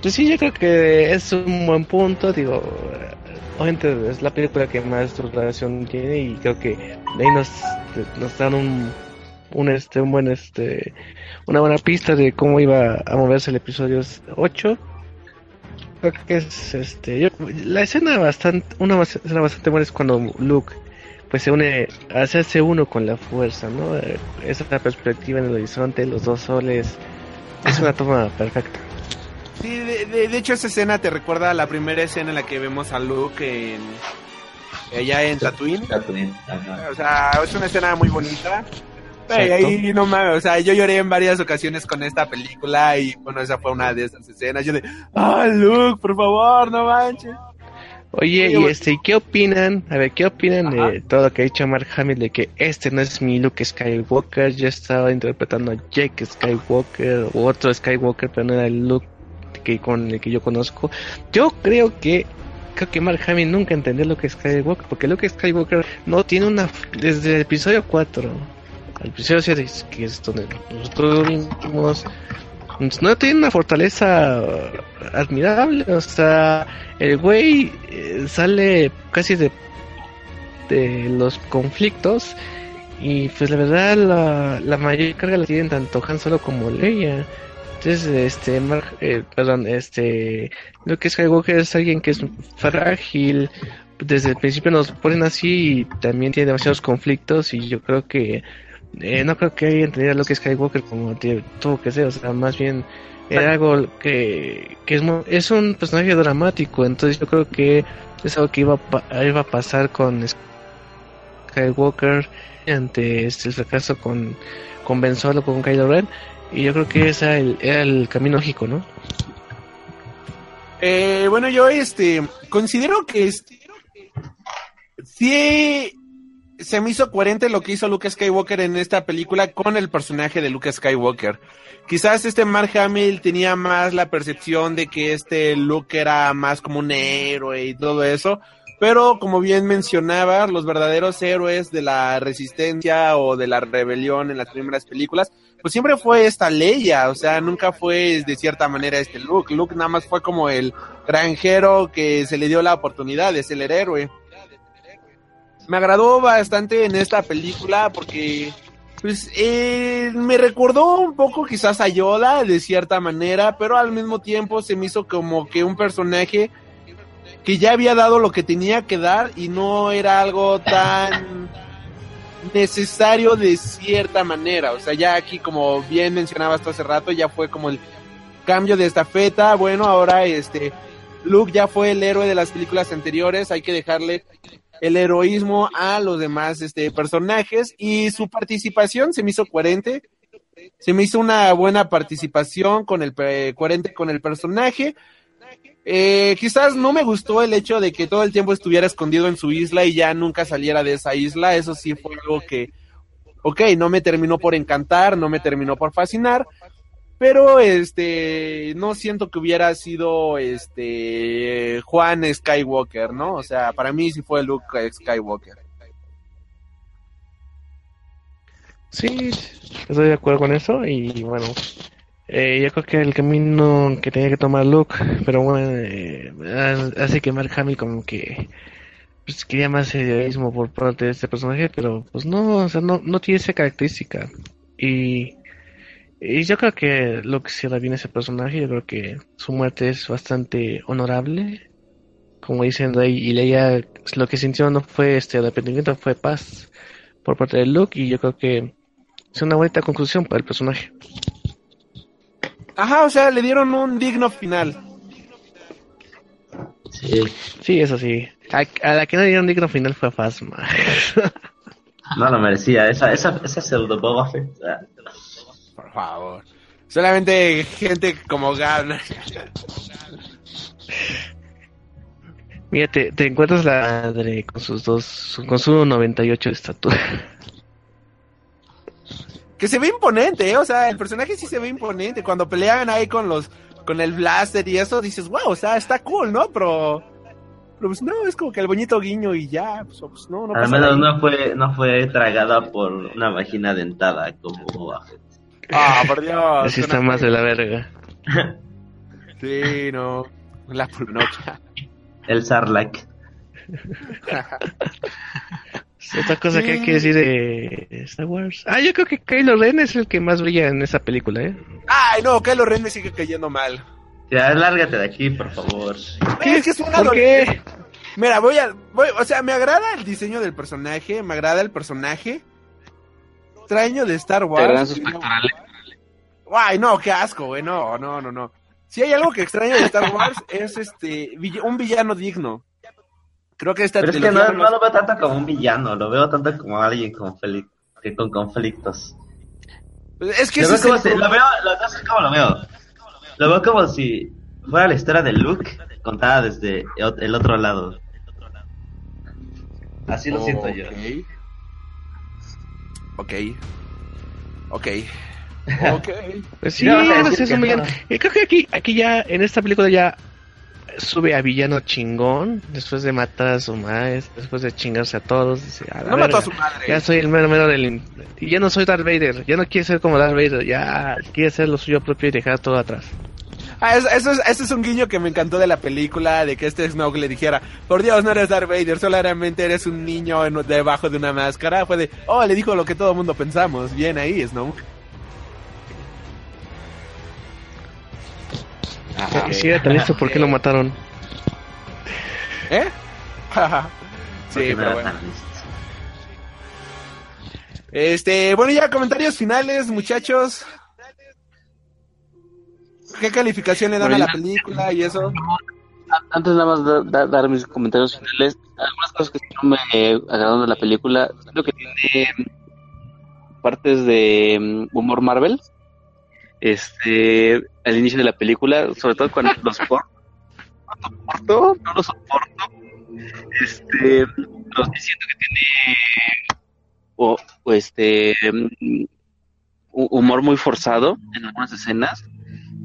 Pues sí, yo creo que es un buen punto. Digo, obviamente es la película que más relación tiene y creo que ahí nos, nos dan un, un, este, un buen, este, una buena pista de cómo iba a moverse el episodio 8. Creo que es, este, yo- la escena bastante, una escena bastante buena es cuando Luke pues se une, hacerse uno con la fuerza, ¿no? Esa perspectiva en el horizonte, los dos soles, es una toma perfecta. Sí, de, de- de hecho esa escena te recuerda a la primera escena en la que vemos a Luke en allá en Tatooine. Tatooine, ajá. O sea, es una escena muy bonita. Ahí no mames, o sea, yo lloré en varias ocasiones con esta película y bueno, esa fue una de esas escenas. Yo de, ah, Luke, por favor, no manches. Oye, y este, ¿qué opinan? A ver, ¿qué opinan Ajá. de todo lo que ha dicho Mark Hamill de que este no es mi Luke Skywalker? Yo estaba interpretando a Jake Skywalker o otro Skywalker, pero no era el Luke que con el que yo conozco. Yo creo que creo que Mark Hamill nunca entendió Luke Skywalker, porque Luke Skywalker no tiene una desde el episodio 4 al episodio 7, que es donde nosotros lo vimos, no tiene una fortaleza admirable, o sea, el güey eh, sale casi de, de los conflictos y pues la verdad la, la mayor carga la tienen tanto Han Solo como Leia. Entonces, este, Mark- eh, perdón, este, Luke Skywalker es alguien que es frágil, desde el principio nos ponen así y también tiene demasiados conflictos y yo creo que eh, no creo que haya entendido a Luke Skywalker como tuvo que ser, o sea, más bien era algo que, que es, es un personaje dramático, entonces yo creo que es algo que iba a, iba a pasar con Skywalker ante este, el fracaso con, con Ben Solo, con Kylo Ren, y yo creo que ese el, era el camino lógico, ¿no? Eh, bueno, yo este considero que este, sí se me hizo coherente lo que hizo Luke Skywalker en esta película con el personaje de Luke Skywalker. Quizás este Mark Hamill tenía más la percepción de que este Luke era más como un héroe y todo eso, pero como bien mencionaba, los verdaderos héroes de la resistencia o de la rebelión en las primeras películas, pues siempre fue esta Leia, o sea, nunca fue de cierta manera este Luke. Luke nada más fue como el granjero que se le dio la oportunidad de ser el héroe. Me agradó bastante en esta película porque pues eh, me recordó un poco quizás a Yoda de cierta manera, pero al mismo tiempo se me hizo como que un personaje que ya había dado lo que tenía que dar y no era algo tan necesario de cierta manera. O sea, ya aquí, como bien mencionabas tú hace rato, ya fue como el cambio de estafeta. Bueno, ahora este Luke ya fue el héroe de las películas anteriores. Hay que dejarle el heroísmo a los demás este, personajes y su participación se me hizo coherente. Se me hizo una buena participación con el pe- coherente con el personaje. Eh, quizás no me gustó el hecho de que todo el tiempo estuviera escondido en su isla y ya nunca saliera de esa isla. Eso sí fue algo que, ok, no me terminó por encantar, no me terminó por fascinar, pero este, no siento que hubiera sido este Juan Skywalker, ¿no? O sea, para mí sí fue Luke Skywalker. Sí, estoy de acuerdo con eso y bueno, eh, yo creo que el camino que tenía que tomar Luke, pero bueno, eh, hace que Mark Hamill como que pues, quería más heroísmo por parte de este personaje, pero pues no, o sea, no, no tiene esa característica y, y yo creo que Luke cierra bien ese personaje, yo creo que su muerte es bastante honorable, como dicen Rey y Leia, lo que sintió no fue este arrepentimiento, fue paz por parte de Luke y yo creo que es una bonita conclusión para el personaje. Ajá, o sea, le dieron un digno final. Sí. Sí, eso sí. A, a la que no dieron digno final fue a Phasma. No lo merecía. Esa, esa, esa pseudo Boba Fett. ah, Por favor. Solamente gente como Gab. Mira, te, te encuentras la madre con sus dos, con su 98 de estatura. Que se ve imponente, ¿eh? O sea, el personaje sí se ve imponente. Cuando pelean ahí con los, con el blaster y eso, dices, wow, o sea, está cool, ¿no? Pero, pero pues no, es como que el bonito guiño y ya, pues, pues, no, no Al pasa menos nada. no fue, no fue tragada por una vagina dentada como. Ah, por Dios. Así está más de la verga. Sí, no. La pulnocha. El Sarlacc. Otra cosa que hay que decir de Star Wars. Ah, yo creo que Kylo Ren es el que más brilla en esa película, ¿eh? Ay, no, Kylo Ren me sigue cayendo mal. Ya, lárgate de aquí, por favor. ¿Qué? Es que es un ¿Por qué? Mira, voy a. Voy, o sea, me agrada el diseño del personaje, me agrada el personaje. Extraño de Star Te Wars. sus pectorales. Ay, no, qué asco, güey. No, no, no, no. Si hay algo que extraño de Star Wars es este un villano digno. Creo que esta Pero es que no, no no lo veo tanto como un villano, lo veo tanto como alguien con, feli- que con conflictos. Es que Lo veo, es como si- lo veo, lo, no sé cómo lo veo. Lo veo como si fuera la historia de Luke contada desde el otro lado. Así lo siento yo. Ok. Ok. Ok. Pues sí, no sé, es un villano. creo que aquí, aquí ya, en esta película ya sube a villano chingón, después de matar a su maestro, después de chingarse a todos. dice, "A la No mató a su madre. Ya soy el mero mero del... Y ya no soy Darth Vader, ya no quiere ser como Darth Vader, ya quiere ser lo suyo propio y dejar todo atrás. Ah, eso, eso es, eso es un guiño que me encantó de la película, de que este Snoke le dijera, por Dios, no eres Darth Vader, solamente eres un niño en- debajo de una máscara. Fue de, oh, le dijo lo que todo el mundo pensamos. Bien ahí, Snoke. Y si era tan listo, ¿por qué lo mataron? ¿Eh? sí, pero bueno. Este, bueno, ya comentarios finales, muchachos. ¿Qué calificación le dan a la película y eso? Antes nada más da- da- dar mis comentarios finales. Algunas cosas que sí no me agradaron de la película. Creo que tiene mm, partes de mm, humor Marvel. Este, al inicio de la película, sobre todo cuando los soporto, no soporto, no lo soporto. Este, pero sí siento que tiene o, o este mm, hu- humor muy forzado en algunas escenas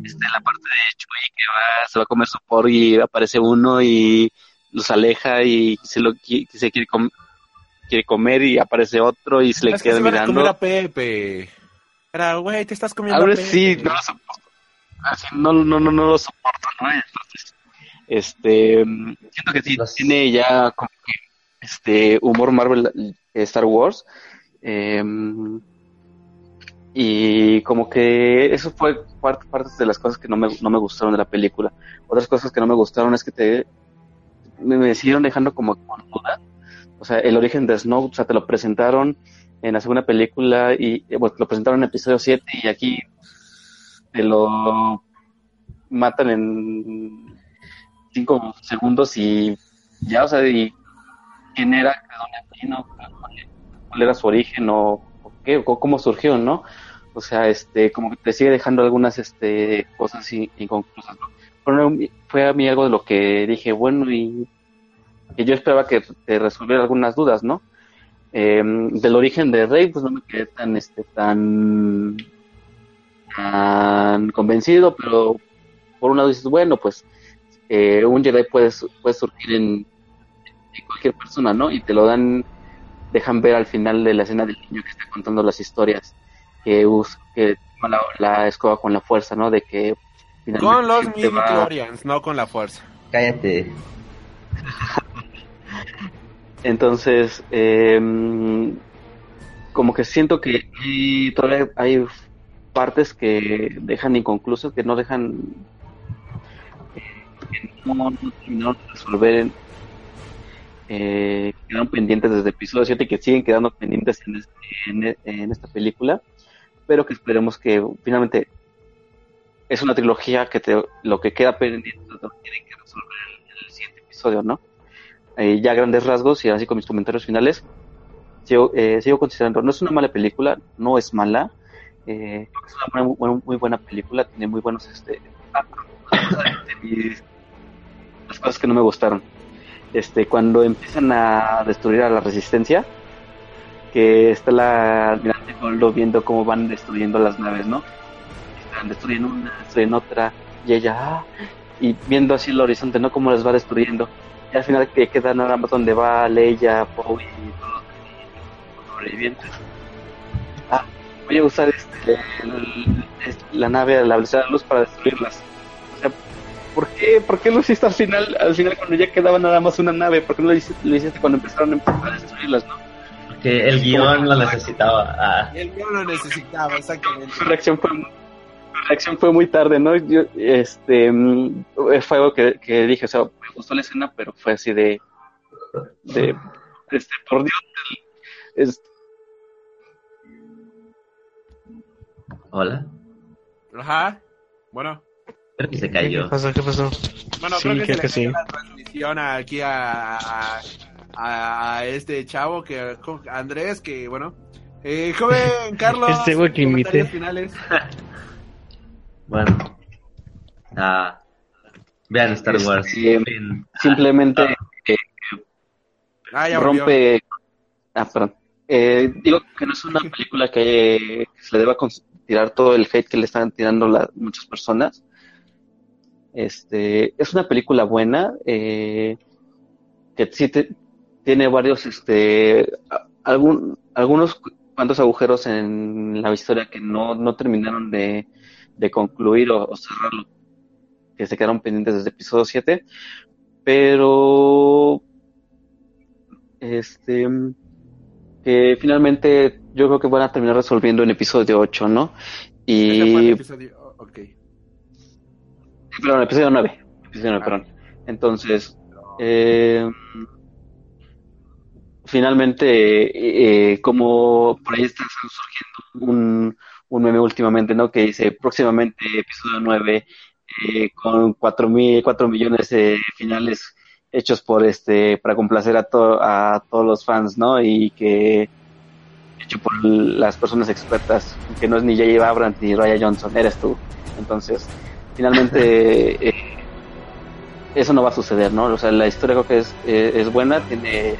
este, la parte de Chewie que va, se va a comer su porro y aparece uno y los aleja y se lo se quiere, com- quiere comer y aparece otro y se le Es que queda se van a mirando. comer a Pepe. Era, güey, te estás comiendo Ahora a Pepe. sí, no lo soporto. Así, no, no, no, no lo soporto, ¿no? Entonces, este, siento que sí, Los- tiene ya como que este humor Marvel eh, Star Wars. em, y como que eso fue parte, partes de las cosas que no me, no me gustaron de la película. Otras cosas que no me gustaron es que te me, me siguieron dejando como con duda. O sea, el origen de Snow, o sea, te lo presentaron en la segunda película y eh, bueno, te lo presentaron en episodio 7 y aquí te lo matan en 5 segundos y ya, o sea, y quién era, dónde vino, cuál, era su origen o, qué, o cómo surgió, ¿no? O sea, este, como que te sigue dejando algunas este, cosas in- inconclusas, ¿no? Fue a mí algo de lo que dije, bueno, y que yo esperaba que te resolviera algunas dudas, ¿no? Eh, del origen de Rey, pues no me quedé tan, este, tan, tan convencido, pero por un lado dices, bueno, pues eh, un Jedi puede, puede surgir en, en cualquier persona, ¿no? Y te lo dan, dejan ver al final de la escena del niño que está contando las historias, que, us- que toma la, la escoba con la fuerza, ¿no? De que finalmente Con los siempre va- midichlorians, no con la fuerza. Cállate. Entonces, eh, como que siento que hay- todavía hay partes que dejan inconclusas, que no dejan, que no, no terminaron de resolver, en- eh, quedaron pendientes desde episodio 7 y que siguen quedando pendientes en, este- en, en esta película, pero que esperemos que finalmente es una trilogía que te, lo que queda pendiente lo tienen que resolver en el siguiente episodio, ¿no? Eh, ya grandes rasgos y así con mis comentarios finales, sigo, eh, sigo considerando, no es una mala película, no es mala, eh, es una muy, muy- muy buena película, tiene muy buenos, este, las cosas que no me gustaron. Este, cuando empiezan a destruir a la resistencia, que está la almirante Goldo viendo cómo van destruyendo las naves, ¿no? Están destruyendo una, destruyen otra, y ella, ah, y viendo así el horizonte, ¿no? Cómo las va destruyendo. Y al final que queda nada más donde va Leia, Poe y todos los sobrevivientes. Voy a usar este, el- la nave a la velocidad de la luz para destruirlas. O sea, ¿por qué, ¿por qué lo hiciste al final, al final cuando ya quedaba nada más una nave? ¿Por qué no lo hiciste, lo hiciste cuando empezaron a destruirlas, no? Porque el guion lo necesitaba. Ah, El guion lo necesitaba, exactamente. su reacción fue su reacción fue muy tarde, ¿no? Yo, este mm, fue algo que, que dije, o sea, me gustó la escena, pero fue así de de este por Dios el- Hola. Ajá. Bueno, Creo que se ¿Qué cayó. pasó? ¿Qué pasó? bueno, Sí, creo que, creo se que le sí. cayó la transmisión aquí a, a, a- a este chavo que Andrés, que bueno. Eh, joven Carlos, Este güey que imité. finales. Bueno. Ah, vean Star Este, Wars. Fin. simplemente eh, Ah, ya rompe ah perdón Eh, digo que no es una película que, que se le deba tirar todo el hate que le están tirando muchas personas. Este es una película buena eh, que sí te- tiene varios este algún, algunos cu- cuantos agujeros en la historia que no, no terminaron de, de concluir o, o cerrarlo que se quedaron pendientes desde episodio 7 pero este que finalmente yo creo que van a terminar resolviendo en episodio 8, ¿no? Ese fue el Y episodio. ok. perdón, episodio 9, episodio 9, perdón. Entonces, eh, finalmente, eh, como por ahí está surgiendo un, un meme últimamente, ¿no? Que dice próximamente episodio 9 eh, con 4 mil, 4 millones de finales hechos por este para complacer a, to- a todos los fans, ¿no? Y que por las personas expertas, que no es ni J.J. Abrams ni Ryan Johnson, eres tú. Entonces, finalmente eh, eso no va a suceder, ¿no? O sea, la historia creo que es, eh, es buena, tiene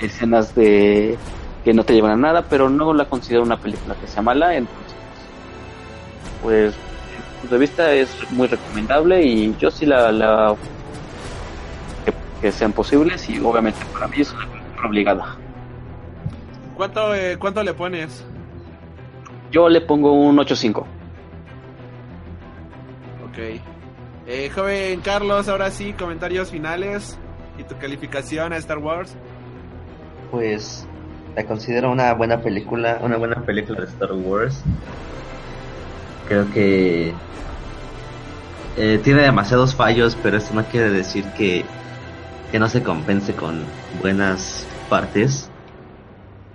escenas de que no te llevan a nada, pero no la considero una película que sea mala, entonces, pues, desde mi punto de vista es muy recomendable y yo sí la, la que, que sean posibles y obviamente para mí es una película obligada. ¿Cuánto, eh, ¿Cuánto le pones? Yo le pongo un 8.5. Ok. Eh, joven Carlos, ahora sí, comentarios finales y tu calificación a Star Wars. Pues la considero una buena película, una buena película de Star Wars. Creo que eh, tiene demasiados fallos, pero esto no quiere decir que, que no se compense con buenas partes.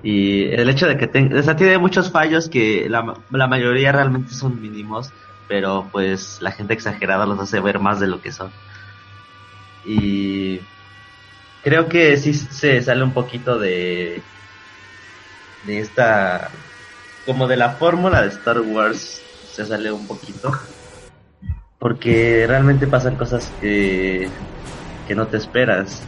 Y el hecho de que tenga, o sea, tiene muchos fallos que la, la mayoría realmente son mínimos, pero pues la gente exagerada los hace ver más de lo que son. Y creo que sí se sale un poquito de de esta como de la fórmula de Star Wars se sale un poquito porque realmente pasan cosas que que no te esperas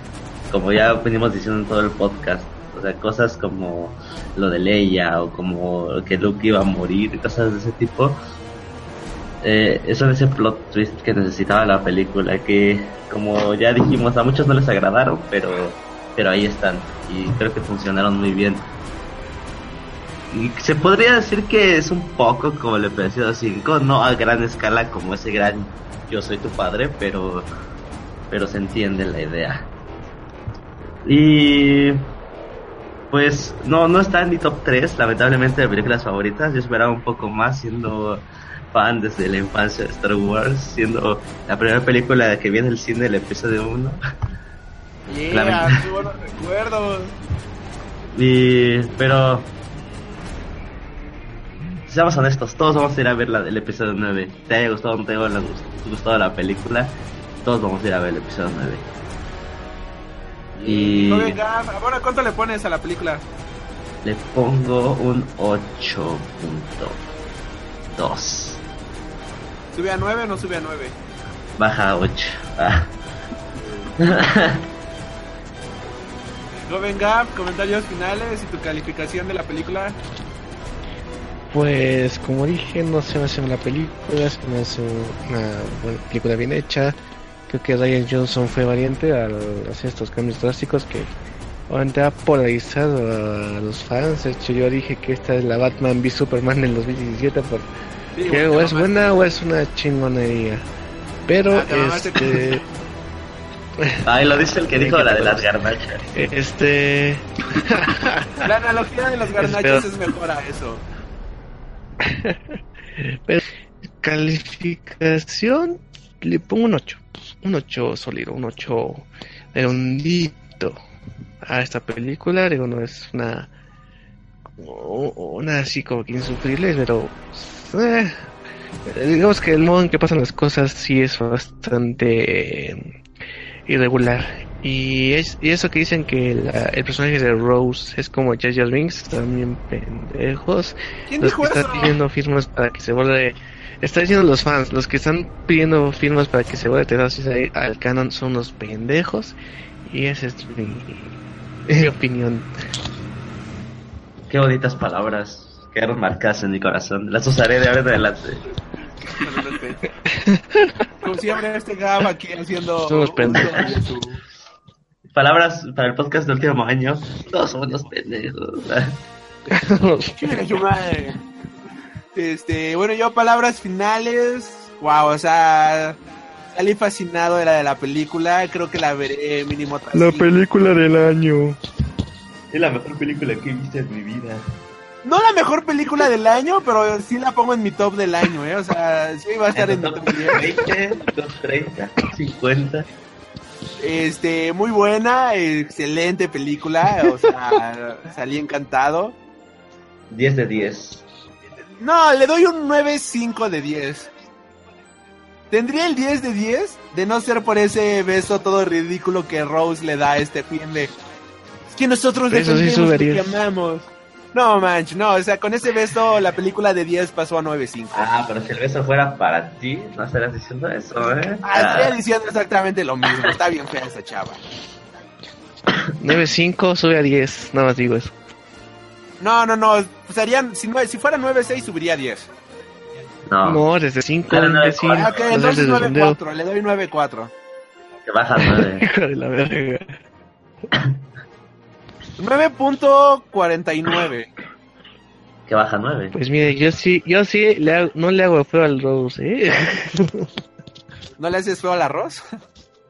como ya venimos diciendo en todo el podcast o sea cosas como lo de Leia o como que Luke iba a morir cosas de ese tipo. Eh, eso es ese plot twist que necesitaba la película que como ya dijimos a muchos no les agradaron pero pero ahí están y creo que funcionaron muy bien. Y se podría decir que es un poco como el episodio 5 no a gran escala como ese gran yo soy tu padre pero pero se entiende la idea. Y pues no no está en mi top 3 lamentablemente de películas favoritas yo esperaba un poco más siendo fan desde la infancia de Star Wars, siendo la primera película que vi en el cine, el episodio 1. Yeah, qué buenos recuerdos. Y, pero, seamos honestos, todos vamos a ir a ver la, el episodio 9. Te haya gustado o no te haya gust- gustado la película, todos vamos a ir a ver el episodio 9. Y Joven Gam, bueno, ¿cuánto le pones a la película? Le pongo un 8.2. ¿Sube a 9 o no sube a 9? Baja a 8. Ah. Joven Gap, comentarios finales y tu calificación de la película. Pues como dije, no se me hace una película, se me hace una buena película bien hecha. Creo que Ryan Johnson fue valiente al hacer estos cambios drásticos que obviamente ha polarizado a los fans. De hecho, yo dije que esta es la Batman v Superman del 2017 por Sí, que o es buena o es una chingonería. Pero Ah, este Ay, lo dice el que dijo la de las garnachas. este. La analogía de los garnachos es mejor a eso. Pero calificación le pongo un 8. Un 8 sólido, un 8 redondito a esta película. Digo, no es una. Una así como que insufrible, pero. eh, digamos que el modo en que pasan las cosas sí es bastante eh, irregular. Y, es, y eso que dicen que la- el personaje de Rose es como Jar Binks, bien pendejos. ¿Quién Los dijo que están pidiendo firmas para que se vuelva Está diciendo los fans, los que están pidiendo firmas para que se vuelva Tedasis al canon son los pendejos. Y esa es mi, mi opinión. Qué bonitas palabras. Quedaron marcadas en mi corazón. Las usaré de ahora en adelante. Como siempre, este Gab aquí haciendo. Uso pendejos. Palabras para el podcast del último año. Todos somos unos pendejos. Madre. Este, bueno, yo palabras finales. Wow, o sea, salí fascinado de la de la película. Creo que la veré mínimo tras cinco. película del año. Es la mejor película que he visto en mi vida. No la mejor película del año, pero sí la pongo en mi top del año, ¿eh? O sea, sí va a estar en mi top 10. 20, 30, 50. Este, muy buena, excelente película. O sea, salí encantado. 10 de 10. No, le doy un 9.5 de 10. Tendría el 10 de 10 de no ser por ese beso todo ridículo que Rose le da a este fin de... Es que nosotros sí defendemos lo que 10. amamos. No, manch, no, o sea, con ese beso la película de 10 pasó a 9.5. Ah, pero si el beso fuera para ti, no estarás diciendo eso, ¿eh? Ah, estoy diciendo exactamente lo mismo. Está bien fea esa chava. 9.5 sube a 10, nada más digo eso. No, no, no. Serían, si, si fuera 9.6 subiría a 10. no, No, desde 5, Claro, no, imbécil. Ah, ok, entonces Desde el sondeo. 9.4. Le doy 9.4. que baja 9. Hijo de la verga. 9.49. que baja 9. Pues mire, yo sí, yo sí le hago- no le hago feo al Rose, ¿eh? ¿No le haces feo al arroz?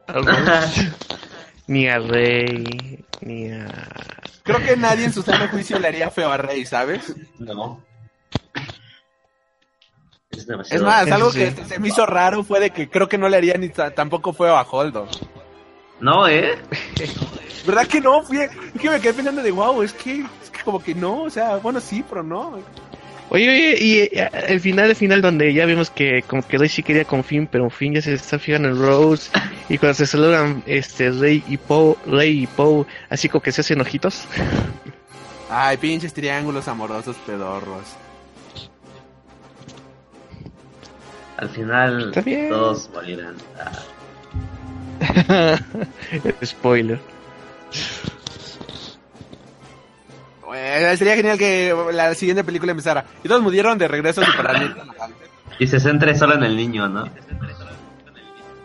Al Rose. ni a Rey, ni a... Creo que nadie en su sano juicio le haría feo a Rey, ¿sabes? No. Es Es demasiado. más, Eso algo sí. que se me hizo raro fue de que creo que no le haría ni ta- tampoco feo a Holdo. No, ¿eh? ¿Verdad que no? Fui, es que me quedé pensando de wow, es que, es que como que no, o sea, bueno, sí, pero no. Oye, oye, y eh, el final, el final donde ya vimos que como que Rey sí quería con Finn, pero Finn ya se está fijando en Rose, y cuando se saludan este Rey y Poe, Rey y Poe, así como que se hacen ojitos. Ay, pinches triángulos amorosos pedorros. Al final, Está bien. todos morirán. Ah, Spoiler. Eh, sería genial que la siguiente película empezara. Y todos murieron de regreso a su planeta. Y se centre solo en el niño, ¿no?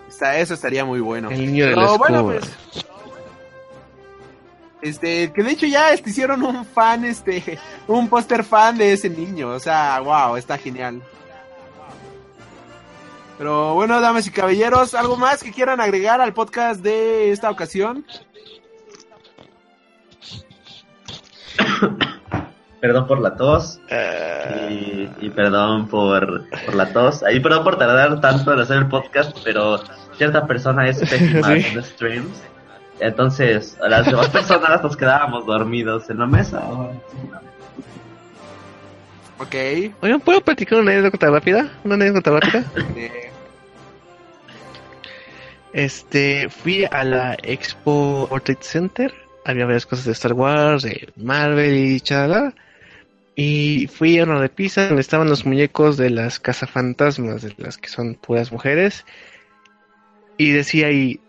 Está- Eso estaría muy bueno. El niño Pero bueno, pues. Este, que de hecho ya este, hicieron un fan, este, un póster fan de ese niño. O sea, wow, está genial. Pero bueno, damas y caballeros, ¿algo más que quieran agregar al podcast de esta ocasión? Perdón por la tos. Ah, Y, y perdón por, por la tos. Ahí perdón por tardar tanto en hacer el podcast, pero cierta persona es pésima Sí. haciendo streams. Entonces, a las demás personas nos quedábamos dormidos en la mesa. Ok. Oigan, ¿puedo platicar una anécdota rápida? ¿Una anécdota rápida? eh, Este, fui a la Expo World Trade Center había varias cosas de Star Wars, de Marvel y chalala. Y fui a uno de pizza donde estaban los muñecos de las cazafantasmas, de las que son puras mujeres. Y decía ahí,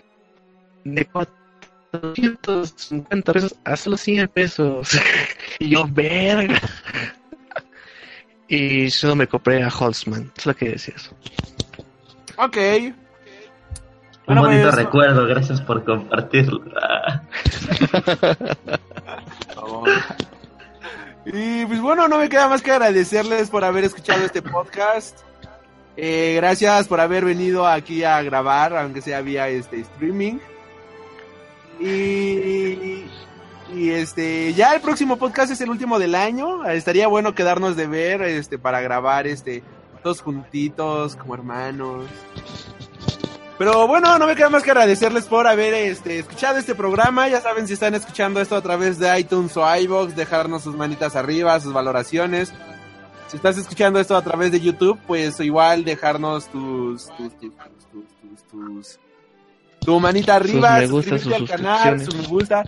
de 450 pesos a solo 100 pesos. y yo, verga. y solo me compré a Holtzman, solo que decir eso. Ok. Un Bueno, bonito pues- recuerdo, gracias por compartirlo. Y pues bueno, no me queda más que agradecerles por haber escuchado este podcast. Eh, gracias por haber venido aquí a grabar, aunque sea vía este streaming. Y, y este, ya el próximo podcast es el último del año. Estaría bueno quedarnos de ver, este, para grabar, este, todos juntitos, como hermanos. Pero bueno, no me queda más que agradecerles por haber este, escuchado este programa. Ya saben, si están escuchando esto a través de iTunes o iBox, dejarnos sus manitas arriba, sus valoraciones. Si estás escuchando esto a través de YouTube, pues igual dejarnos tus, tus, tus, tus, tus, tu manita arriba, me gusta, suscribirse sus al canal, su me gusta,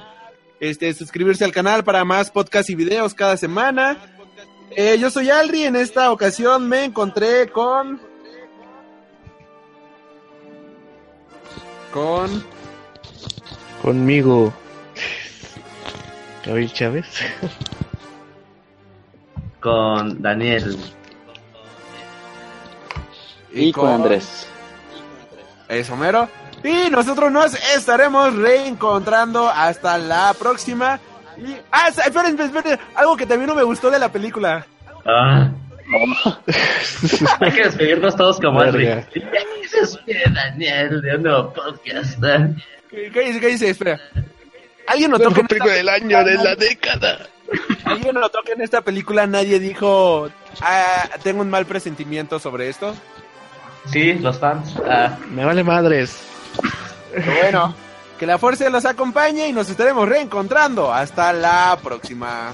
este, suscribirse al canal para más podcasts y videos cada semana. Eh, yo soy Alri, en esta ocasión me encontré con... Con... Conmigo, Gabriel Chávez. Con Daniel. Y con Andrés. Es Homero. Y nosotros nos estaremos reencontrando hasta la próxima. Y... Ah, esperen, esperen, algo que también no me gustó de la película. Ah. Hay que despedirnos todos como. Verga. Se despide Daniel de un nuevo podcast. ¿Qué, qué dice? ¿Qué dice? Espera. ¿Alguien notó que en esta año, de la década. ¿Alguien notó que en esta película nadie dijo ah, tengo un mal presentimiento sobre esto? Sí, los fans. Ah. Me vale madres. Pero bueno, que la fuerza los acompañe y nos estaremos reencontrando. Hasta la próxima.